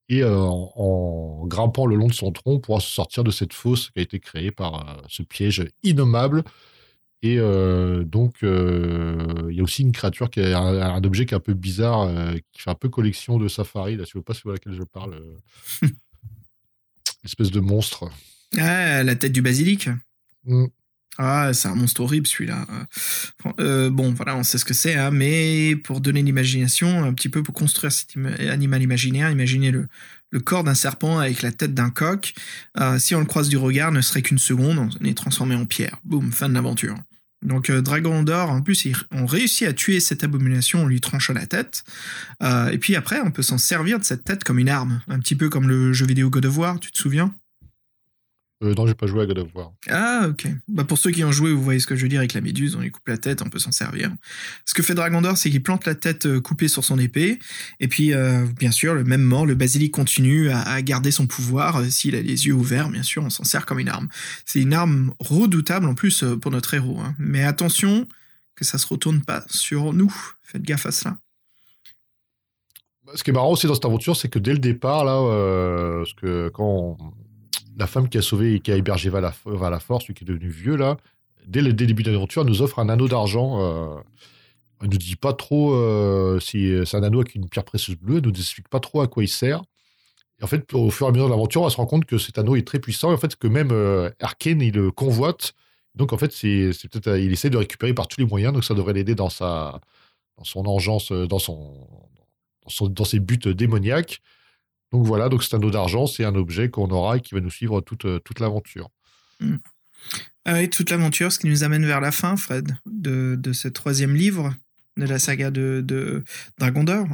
et en, grimpant le long de son tronc, on pourra se sortir de cette fosse qui a été créée par ce piège innommable. Et euh, donc, euh, il y a aussi une créature qui est un, un objet qui est un peu bizarre, euh, qui fait un peu collection de safari. Là, ne pas si vous voyez à laquelle je parle. espèce de monstre. Ah, la tête du basilic. Mm. Ah, c'est un monstre horrible celui-là. Bon, voilà, on sait ce que c'est, hein, mais pour donner l'imagination, un petit peu pour construire cet ima- animal imaginaire, imaginez le, le corps d'un serpent avec la tête d'un coq. Euh, si on le croise du regard, ne serait qu'une seconde, on est transformé en pierre. Boum, fin de l'aventure. Donc euh, Dragon d'or, en plus, ils ont réussi à tuer cette abomination en lui tranchant la tête. Euh, et puis après, on peut s'en servir de cette tête comme une arme, un petit peu comme le jeu vidéo God of War, tu te souviens? Euh, non, j'ai pas joué à God of War. Ah, ok. Bah, pour ceux qui ont joué, vous voyez ce que je veux dire avec la méduse, on lui coupe la tête, on peut s'en servir. Ce que fait Dragon d'or, c'est qu'il plante la tête euh, coupée sur son épée, et puis, euh, bien sûr, le même mort, le basilic continue à, à garder son pouvoir. Euh, S'il a les yeux ouverts, bien sûr, on s'en sert comme une arme. C'est une arme redoutable en plus pour notre héros. hein. Mais attention que ça se retourne pas sur nous. Faites gaffe à cela. Ce qui est marrant aussi dans cette aventure, c'est que dès le départ, là, euh, parce que quand on- la femme qui a sauvé et qui a hébergé Vala- Valafort, celui qui est devenu vieux, là, dès le, début de l'aventure, nous offre un anneau d'argent. Euh, elle nous dit pas trop euh, si c'est un anneau avec une pierre précieuse bleue, elle nous explique pas trop à quoi il sert. Et en fait, au fur et à mesure de l'aventure, on se rendre compte que cet anneau est très puissant, et en fait, que même euh, Arkane, il le convoite. Donc, en fait, c'est peut-être, euh, il essaie de récupérer par tous les moyens, donc ça devrait l'aider dans sa, dans son engeance, euh, dans, son- dans ses buts démoniaques. Donc voilà, donc c'est un anneau d'argent, c'est un objet qu'on aura et qui va nous suivre toute, euh, toute l'aventure. Ah oui, toute l'aventure, ce qui nous amène vers la fin, Fred, de, de ce troisième livre de la saga de, de Dragon d'or.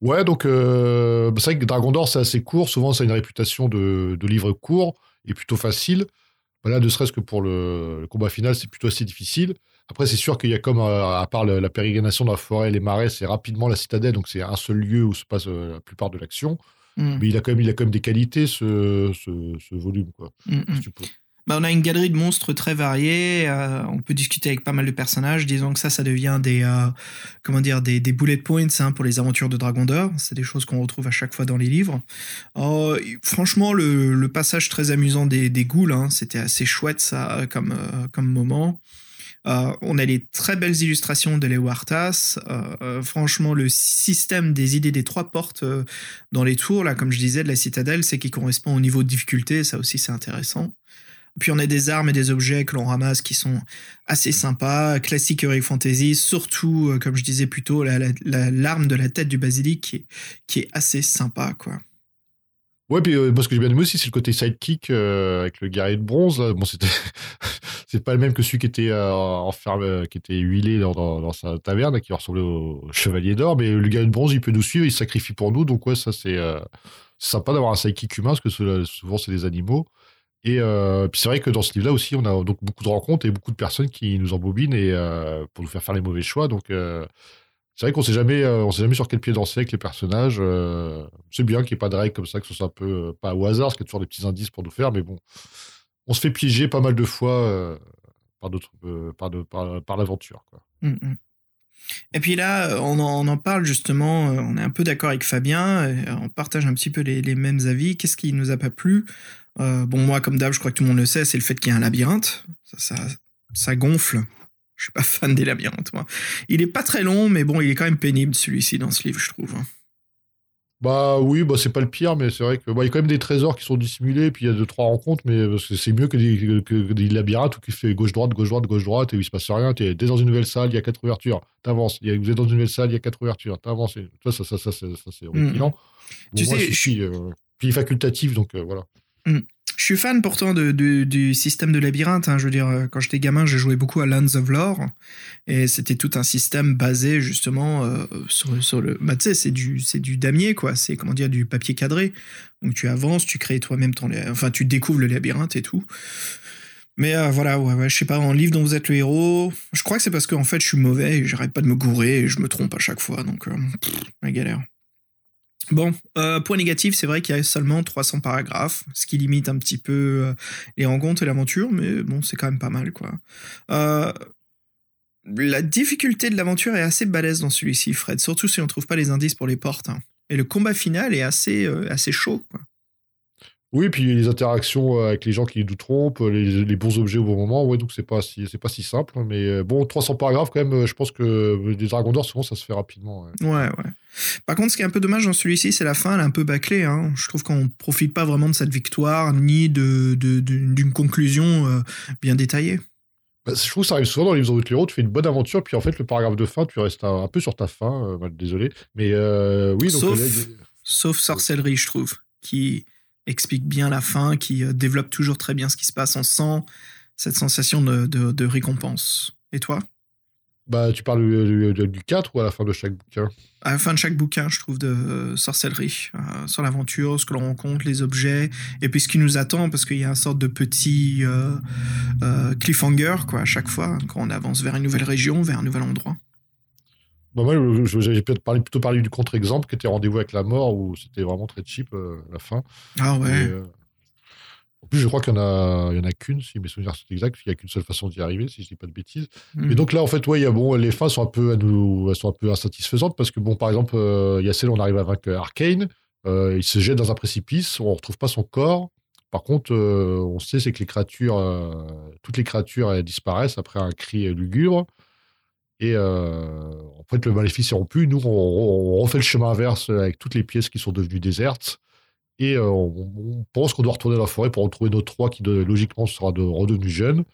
Ouais, donc euh, c'est vrai que Dragon d'Or, c'est assez court. Souvent, ça a une réputation de, de livre court et plutôt facile. Voilà, ne serait-ce que pour le, le combat final, c'est plutôt assez difficile. Après, c'est sûr qu'il y a comme, euh, à part le- la pérégrination dans la forêt, les marais, c'est rapidement la citadelle, donc c'est un seul lieu où se passe euh, la plupart de l'action. Mm. Mais il a quand même, il a quand même des qualités, ce, ce, ce volume, quoi. Mm, mm. si. Bah, on a une galerie de monstres très variés. euh, on peut discuter avec pas mal de personnages. Disons que ça, ça devient des, euh, comment dire, des, des bullet points hein, pour les aventures de Dragon d'Or. C'est des choses qu'on retrouve à chaque fois dans les livres. Euh, franchement, le, le passage très amusant des, des ghouls, hein, c'était assez chouette ça comme, comme moment. Euh, on a les très belles illustrations de Leo Artas. Euh, euh, franchement, le système des idées des trois portes dans les tours, là, comme je disais, de la citadelle, c'est qui correspond au niveau de difficulté. Ça aussi, c'est intéressant. Puis on a des armes et des objets que l'on ramasse qui sont assez sympas, classique Heroic Fantasy, surtout, comme je disais plus tôt, la- la- la- l'arme de la tête du basilic qui est, qui est assez sympa, quoi. Ouais, puis euh, moi, ce que j'ai bien aimé aussi, c'est le côté sidekick euh, avec le guerrier de bronze. Bon, c'était, c'est pas le même que celui qui était euh, euh, qui était huilé dans, sa taverne, qui ressemblait au chevalier d'or. Mais le guerrier de bronze, il peut nous suivre, il sacrifie pour nous. Donc ouais, ça c'est sympa d'avoir un sidekick humain, parce que souvent c'est des animaux. Et puis c'est vrai que dans ce livre-là aussi, on a donc beaucoup de rencontres et beaucoup de personnes qui nous embobinent et pour nous faire faire les mauvais choix. Donc c'est vrai qu'on sait euh, on sait jamais sur quel pied danser avec les personnages. euh, c'est bien qu'il n'y ait pas de règles comme ça, que ce soit un peu euh, pas au hasard, parce qu'il y a toujours des petits indices pour nous faire. Mais bon, on se fait piéger pas mal de fois par d'autres, par, l'aventure. Mm, mm. Et puis là, on en, parle justement, on est un peu d'accord avec Fabien, on partage un petit peu les, mêmes avis. Qu'est-ce qui nous a pas plu? Bon, moi, comme d'hab, je crois que tout le monde le sait, c'est le fait qu'il y a un labyrinthe. Ça gonfle. Je suis pas fan des labyrinthes, moi. Il est pas très long, mais bon, il est quand même pénible celui-ci dans ce livre, je trouve. hein. Bah oui, bah c'est pas le pire, mais c'est vrai que bah, il y a quand même des trésors qui sont dissimulés, puis il y a deux trois rencontres, mais que c'est mieux que des, que, des labyrinthes où tu fais gauche droite gauche droite gauche droite et où il se passe rien. T'es dans une nouvelle salle, il y a quatre ouvertures, t'avances. Vous êtes dans une nouvelle salle, il y a quatre ouvertures, t'avances. Ça, ça, ça, ça, ça, c'est horripilant. Tu moi, sais, je suis, euh, puis facultatif, donc euh, voilà. Je suis fan pourtant de, du système de labyrinthe. hein. Je veux dire, euh, quand j'étais gamin, j'ai joué beaucoup à Lands of Lore. Et c'était tout un système basé justement euh, sur, le. Bah, tu sais, c'est du, du damier, quoi. C'est, comment dire, du papier cadré. Donc tu avances, tu crées toi-même ton. Enfin, tu découvres le labyrinthe et tout. Mais euh, voilà, ouais, je sais pas, en livre dont vous êtes le héros, je crois que c'est parce qu'en fait je suis mauvais et j'arrête pas de me gourer et je me trompe à chaque fois, donc euh, la galère. Bon, euh, point négatif, c'est vrai qu'il y a seulement 300 paragraphes, ce qui limite un petit peu euh, les rencontres et l'aventure, mais bon, c'est quand même pas mal, quoi. Euh, la difficulté de l'aventure est assez balèze dans celui-ci, Fred, surtout si on trouve pas les indices pour les portes. hein. Et le combat final est assez, assez chaud, quoi. Oui, puis les interactions euh, avec les gens qui nous trompent, les, les bons objets au bon moment, ouais, donc c'est pas si c'est pas si simple. Mais euh, bon, 300 paragraphes quand même, euh, je pense que des Dragons d'Or souvent ça se fait rapidement. ouais. Ouais, ouais. Par contre, ce qui est un peu dommage dans celui-ci, c'est la fin, elle est un peu bâclée. Hein. Je trouve qu'on profite pas vraiment de cette victoire, ni de, d'une conclusion euh, bien détaillée. Bah, je trouve que ça arrive souvent dans les livres de tu fais une bonne aventure, puis en fait le paragraphe de fin, tu restes un, un peu sur ta fin. euh, bah, désolé, mais euh, oui. Donc, Sauf- Sauf sorcellerie, je trouve, qui explique bien la fin, qui euh, développe toujours très bien ce qui se passe. On sent cette sensation de, de- de récompense. Et toi? Bah, tu parles du, du- du 4 ou à la fin de chaque bouquin? À la fin de chaque bouquin, je trouve, de euh, sorcellerie, euh, sur l'aventure, ce que l'on rencontre, les objets, et puis ce qui nous attend, parce qu'il y a une sorte de petit euh, euh, cliffhanger, quoi, à chaque fois, hein, quand on avance vers une nouvelle région, vers un nouvel endroit. Bah, moi, j'ai plutôt parlé du contre-exemple qui était Rendez-vous avec la mort, où c'était vraiment très cheap euh, la fin. Ah ouais. Et, euh, en plus, je crois qu'il y en a, il y en a qu'une, si mes souvenirs sont exacts, il n'y a qu'une seule façon d'y arriver, si je dis pas de bêtises. Hmm. Et donc là, en fait, ouais, y a, bon, les fins sont un peu, à nous, elles sont un peu insatisfaisantes parce que, bon, par exemple, euh, il y a celle où on arrive à vaincre Arcane, euh, il se jette dans un précipice, on ne retrouve pas son corps. Par contre, euh, on sait c'est que les créatures, euh, toutes les créatures elles disparaissent après un cri lugubre. Et euh, en fait, le maléfice est rompu. Nous, on, on refait le chemin inverse avec toutes les pièces qui sont devenues désertes. Et euh, on, on pense qu'on doit retourner dans la forêt pour retrouver notre roi qui, logiquement, sera de, redevenu jeune.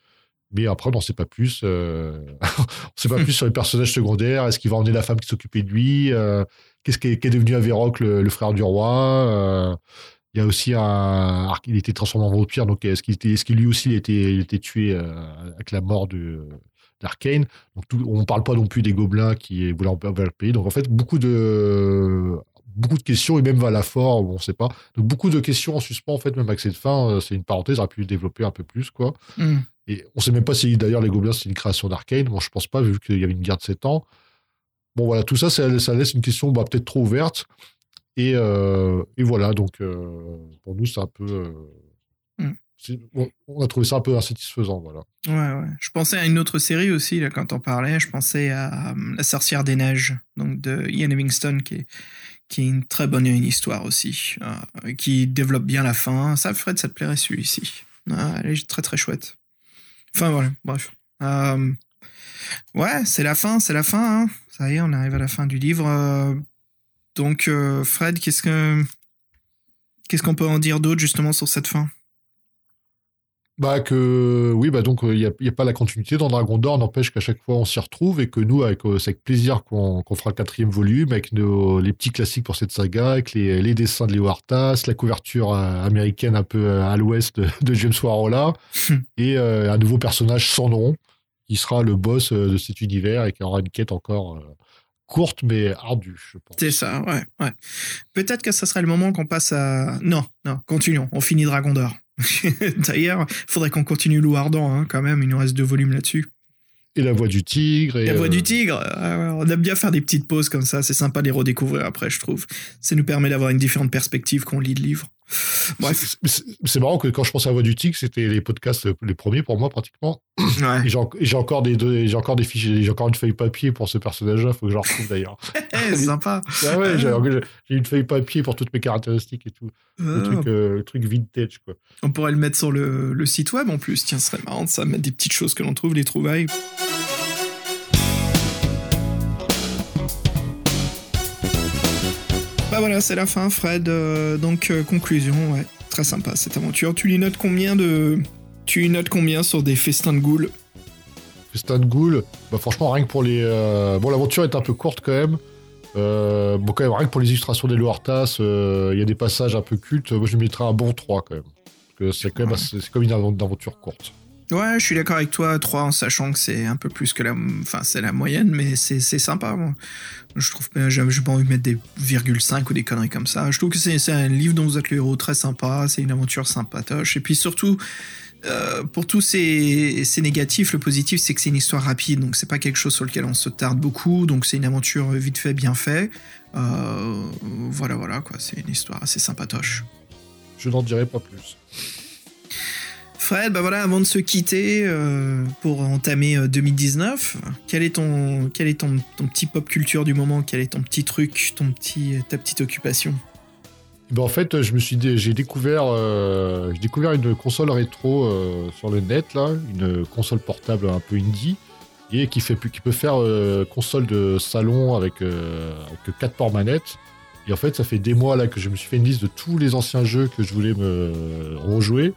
Mais après, on n'en sait pas plus. euh, on ne sait pas plus sur les personnages secondaires. Est-ce qu'il va emmener la femme qui s'occupait de lui euh, Qu'est-ce qui est, est devenu Averroc, le, le frère du roi euh, Il y a aussi un. Il était transformé en vampire. Donc, est-ce qu'il était, qu'il lui aussi il était, il était tué avec la mort de d'Arkane on ne parle pas non plus des gobelins qui voulaient envahir le pays. Donc, en fait, beaucoup de beaucoup de questions et même à la fort, on ne sait pas. Donc, beaucoup de questions en suspens, en fait, même avec cette fin, euh, c'est une parenthèse, on aurait pu développer un peu plus, quoi. Hmm. Et on sait même pas si d'ailleurs les Gobelins c'est une création d'Arcane. Bon, je pense pas vu qu'il y avait une guerre de 7 ans. Bon voilà, tout ça, ça, ça laisse une question bah, peut-être trop ouverte. Et, euh, et voilà, donc euh, pour nous c'est un peu. euh, Mm. On, a trouvé ça un peu insatisfaisant, voilà. Ouais, ouais. Je pensais à une autre série aussi, quand on parlait. Je pensais à euh, La sorcière des neiges, donc de Ian Livingstone, qui est, qui est une très bonne histoire aussi, euh, qui développe bien la fin. Ça, Fred, ça te plairait celui-ci. Ah, elle est très très chouette. Enfin, voilà, bref. Euh, ouais, c'est la fin, c'est la fin. hein. Ça y est, on arrive à la fin du livre. donc, Fred, qu'est-ce que. Qu'est-ce qu'on peut en dire d'autre justement sur cette fin? Bah que oui, bah donc il n'y a, pas la continuité dans Dragon d'Or, n'empêche qu'à chaque fois on s'y retrouve et que nous, avec, euh, c'est avec plaisir qu'on qu'on fera le quatrième volume, avec nos, les petits classiques pour cette saga, avec les, les dessins de Léo Artas, la couverture euh, américaine un peu euh, à l'ouest de, de James Warola, et euh, un nouveau personnage sans nom, qui sera le boss euh, de cet univers et qui aura une quête encore euh, courte mais ardue, je pense. C'est ça, ouais, ouais. Peut-être que ça serait le moment qu'on passe à. Non, non, continuons. On finit Dragon d'Or. D'ailleurs, faudrait qu'on continue Loup Ardent, hein, quand même. Il nous reste deux volumes là-dessus. Et la voix du tigre. Et, La voix euh, du tigre. ah ouais, on aime bien faire des petites pauses comme ça. C'est sympa de les redécouvrir après, je trouve. Ça nous permet d'avoir une différente perspective quand on lit le livre. Bref. c'est- marrant que quand je pense à la voix du tigre, c'était les podcasts les premiers pour moi pratiquement. Ouais. J'ai encore des j'ai encore des fiches, j'ai encore une feuille papier pour ce personnage-là. Faut que je retrouve d'ailleurs. Eh, sympa. ah ouais, j'ai une feuille papier pour toutes mes caractéristiques et tout. Le Ah, truc, euh, le truc vintage quoi. On pourrait le mettre sur le, le site web en plus. Tiens, ce serait marrant de ça, mettre des petites choses que l'on trouve, les trouvailles. Bah voilà, c'est la fin, Fred. Euh, donc, euh, conclusion, ouais. Très sympa cette aventure. Tu lui notes combien de. Tu lui notes combien sur des festins de ghouls Stan Ghoul, bah franchement rien que pour les, euh, bon l'aventure est un peu courte quand même. Bon quand même rien que pour les illustrations des Loartas, il y a des passages un peu cultes. Moi je lui mettrais un bon 3 quand même. Parce que c'est quand même Ouais. assez- c'est comme une aventure courte. Ouais, je suis d'accord avec toi, 3 en sachant que c'est un peu plus que la. Enfin, c'est la moyenne, mais c'est c'est sympa, moi. Je trouve j'ai pas envie de mettre des virgule 5 ou des conneries comme ça. Je trouve que c'est c'est un livre dont vous êtes le héros très sympa, c'est une aventure sympatoche. Et puis surtout, euh, pour tous ces, ces négatifs, le positif, c'est que c'est une histoire rapide, donc c'est pas quelque chose sur lequel on se tarde beaucoup, donc c'est une aventure vite fait, bien fait. Euh, voilà, voilà, quoi, c'est une histoire assez sympatoche. Je n'en dirai pas plus. Fred, bah voilà, avant de se quitter euh, pour entamer euh, 2019, quel est ton, quel est ton, ton petit pop culture du moment? Quel est ton petit truc, ton petit, ta petite occupation? Ben, en fait, je me suis, j'ai découvert, euh, j'ai découvert une console rétro euh, sur le net là, une console portable un peu indie et qui fait, qui peut faire euh, console de salon avec euh, avec quatre ports manettes. Et en fait, ça fait des mois là que je me suis fait une liste de tous les anciens jeux que je voulais me rejouer.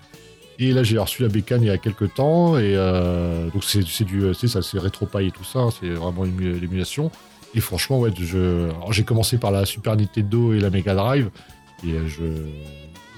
Et là, j'ai reçu la bécane il y a quelques temps et euh, donc c'est du, ça, c'est rétro et tout ça, hein, c'est vraiment ému- l'émulation. Et franchement, ouais, j'ai commencé par la Super Nintendo et la Mega Drive. Et euh, je.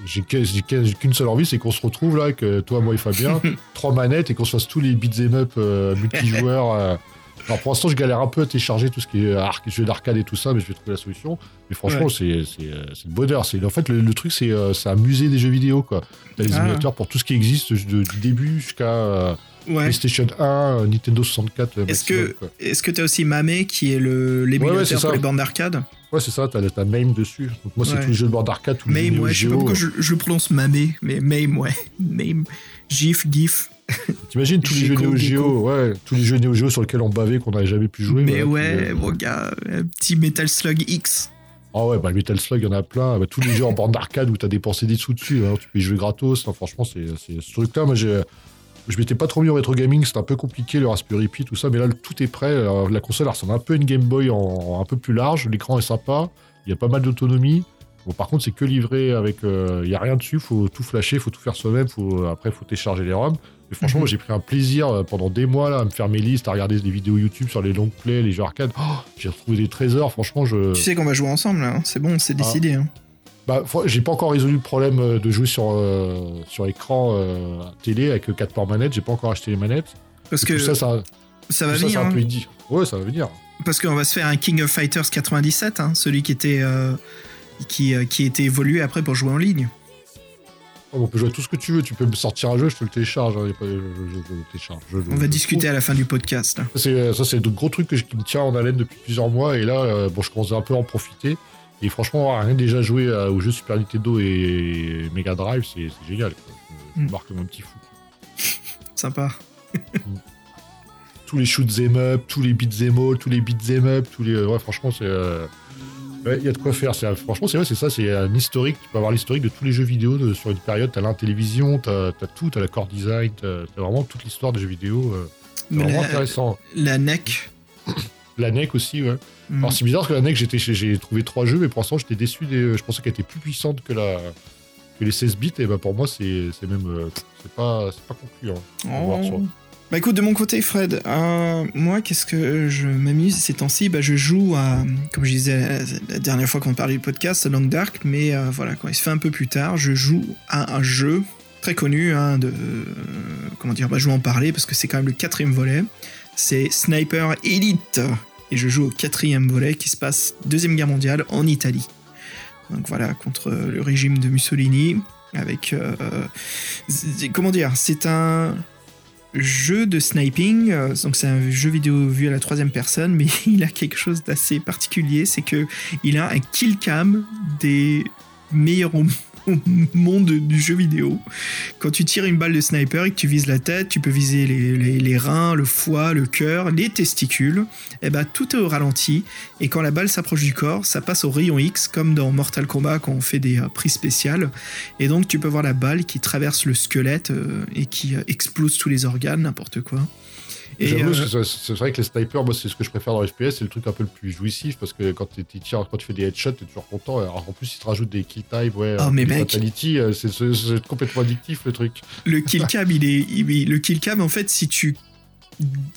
J'ai qu'une seule envie, c'est qu'on se retrouve là, que toi, moi et Fabien, trois manettes et qu'on se fasse tous les beat'em up euh, multijoueurs. Euh. Alors pour l'instant, je galère un peu à télécharger tout ce qui est jeux d'arcade et tout ça, mais je vais trouver la solution. Mais franchement, Ouais. c'est c'est, euh, c'est le bonheur. C'est en fait le, le truc, c'est euh, c'est un musée des jeux vidéo quoi. T'as les Ah. émulateurs pour tout ce qui existe de- du début jusqu'à euh, Ouais. PlayStation 1, euh, Nintendo 64. euh, Est-ce que est-ce que t'as aussi Mame qui est le l'émulateur Ouais, ouais, pour les bornes d'arcade? Ouais, c'est ça. T'as t'as MAME dessus. Donc moi, c'est tous les jeux de bord d'arcade, tous les Mame, ouais, je sais pas pourquoi je, je prononce Mame, mais Mame, ouais. Mame. GIF, GIF. T'imagines tous les jeux Neo Geo, ouais, tous les jeux Geo sur lesquels on bavait qu'on n'avait jamais pu jouer. mais ouais, euh, mon gars, un petit Metal Slug X. Ah ouais, bah le Metal Slug, il y en a plein. Bah, tous les jeux en bande d'arcade où t'as dépensé des sous dessus, hein, tu peux y jouer gratos. Enfin, franchement, c'est ce truc-là. Moi, j'ai- je m'étais pas trop mis au rétro gaming, c'était un peu compliqué, le Raspberry Pi, tout ça. Mais là, tout est prêt. Alors, la console, ressemble un peu à une Game Boy en, un peu plus large. L'écran est sympa. Il y a pas mal d'autonomie. Bon, par contre, c'est que livré avec. euh, Il y a rien dessus. Faut tout flasher, faut tout faire soi-même. Faut, après, faut télécharger les ROM. Mais franchement, Mhm. moi, j'ai pris un plaisir euh, pendant des mois là, à me faire mes listes, à regarder des vidéos YouTube sur les long plays, les jeux arcade. Oh, j'ai retrouvé des trésors. Franchement, je. Tu sais qu'on va jouer ensemble, là. hein. C'est bon, c'est décidé. hein. Bah, j'ai pas encore résolu le problème euh, de jouer sur, euh, sur écran euh, télé avec 4 ports manettes. J'ai pas encore acheté les manettes. Parce que tout ça, ça, ça va tout ça, venir. un hein. peu. Ouais, ça va venir. Parce qu'on va se faire un King of Fighters 97, hein, celui qui était. euh, qui, qui était évolué après pour jouer en ligne. Oh, on peut jouer à tout ce que tu veux. Tu peux me sortir un jeu, je te le télécharge. hein, pas- je, je- je le télécharge. On va discuter à la fin du podcast. là. trouve. Ça, c'est- de gros trucs que qui me tient en haleine depuis plusieurs mois. Et là, euh, bon, je commence un peu à en profiter. Et franchement, rien déjà joué à- aux jeux Super Nintendo et Mega Drive, c'est génial. quoi. Je Mm. marque comme un petit fou. Sympa. tous les shoot'em up, tous les beat'em all, tous les beat'em up, tous les. Ouais, franchement, c'est. euh, ouais, Il y a de quoi faire. C'est- Franchement, c'est vrai, c'est ça. C'est un historique. Tu peux avoir l'historique de tous les jeux vidéo de- sur une période. T'as l'intélévision, t'as as tout, t'as la core design, t'as t'as vraiment toute l'histoire des jeux vidéo. euh, c'est vraiment la, intéressant. la NEC. La NEC aussi, ouais. hmm, Alors, c'est bizarre parce que la NEC, j'étais j'ai trouvé trois jeux, mais pour l'instant, j'étais déçu. Des... Je pensais qu'elle était plus puissante que, la... que les 16 bits. Et bah, pour moi, c'est même. euh, C'est pas, c'est pas concluant. Oh. Bah écoute, de mon côté, Fred, euh, moi, qu'est-ce que je m'amuse ces temps-ci? Bah, Je joue à, comme je disais la, dernière fois qu'on parlait du podcast, Long Dark, mais euh, voilà, quand il se fait un peu plus tard, je joue à un jeu très connu, hein, de, euh, comment dire, bah, je vais en parler parce que c'est quand même le quatrième volet, c'est Sniper Elite, et je joue au quatrième volet qui se passe Deuxième Guerre mondiale en Italie. Donc voilà, contre le régime de Mussolini, avec... comment dire? C'est un jeu de sniping, euh, donc c'est un jeu vidéo vu à la troisième personne, mais il a quelque chose d'assez particulier, c'est que il a un kill cam des meilleurs au monde du jeu vidéo. Quand tu tires une balle de sniper et que tu vises la tête, tu peux viser les, reins, le foie, le cœur, les testicules, et ben tout est au ralenti, et quand la balle s'approche du corps, ça passe au rayon X, comme dans Mortal Kombat quand on fait des euh, prises spéciales, et donc tu peux voir la balle qui traverse le squelette euh, et qui euh, explose tous les organes, n'importe quoi. J'avoue, euh, c'est vrai que les snipers, moi, c'est ce que je préfère dans FPS, c'est le truc un peu le plus jouissif parce que quand, tu tires, quand tu fais des headshots, t'es toujours content. Alors, en plus, ils te rajoutent des kill time, ouais, Oh, euh, mais des mec. fatality, euh, c'est complètement addictif le truc. le kill cam, il est, il- le kill cam, en fait, si tu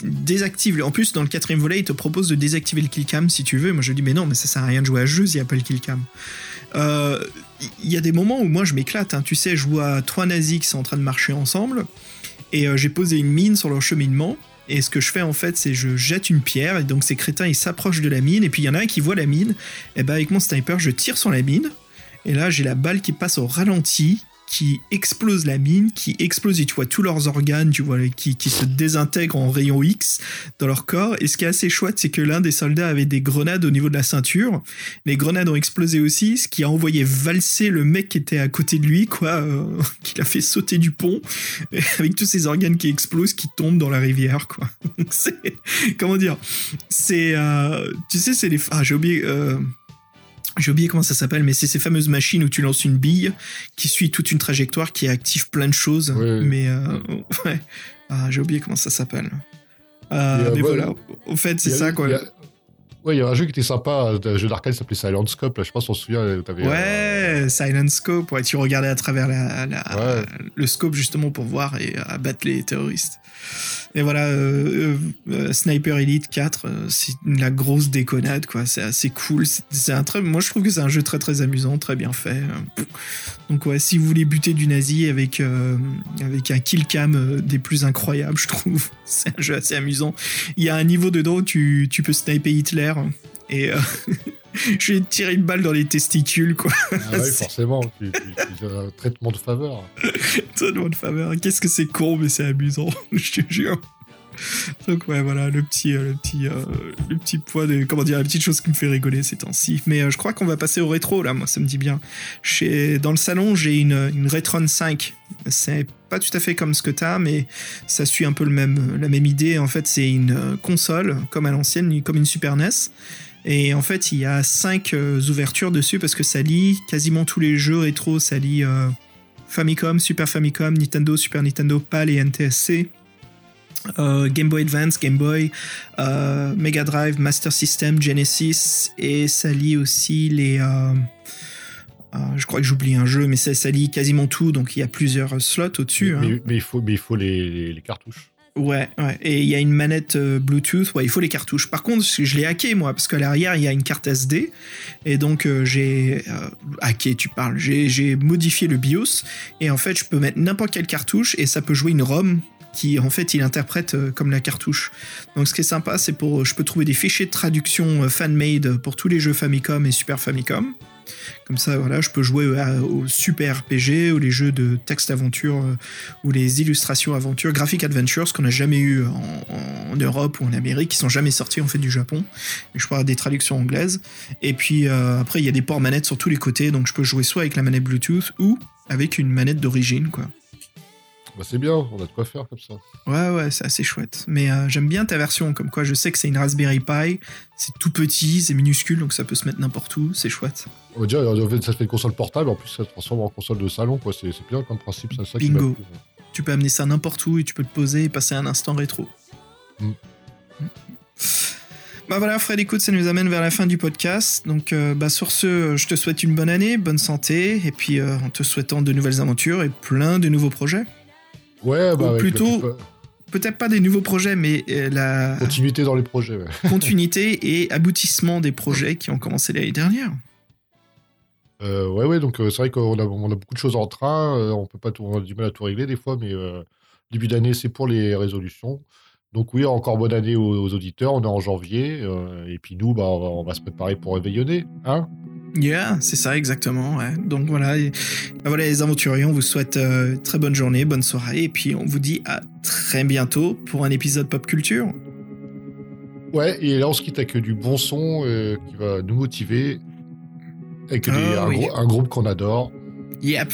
désactives, en plus dans le quatrième volet, il te propose de désactiver le kill cam si tu veux. Moi, je dis mais non, mais ça sert à rien de jouer à ce jeu s'il n'y a pas le kill cam. Euh, Il y a des moments où moi je m'éclate. hein. Tu sais, je vois trois nazis qui sont en train de marcher ensemble et euh, j'ai posé une mine sur leur cheminement. Et ce que je fais en fait, c'est je jette une pierre et donc ces crétins ils s'approchent de la mine et puis il y en a un qui voit la mine. Et ben avec mon sniper, je tire sur la mine et là j'ai la balle qui passe au ralenti, qui explose la mine, qui explose et tu vois tous leurs organes, tu vois qui, qui se désintègrent en rayon X dans leur corps. Et ce qui est assez chouette, c'est que l'un des soldats avait des grenades au niveau de la ceinture. Les grenades ont explosé aussi, ce qui a envoyé valser le mec qui était à côté de lui, quoi, euh, qui l'a fait sauter du pont, avec tous ses organes qui explosent, qui tombent dans la rivière, quoi. C'est, comment dire, c'est, euh, tu sais, c'est les, ah j'ai oublié. euh, J'ai oublié comment ça s'appelle, mais c'est ces fameuses machines où tu lances une bille qui suit toute une trajectoire qui active plein de choses. Ouais. Mais euh, ouais, Ah, j'ai oublié comment ça s'appelle. Euh, euh, mais ouais, voilà, au fait, c'est ça quoi. a- Ouais, il y a un jeu qui était sympa, un jeu d'arcade qui s'appelait Silent Scope, là, je sais pas si on se souvient. euh, t'avais, euh, Ouais, Silent Scope, ouais, tu regardais à travers la, la- Ouais. le scope justement pour voir et abattre les terroristes. Et voilà, euh, euh, euh, Sniper Elite 4, euh, c'est la grosse déconnade, quoi. C'est assez cool. C'est un très, moi, je trouve que c'est un jeu très très amusant, très bien fait. Donc ouais, si vous voulez buter du nazi avec avec un kill cam des plus incroyables, je trouve, c'est un jeu assez amusant. Il y a un niveau dedans où tu, tu peux sniper Hitler et euh, je vais te tirer une balle dans les testicules, quoi. Ah c'est- forcément, tu, tu- tu un traitement de faveur. Tellement de faveur. Qu'est-ce que c'est con, mais c'est amusant, je te jure. Donc ouais, voilà, le petit, euh, le petit, euh, le petit point de, comment dire, la petite chose qui me fait rigoler ces temps-ci. Mais euh, je crois qu'on va passer au rétro là, moi ça me dit bien. Chez, dans le salon, j'ai une, une Retron 5. C'est pas tout à fait comme ce que t'as, mais ça suit un peu le même, la même idée. En fait, c'est une console comme à l'ancienne, comme une Super NES. Et en fait, il y a cinq euh, ouvertures dessus parce que ça lit quasiment tous les jeux rétro. Ça lit euh, Famicom, Super Famicom, Nintendo, Super Nintendo, PAL et NTSC. euh, Game Boy Advance, Game Boy, Mega Drive, Master System, Genesis, et ça lit aussi les. je crois que j'oublie un jeu, mais ça, ça lit quasiment tout, donc il y a plusieurs slots au-dessus. mais, hein. mais- mais il faut, mais il faut les, les- les cartouches. Ouais, ouais. Et il y a une manette euh, Bluetooth. Ouais, il faut les cartouches. Par contre, je l'ai hacké moi, parce qu'à l'arrière il y a une carte SD, et donc euh, j'ai euh, hacké. Tu parles. J'ai modifié le BIOS, et en fait je peux mettre n'importe quelle cartouche, et ça peut jouer une ROM qui en fait il interprète comme la cartouche. Donc ce qui est sympa, c'est pour je peux trouver des fichiers de traduction fan-made pour tous les jeux Famicom et Super Famicom. Comme ça, voilà, je peux jouer à- aux super RPG ou les jeux de texte aventure euh, ou les illustrations aventure, graphic adventures qu'on n'a jamais eu en, Europe ou en Amérique, qui sont jamais sortis en fait du Japon. Je parle des traductions anglaises. Et puis euh, après, il y a des ports manettes sur tous les côtés, donc je peux jouer soit avec la manette Bluetooth ou avec une manette d'origine, quoi. Bah, c'est bien, on a de quoi faire comme ça. Ouais, ouais, c'est assez chouette. Mais euh, j'aime bien ta version, comme quoi je sais que c'est une Raspberry Pi, c'est tout petit, c'est minuscule, donc ça peut se mettre n'importe où, c'est chouette. On va dire, en fait, ça fait une console portable, en plus ça se transforme en console de salon, quoi. C'est bien comme principe, ça m'a Bingo. Tu peux amener ça n'importe où et tu peux te poser et passer un instant rétro. Mm. Bah voilà, Fred, écoute, ça nous amène vers la fin du podcast. Donc, euh, bah, sur ce, je te souhaite une bonne année, bonne santé, et puis euh, en te souhaitant de nouvelles aventures et plein de nouveaux projets. Ouais, bah, Ou plutôt- la- Peut-être pas des nouveaux projets, mais euh, la continuité dans les projets. ouais. continuité et aboutissement des projets qui ont commencé l'année dernière. Euh, ouais, ouais, donc euh, c'est vrai qu'on a, on a beaucoup de choses en train, euh, on peut pas tout, on a du mal à tout régler des fois, mais euh, début d'année, c'est pour les résolutions. Donc oui, encore bonne année aux, aux auditeurs, on est en janvier, euh, et puis nous, bah, on, va, on va se préparer pour réveillonner, hein Yeah, c'est ça exactement. ouais. Donc voilà, et- bah voilà les aventuriers, on vous souhaite euh, très bonne journée, bonne soirée, et puis on vous dit à très bientôt pour un épisode pop culture. Ouais, et là, on se quitte avec du bon son euh, qui va nous motiver, avec des- Ah un, oui. grou- un groupe qu'on adore. Yep.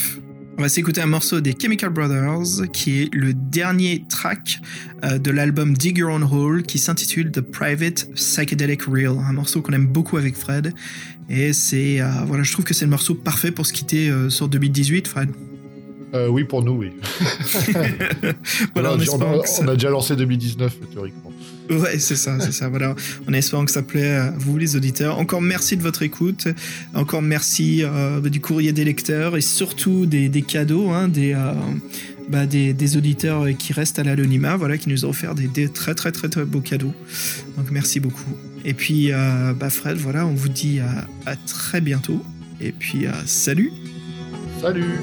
On va s'écouter un morceau des Chemical Brothers qui est le dernier track euh, de l'album Dig Your Own Hole qui s'intitule The Private Psychedelic Reel, un morceau qu'on aime beaucoup avec Fred. Et c'est, euh, voilà, je trouve que c'est le morceau parfait pour se quitter euh, sur 2018, Fred. Oui, pour nous, oui. Voilà, a- on a déjà lancé 2019, théoriquement. Ouais, c'est ça, c'est ça. Voilà, en espérant que ça plaît à vous, les auditeurs. Encore merci de votre écoute. Encore merci euh, du courrier des lecteurs et surtout des, cadeaux, hein, des, euh, bah, des, auditeurs qui restent à l'anonymat, voilà, qui nous ont offert des, très très très beaux cadeaux. Donc merci beaucoup. Et puis, euh, bah, Fred, voilà, on vous dit à, à très bientôt. Et puis, salut. Salut